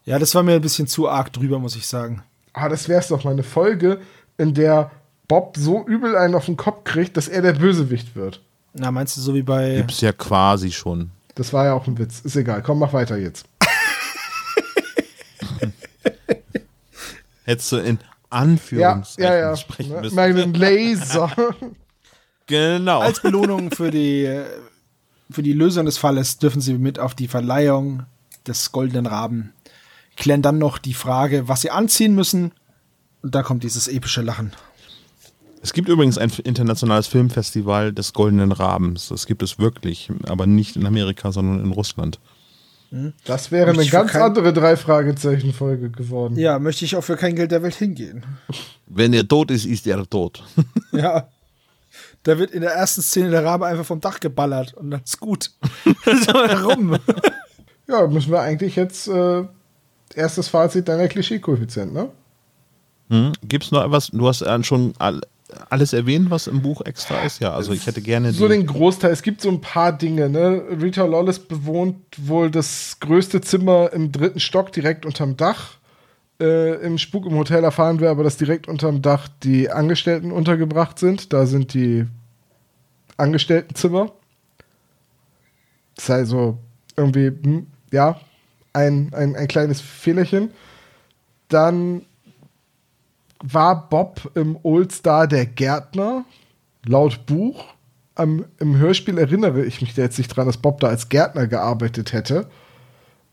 Ja. ja, das war mir ein bisschen zu arg drüber, muss ich sagen. Ah, das wär's doch mal eine Folge, in der Bob so übel einen auf den Kopf kriegt, dass er der Bösewicht wird. Na, meinst du so wie bei. Gibt's ja quasi schon. Das war ja auch ein Witz. Ist egal. Komm, mach weiter jetzt. [laughs] Hättest du in Ja, Anführungszeichen ja, ja. sprechen Ne, müssen. Meinen Laser. [laughs] Genau. Als Belohnung für die, für die Lösung des Falles dürfen sie mit auf die Verleihung des Goldenen Raben. Klären dann noch die Frage, was sie anziehen müssen. Und da kommt dieses epische Lachen. Es gibt übrigens ein internationales Filmfestival des Goldenen Rabens. Das gibt es wirklich, aber nicht in Amerika, sondern in Russland. Das wäre eine Ich ganz kein- andere Drei-Fragezeichen-Folge geworden. Ja, möchte ich auch für kein Geld der Welt hingehen. Wenn er tot ist, ist er tot. [laughs] Ja. Da wird in der ersten Szene der Rabe einfach vom Dach geballert und dann ist gut. [laughs] [laughs] so herum. Ja, müssen wir eigentlich jetzt äh, erstes Fazit deiner Klischee-Koeffizient, ne? Hm? Gibt es noch etwas? Du hast äh, schon all, alles erwähnt, was im Buch extra ist? Ja, also ich hätte gerne So den Großteil. Es gibt so ein paar Dinge, ne? Rita Lawless bewohnt wohl das größte Zimmer im dritten Stock direkt unterm Dach. Äh, Im Spuk im Hotel erfahren wir aber, dass direkt unterm Dach die Angestellten untergebracht sind. Da sind die Angestelltenzimmer. Das ist also irgendwie, hm, ja, ein, ein, ein kleines Fehlerchen. Dann war Bob im Old Star der Gärtner, laut Buch. Am, Im Hörspiel erinnere ich mich jetzt nicht dran, dass Bob da als Gärtner gearbeitet hätte.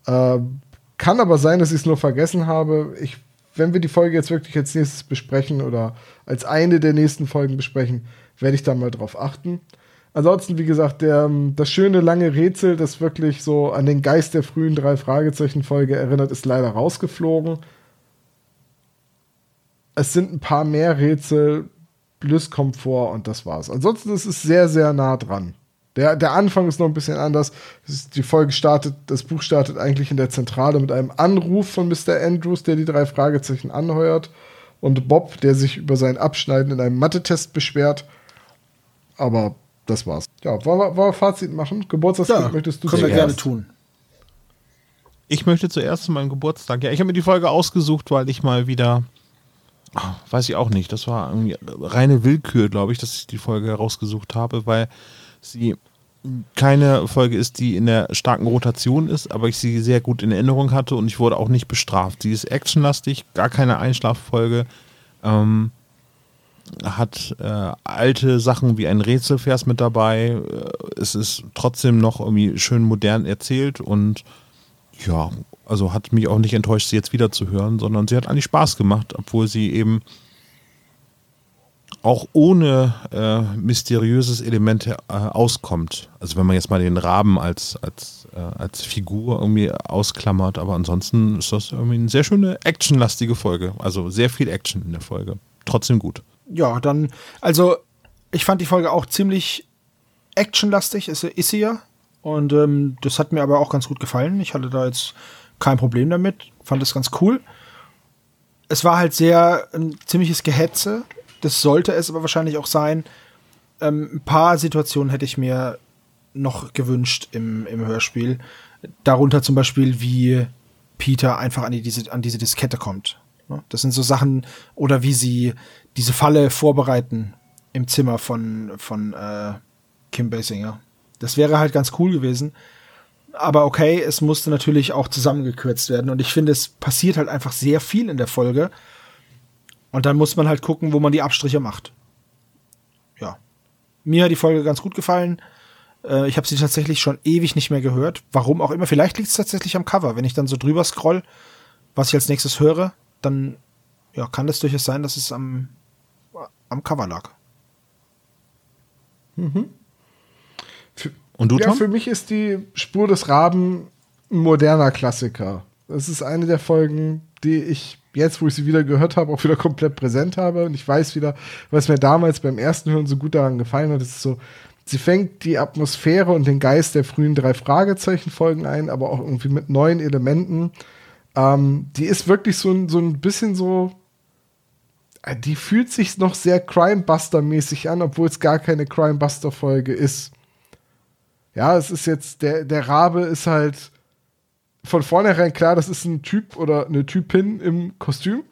Ähm, kann aber sein, dass ich es nur vergessen habe. Ich, wenn wir die Folge jetzt wirklich als nächstes besprechen oder als eine der nächsten Folgen besprechen, werde ich da mal drauf achten. Ansonsten, wie gesagt, der, ähm, das schöne lange Rätsel, das wirklich so an den Geist der frühen drei Fragezeichen-Folge erinnert, ist leider rausgeflogen. Es sind ein paar mehr Rätsel, kommt vor und das war's. Ansonsten ist es sehr, sehr nah dran. Der, der Anfang ist noch ein bisschen anders. Die Folge startet, das Buch startet eigentlich in der Zentrale mit einem Anruf von Mr. Andrews, der die drei Fragezeichen anheuert. Und Bob, der sich über sein Abschneiden in einem Mathe-Test beschwert. Aber das war's. Ja, wollen wir, wollen wir Fazit machen? Geburtstagsglück Ja, möchtest du können wir gerne tun. Ich möchte zuerst zu meinem Geburtstag. Ja, ich habe mir die Folge ausgesucht, weil ich mal wieder. ah, Weiß ich auch nicht. Das war irgendwie reine Willkür, glaube ich, dass ich die Folge herausgesucht habe, weil sie keine Folge ist, die in der starken Rotation ist, aber ich sie sehr gut in Erinnerung hatte und ich wurde auch nicht bestraft. Sie ist actionlastig, gar keine Einschlaffolge. Ähm, hat äh, alte Sachen wie ein Rätselvers mit dabei. Äh, es ist trotzdem noch irgendwie schön modern erzählt und ja, also hat mich auch nicht enttäuscht, sie jetzt wieder zu hören, sondern sie hat eigentlich Spaß gemacht, obwohl sie eben auch ohne äh, mysteriöses Elemente äh, auskommt. Also wenn man jetzt mal den Raben als, als, äh, als Figur irgendwie ausklammert, aber ansonsten ist das irgendwie eine sehr schöne actionlastige Folge. Also sehr viel Action in der Folge. Trotzdem gut. Ja, dann, also ich fand die Folge auch ziemlich actionlastig, ist, ist sie ja. Und ähm, das hat mir aber auch ganz gut gefallen. Ich hatte da jetzt kein Problem damit, fand es ganz cool. Es war halt sehr ein ziemliches Gehetze. Das sollte es aber wahrscheinlich auch sein. Ähm, ein paar Situationen hätte ich mir noch gewünscht im, im Hörspiel. Darunter zum Beispiel, wie Peter einfach an, die, diese, an diese Diskette kommt. Das sind so Sachen, oder wie sie diese Falle vorbereiten im Zimmer von, von äh, Kim Basinger. Das wäre halt ganz cool gewesen. Aber okay, es musste natürlich auch zusammengekürzt werden. Und ich finde, es passiert halt einfach sehr viel in der Folge. Und dann muss man halt gucken, wo man die Abstriche macht. Ja. Mir hat die Folge ganz gut gefallen. Äh, ich habe sie tatsächlich schon ewig nicht mehr gehört. Warum auch immer. Vielleicht liegt es tatsächlich am Cover. Wenn ich dann so drüber scroll, was ich als nächstes höre, dann ja, kann das durchaus sein, dass es am, am Cover lag. Mhm. Für, Und du, ja, Tom? für mich ist die Spur des Raben ein moderner Klassiker. Das ist eine der Folgen, die ich jetzt, wo ich sie wieder gehört habe, auch wieder komplett präsent habe. Und ich weiß wieder, was mir damals beim ersten Hören so gut daran gefallen hat. Das ist so, sie fängt die Atmosphäre und den Geist der frühen drei Fragezeichen-Folgen ein, aber auch irgendwie mit neuen Elementen. Ähm, die ist wirklich so, ein so ein bisschen so, die fühlt sich noch sehr Crimebuster-mäßig an, obwohl es gar keine Crimebuster-Folge ist. Ja, es ist jetzt, der, der Rabe ist halt von vornherein klar, das ist ein Typ oder eine Typin im Kostüm.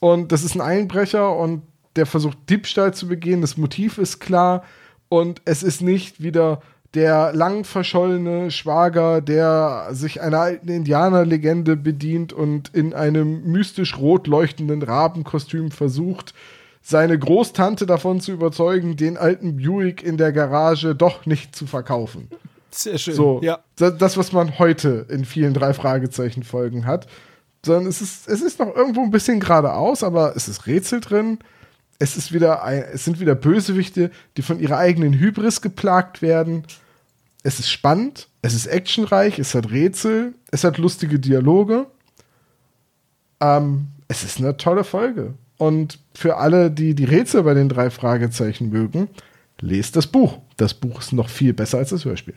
Und das ist ein Einbrecher und der versucht Diebstahl zu begehen. Das Motiv ist klar. Und es ist nicht wieder der lang verschollene Schwager, der sich einer alten Indianerlegende bedient und in einem mystisch rot leuchtenden Rabenkostüm versucht, seine Großtante davon zu überzeugen, den alten Buick in der Garage doch nicht zu verkaufen. Sehr schön. So, ja. das, was man heute in vielen drei Fragezeichen-Folgen hat. Sondern es ist, es ist noch irgendwo ein bisschen geradeaus, aber es ist Rätsel drin. Es ist wieder, ein, es sind wieder Bösewichte, die von ihrer eigenen Hybris geplagt werden. Es ist spannend, es ist actionreich, es hat Rätsel, es hat lustige Dialoge. Ähm, es ist eine tolle Folge. Und für alle, die die Rätsel bei den drei Fragezeichen mögen, lest das Buch. Das Buch ist noch viel besser als das Hörspiel.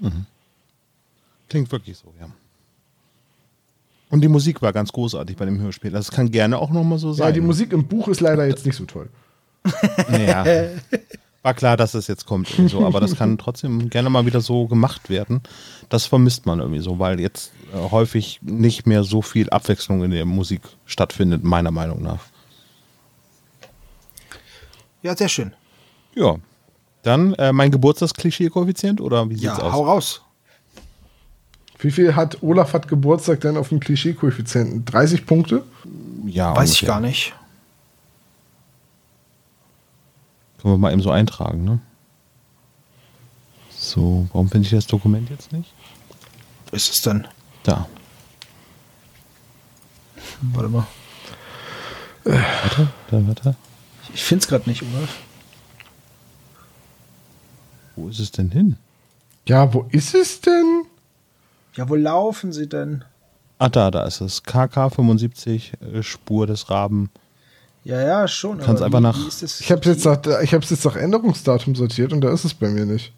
Mhm. Klingt wirklich so, ja. Und die Musik war ganz großartig bei dem Hörspiel. Das kann gerne auch noch mal so sein. Ja, die Musik im Buch ist leider jetzt nicht so toll. [laughs] Ja. War klar, dass es jetzt kommt. und So, aber das kann trotzdem gerne mal wieder so gemacht werden. Das vermisst man irgendwie so, weil jetzt äh, häufig nicht mehr so viel Abwechslung in der Musik stattfindet, meiner Meinung nach. Ja, sehr schön. Ja. Dann äh, mein Geburtstagsklischee-Koeffizient oder wie sieht's Ja, aus? hau raus. Wie viel hat Olaf hat Geburtstag denn auf dem Klischee-Koeffizienten? 30 Punkte? Ja, Weiß ich ungefähr. gar nicht. Können wir mal eben so eintragen, ne? So, warum finde ich das Dokument jetzt nicht? Wo ist es denn? Da. Warte mal. Warte, da, warte. Ich finde es gerade nicht, oder? Wo ist es denn hin? Ja, wo ist es denn? Ja, wo laufen sie denn? Ah, da, da ist es. KK75, äh, Spur des Raben. Ja, ja, schon. Kannst aber einfach wie- nach- wie ist das Ich habe es jetzt, nach- ich hab's jetzt nach Änderungsdatum sortiert und da ist es bei mir nicht.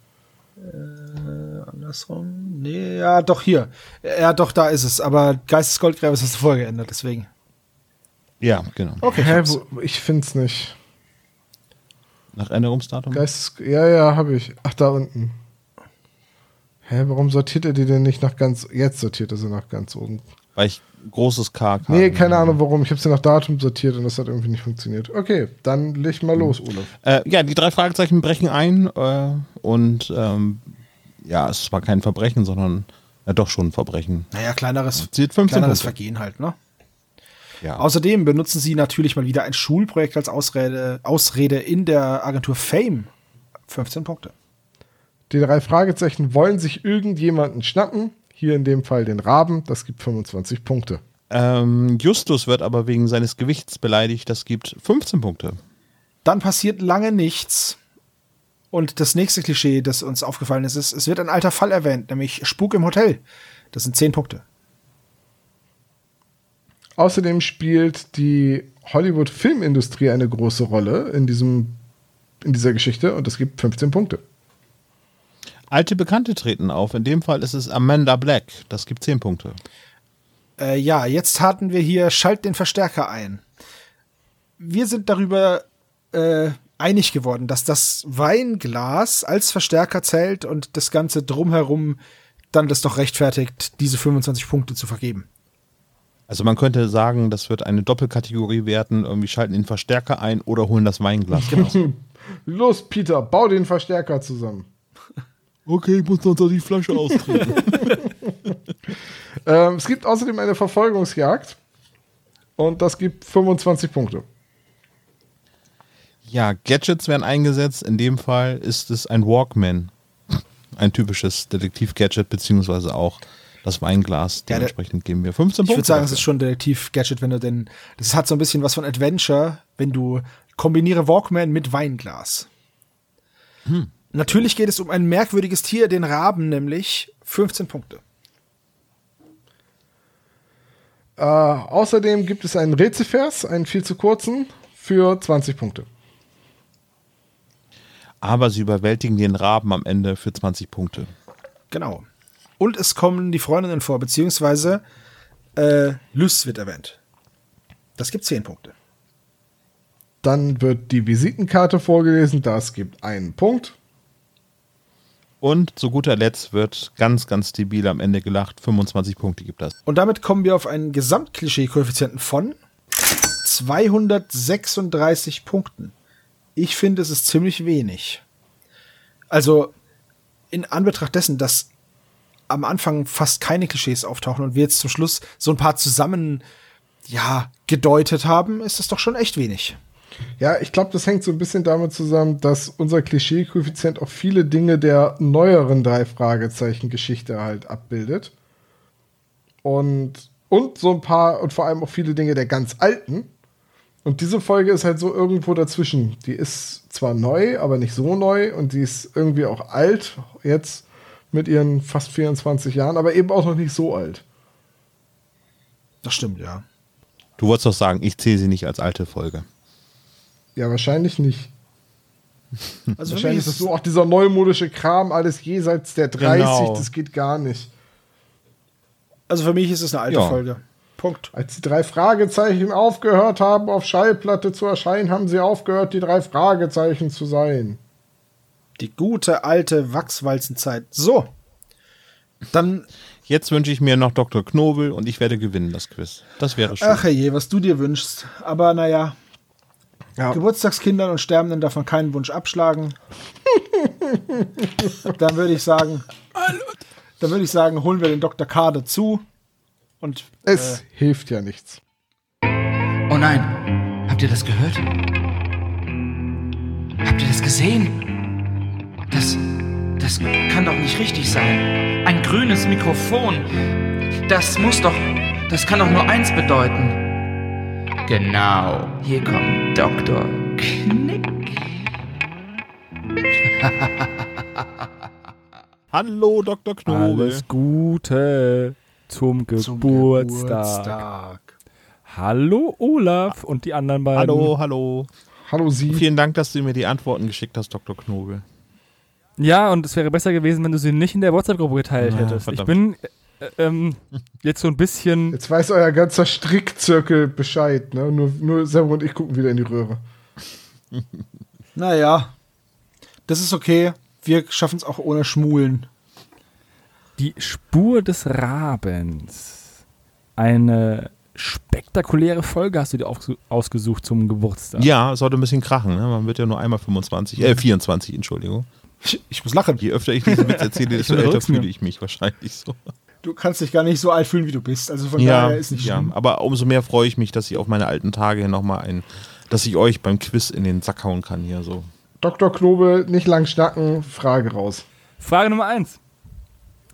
andersrum. Nee, ja, doch hier. Ja, doch, da ist es. Aber Geistesgoldgräber ist das voll geändert, deswegen. Ja, genau. Okay, ich Hä, wo, ich find's nicht. Nach Änderungsdatum? Geistes ja, ja, habe ich. Ach, da unten. Hä, warum sortiert er die denn nicht nach ganz. Jetzt sortiert er sie nach ganz oben. Weil ich großes KK. Nee, keine Ahnung warum. Ich habe sie nach Datum sortiert und das hat irgendwie nicht funktioniert. Okay, dann leg mal los, Olaf. Äh, ja, die drei Fragezeichen brechen ein äh, und ähm, ja, es war kein Verbrechen, sondern ja, doch schon ein Verbrechen. Naja, kleineres, Zählt 15 kleineres Punkte. Vergehen halt, ne? Ja. Außerdem benutzen sie natürlich mal wieder ein Schulprojekt als Ausrede, Ausrede in der Agentur Fame. 15 Punkte. Die drei Fragezeichen wollen sich irgendjemanden schnappen. Hier in dem Fall den Raben. Das gibt 25 Punkte. Ähm, Justus wird aber wegen seines Gewichts beleidigt. Das gibt 15 Punkte. Dann passiert lange nichts. Und das nächste Klischee, das uns aufgefallen ist, ist, es wird ein alter Fall erwähnt, nämlich Spuk im Hotel. Das sind 10 Punkte. Außerdem spielt die Hollywood-Filmindustrie eine große Rolle in, diesem, in dieser Geschichte und es gibt 15 Punkte. Alte Bekannte treten auf. In dem Fall ist es Amanda Black. Das gibt 10 Punkte. Äh, ja, jetzt hatten wir hier Schalt den Verstärker ein. Wir sind darüber äh, einig geworden, dass das Weinglas als Verstärker zählt und das Ganze drumherum dann das doch rechtfertigt, diese 25 Punkte zu vergeben. Also man könnte sagen, das wird eine Doppelkategorie werden. Irgendwie schalten den Verstärker ein oder holen das Weinglas. Genau. [laughs] Los, Peter, bau den Verstärker zusammen. Okay, ich muss noch die Flasche [laughs] austreten. ähm, es gibt außerdem eine Verfolgungsjagd und das gibt 25 Punkte. Ja, Gadgets werden eingesetzt. In dem Fall ist es ein Walkman. Ein typisches Detektiv-Gadget, beziehungsweise auch das Weinglas. Dementsprechend ja, geben wir 15 Punkte. Ich würde sagen, es ist schon Detektiv-Gadget, wenn du denn. Das hat so ein bisschen was von Adventure, wenn du kombiniere Walkman mit Weinglas. Hm. Natürlich geht es um ein merkwürdiges Tier, den Raben, nämlich 15 Punkte. Äh, außerdem gibt es einen Rätselvers, einen viel zu kurzen, für 20 Punkte. Aber sie überwältigen den Raben am Ende für 20 Punkte. Genau. Und es kommen die Freundinnen vor, beziehungsweise äh, Lys wird erwähnt. Das gibt 10 Punkte. Dann wird die Visitenkarte vorgelesen, das gibt einen Punkt. Und zu guter Letzt wird ganz, ganz stabil am Ende gelacht. 25 Punkte gibt das. Und damit kommen wir auf einen Gesamtklischee-Koeffizienten von 236 Punkten. Ich finde, es ist ziemlich wenig. Also, in Anbetracht dessen, dass am Anfang fast keine Klischees auftauchen und wir jetzt zum Schluss so ein paar zusammen, ja, gedeutet haben, ist das doch schon echt wenig. Ja, ich glaube, das hängt so ein bisschen damit zusammen, dass unser Klischee-Koeffizient auch viele Dinge der neueren drei Fragezeichen-Geschichte halt abbildet. Und, und so ein paar, und vor allem auch viele Dinge der ganz alten. Und diese Folge ist halt so irgendwo dazwischen. Die ist zwar neu, aber nicht so neu und die ist irgendwie auch alt, jetzt mit ihren fast 24 Jahren, aber eben auch noch nicht so alt. Das stimmt, ja. Du wolltest doch sagen, ich zähle sie nicht als alte Folge. Ja, wahrscheinlich nicht. Also wahrscheinlich ist es so auch dieser neumodische Kram, alles jenseits der 30, genau. das geht gar nicht. Also für mich ist es eine alte ja. Folge. Punkt. Als die drei Fragezeichen aufgehört haben, auf Schallplatte zu erscheinen, haben sie aufgehört, die drei Fragezeichen zu sein. Die gute alte Wachswalzenzeit. So. Dann. Jetzt wünsche ich mir noch Dr. Knobel und ich werde gewinnen, das Quiz. Das wäre schön. Ach je, was du dir wünschst. Aber naja, ja. Geburtstagskindern und Sterbenden darf man keinen Wunsch abschlagen. dann würde ich sagen, dann würde ich sagen, holen wir den Dr. K dazu. Und, es äh, hilft ja nichts. Oh nein, habt ihr das gehört? Habt ihr das gesehen? Das, das kann doch nicht richtig sein. Ein grünes Mikrofon. Das muss doch, das kann doch nur eins bedeuten. Genau, hier kommt Dr. Knick. [laughs] Hallo, Dr. Knobel. Alles Gute zum Geburtstag. zum Geburtstag. Hallo, Olaf und die anderen beiden. Hallo, hallo. Hallo, Sie. Vielen Dank, dass du mir die Antworten geschickt hast, Dr. Knobel. Ja, und es wäre besser gewesen, wenn du sie nicht in der WhatsApp-Gruppe geteilt ja, hättest. Verdammt. Ich bin ähm, jetzt so ein bisschen. Jetzt weiß euer ganzer Strickzirkel Bescheid, ne? Nur, nur Sam und ich gucken wieder in die Röhre. naja, das ist okay. Wir schaffen es auch ohne Schmulen. Die Spur des Rabens. Eine spektakuläre Folge hast du dir ausgesucht zum Geburtstag. Ja, sollte ein bisschen krachen. Ne? Man wird ja nur einmal 25, äh 24, Entschuldigung. Ich, ich muss lachen. Je öfter ich diesen Witz erzähle, [laughs] desto älter fühle ich mich wahrscheinlich so du kannst dich gar nicht so alt fühlen, wie du bist. Also von ja, daher ist nicht schlimm. Ja, aber umso mehr freue ich mich, dass ich auf meine alten Tage nochmal ein, dass ich euch beim Quiz in den Sack hauen kann hier so. Dr. Knobel, nicht lang schnacken, Frage raus. Frage Nummer eins.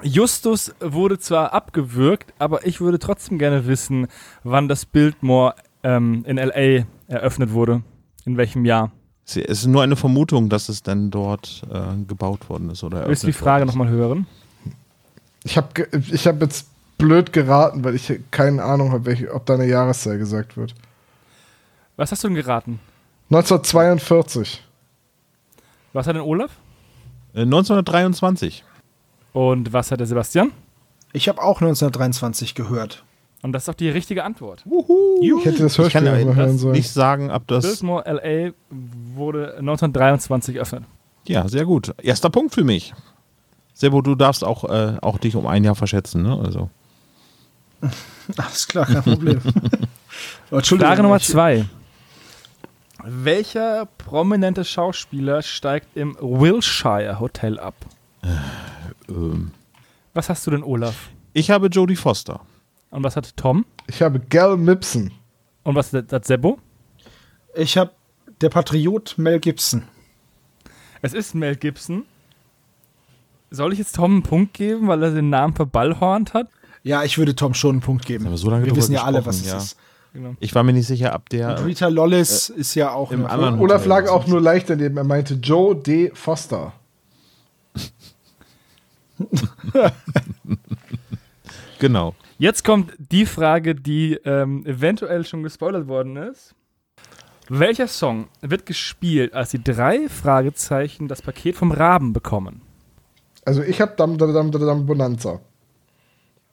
Justus wurde zwar abgewürgt, aber ich würde trotzdem gerne wissen, wann das Biltmore ähm, in L.A. eröffnet wurde. In welchem Jahr? Es ist nur eine Vermutung, dass es dann dort äh, gebaut worden ist oder Willst du die Frage nochmal hören? Ich habe ich hab jetzt blöd geraten, weil ich keine Ahnung habe, ob da eine Jahreszahl gesagt wird. Was hast du denn geraten? 1942. Was hat denn Olaf? Äh, 1923. Und was hat der Sebastian? Ich habe auch 1923 gehört. Und das ist auch die richtige Antwort. Ich hätte das Ich kann Hörspiel ja mal hören sollen. nicht sagen, ob das. Biltmore LA wurde 1923 eröffnet. Ja, sehr gut. Erster Punkt für mich. Sebo, du darfst auch, äh, auch dich um ein Jahr verschätzen, ne? Also. [laughs] Alles klar, kein Problem. [laughs] Oh, Entschuldigung. Frage Nummer zwei. Welcher prominente Schauspieler steigt im Wilshire Hotel ab? Ähm, Was hast du denn, Olaf? ich habe Jodie Foster. Und was hat Tom? Ich habe Gal Mipson. Und was hat hat Sebo? Ich habe der Patriot Mel Gibson. Es ist Mel Gibson. Soll ich jetzt Tom einen Punkt geben, weil er den Namen verballhornt hat? Ja, ich würde Tom schon einen Punkt geben. Aber so lange Wir wissen ja alle, was es ja. ist. Genau. Ich war mir nicht sicher, ab der. Und Rita Lollis ist ja auch im anderen- Olaf Hotel. lag auch nur leicht daneben. Er meinte Joe D. Foster. [laughs] Genau. Jetzt kommt die Frage, die ähm, eventuell schon gespoilert worden ist. Welcher Song wird gespielt, als die drei Fragezeichen das Paket vom Raben bekommen? Also ich habe Dam Dam Dam Dam Bonanza.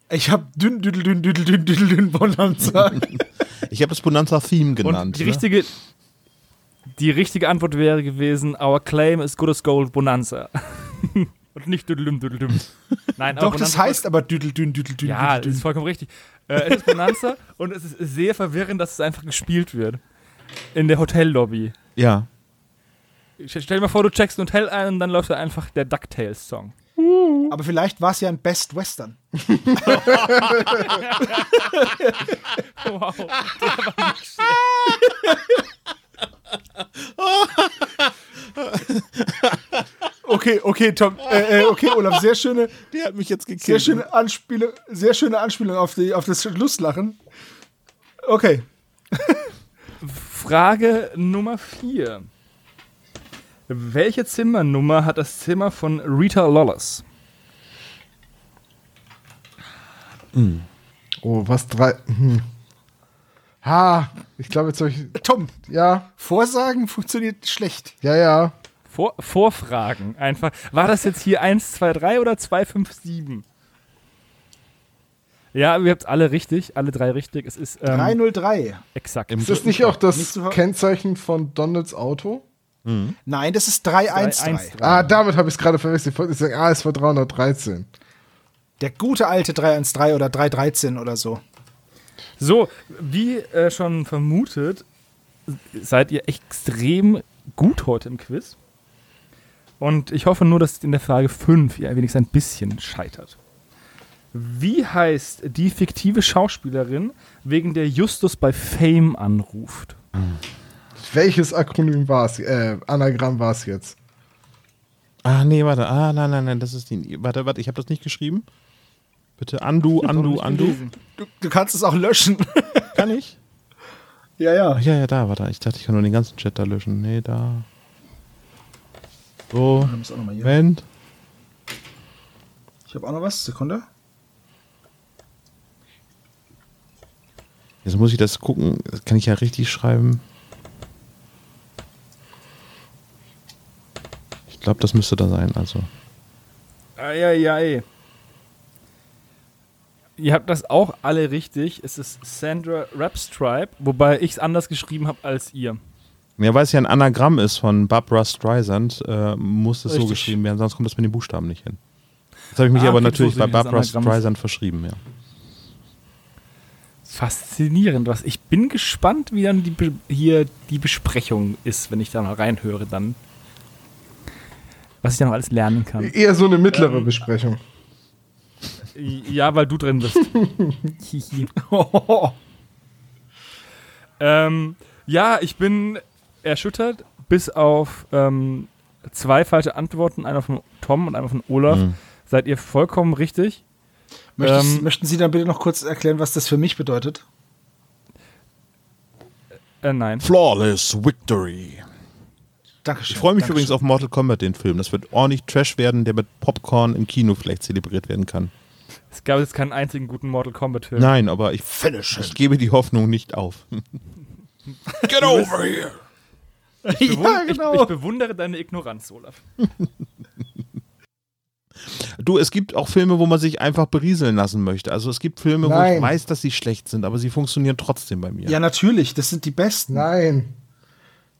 Ich habe dünn, düdel, dünn, düdel, dünn, düdel, dünn Bonanza. [laughs] Ich habe das Bonanza Theme genannt. Und die ne? richtige, die richtige Antwort wäre gewesen: Our claim is good as gold Bonanza. [laughs] Und nicht düdelüm, düdelüm. Nein, aber Doch, das Bonanza- heißt aber düdel, dünn, düdel, dünn, Ja, das ist vollkommen richtig. Äh, es ist Bonanza [laughs] und es ist sehr verwirrend, dass es einfach gespielt wird. In der Hotellobby. Ja. Stell dir mal vor, du checkst ein Hotel ein und dann läuft da einfach der DuckTales-Song. dünn. Aber vielleicht war es ja ein Best Western. [laughs] [laughs] Wow. Okay, okay, Tom, äh, äh, okay, Olaf, sehr schöne, Der hat mich jetzt gekillt. sehr schöne Anspielung, sehr schöne Anspielung auf, die, auf das Lustlachen. Okay. Frage Nummer 4. Welche Zimmernummer hat das Zimmer von Rita Lawless? Oh, was drei. Hm. Ha, ich glaube jetzt soll ich. Tom, Ja, Vorsagen funktioniert schlecht. ja, ja. Vor, Vorfragen einfach. War das jetzt hier 1, 2, 3 oder 2, 5, 7? Ja, ihr habt alle richtig, alle drei richtig. Es ist ähm, 303. exakt. Ist das nicht auch das Kennzeichen von Donalds Auto? Nein, das ist 313. 313. Ah, damit habe ich es gerade verwechselt. Ich wollte sagen, ah, es war 313. Der gute alte 313 oder 313 oder so. So, wie äh, schon vermutet, seid ihr extrem gut heute im Quiz. Und ich hoffe nur, dass in der Frage 5 ihr wenigstens ein bisschen scheitert. Wie heißt die fiktive Schauspielerin, wegen der Justus bei Fame anruft? Welches Akronym war es? Äh, Anagramm war es jetzt? Ah, nee, warte. Ah, nein, nein, nein, das ist die. Warte, warte, ich habe das nicht geschrieben. Bitte undo, undo, undo. Du, du kannst es auch löschen. [laughs] Kann ich? ja, ja. Ach, ja, ja, da, warte. Ich dachte, ich kann nur den ganzen Chat da löschen. Nee, da. So. Moment. Ich habe auch noch was. Sekunde. Jetzt muss ich das gucken. Das kann ich ja richtig schreiben. Glaube, das müsste da sein. Also. Eieiei. Ihr habt das auch alle richtig. Es ist Sandra Rapstripe, wobei ich es anders geschrieben habe als ihr. Ja, weil es ja ein Anagramm ist von Barbara Streisand, äh, muss es so Richtig. geschrieben werden, sonst kommt das mit den Buchstaben nicht hin. Jetzt habe ich mich Ah, aber natürlich so bei das Barbara. Streisand verschrieben, ja. Faszinierend. Was. Ich bin gespannt, wie dann die, hier die Besprechung ist, wenn ich da mal reinhöre dann. Was ich da noch alles lernen kann. Eher so eine mittlere Besprechung. Ja, weil du drin bist. [laughs] Ähm, ja, ich bin erschüttert, bis auf ähm, zwei falsche Antworten, einer von Tom und einer von Olaf, Mhm. seid ihr vollkommen richtig. Möchtest, Ähm, möchten Sie dann bitte noch kurz erklären, was das für mich bedeutet? Äh, nein. Flawless Victory. Dankeschön. Ich freue mich Dankeschön. übrigens auf Mortal Kombat, den Film. Das wird ordentlich Trash werden, der mit Popcorn im Kino vielleicht zelebriert werden kann. Es gab jetzt keinen einzigen guten Mortal Kombat-Film. Nein, aber ich, ich gebe die Hoffnung nicht auf. [laughs] Get over here! Bewund- Ja, genau. ich, ich bewundere deine Ignoranz, Olaf. [laughs] Du, es gibt auch Filme, wo man sich einfach berieseln lassen möchte. Also es gibt Filme, wo Nein. ich weiß, dass sie schlecht sind, aber sie funktionieren trotzdem bei mir. ja, natürlich. Das sind die besten. Nein.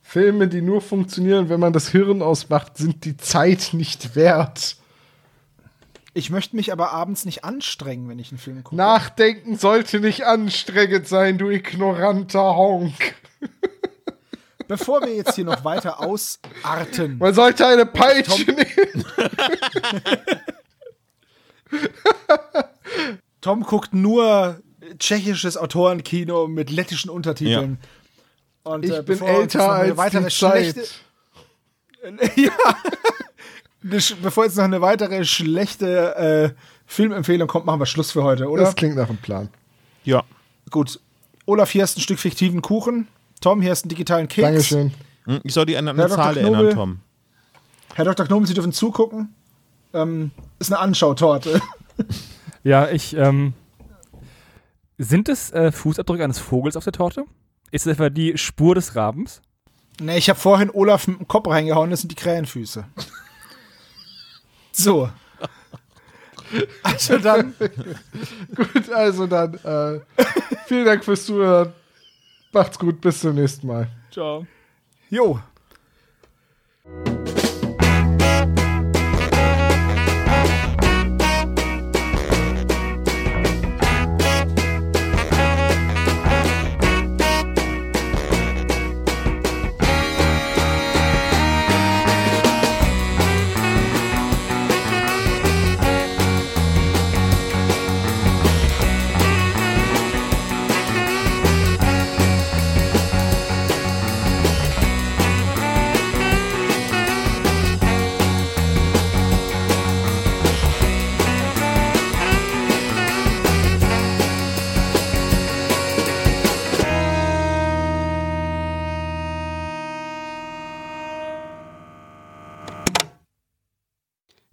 Filme, die nur funktionieren, wenn man das Hirn ausmacht, sind die Zeit nicht wert. Ich möchte mich aber abends nicht anstrengen, wenn ich einen Film gucke. Nachdenken sollte nicht anstrengend sein, du ignoranter Honk. Bevor wir jetzt hier noch weiter ausarten. Man sollte eine Peitsche Tom- nehmen. Tom guckt nur tschechisches Autorenkino mit lettischen Untertiteln. Und, Ich äh, bin älter als weitere die Zeit. schlechte, [laughs] ja. Bevor jetzt noch eine weitere schlechte äh, Filmempfehlung kommt, machen wir Schluss für heute, oder? Das klingt nach einem Plan. Ja. Gut. Olaf, hier hast ein Stück fiktiven Kuchen. Tom, hier hast einen digitalen Keks. Dankeschön. Hm, Ich soll die an eine Herr Dr. Zahl Knobel. erinnern, Tom. Herr Dr. Knobel, Sie dürfen zugucken. Ähm, ist eine Anschautorte. Ja, ich, ähm. Sind es äh, Fußabdrücke eines Vogels auf der Torte? Ist es etwa die Spur des Rabens? ne, ich habe vorhin Olaf mit dem Kopf reingehauen, das sind die Krähenfüße. So. Also dann, [laughs] Gut, also dann, äh, vielen Dank fürs Zuhören. Macht's gut, bis zum nächsten Mal. Ciao. jo.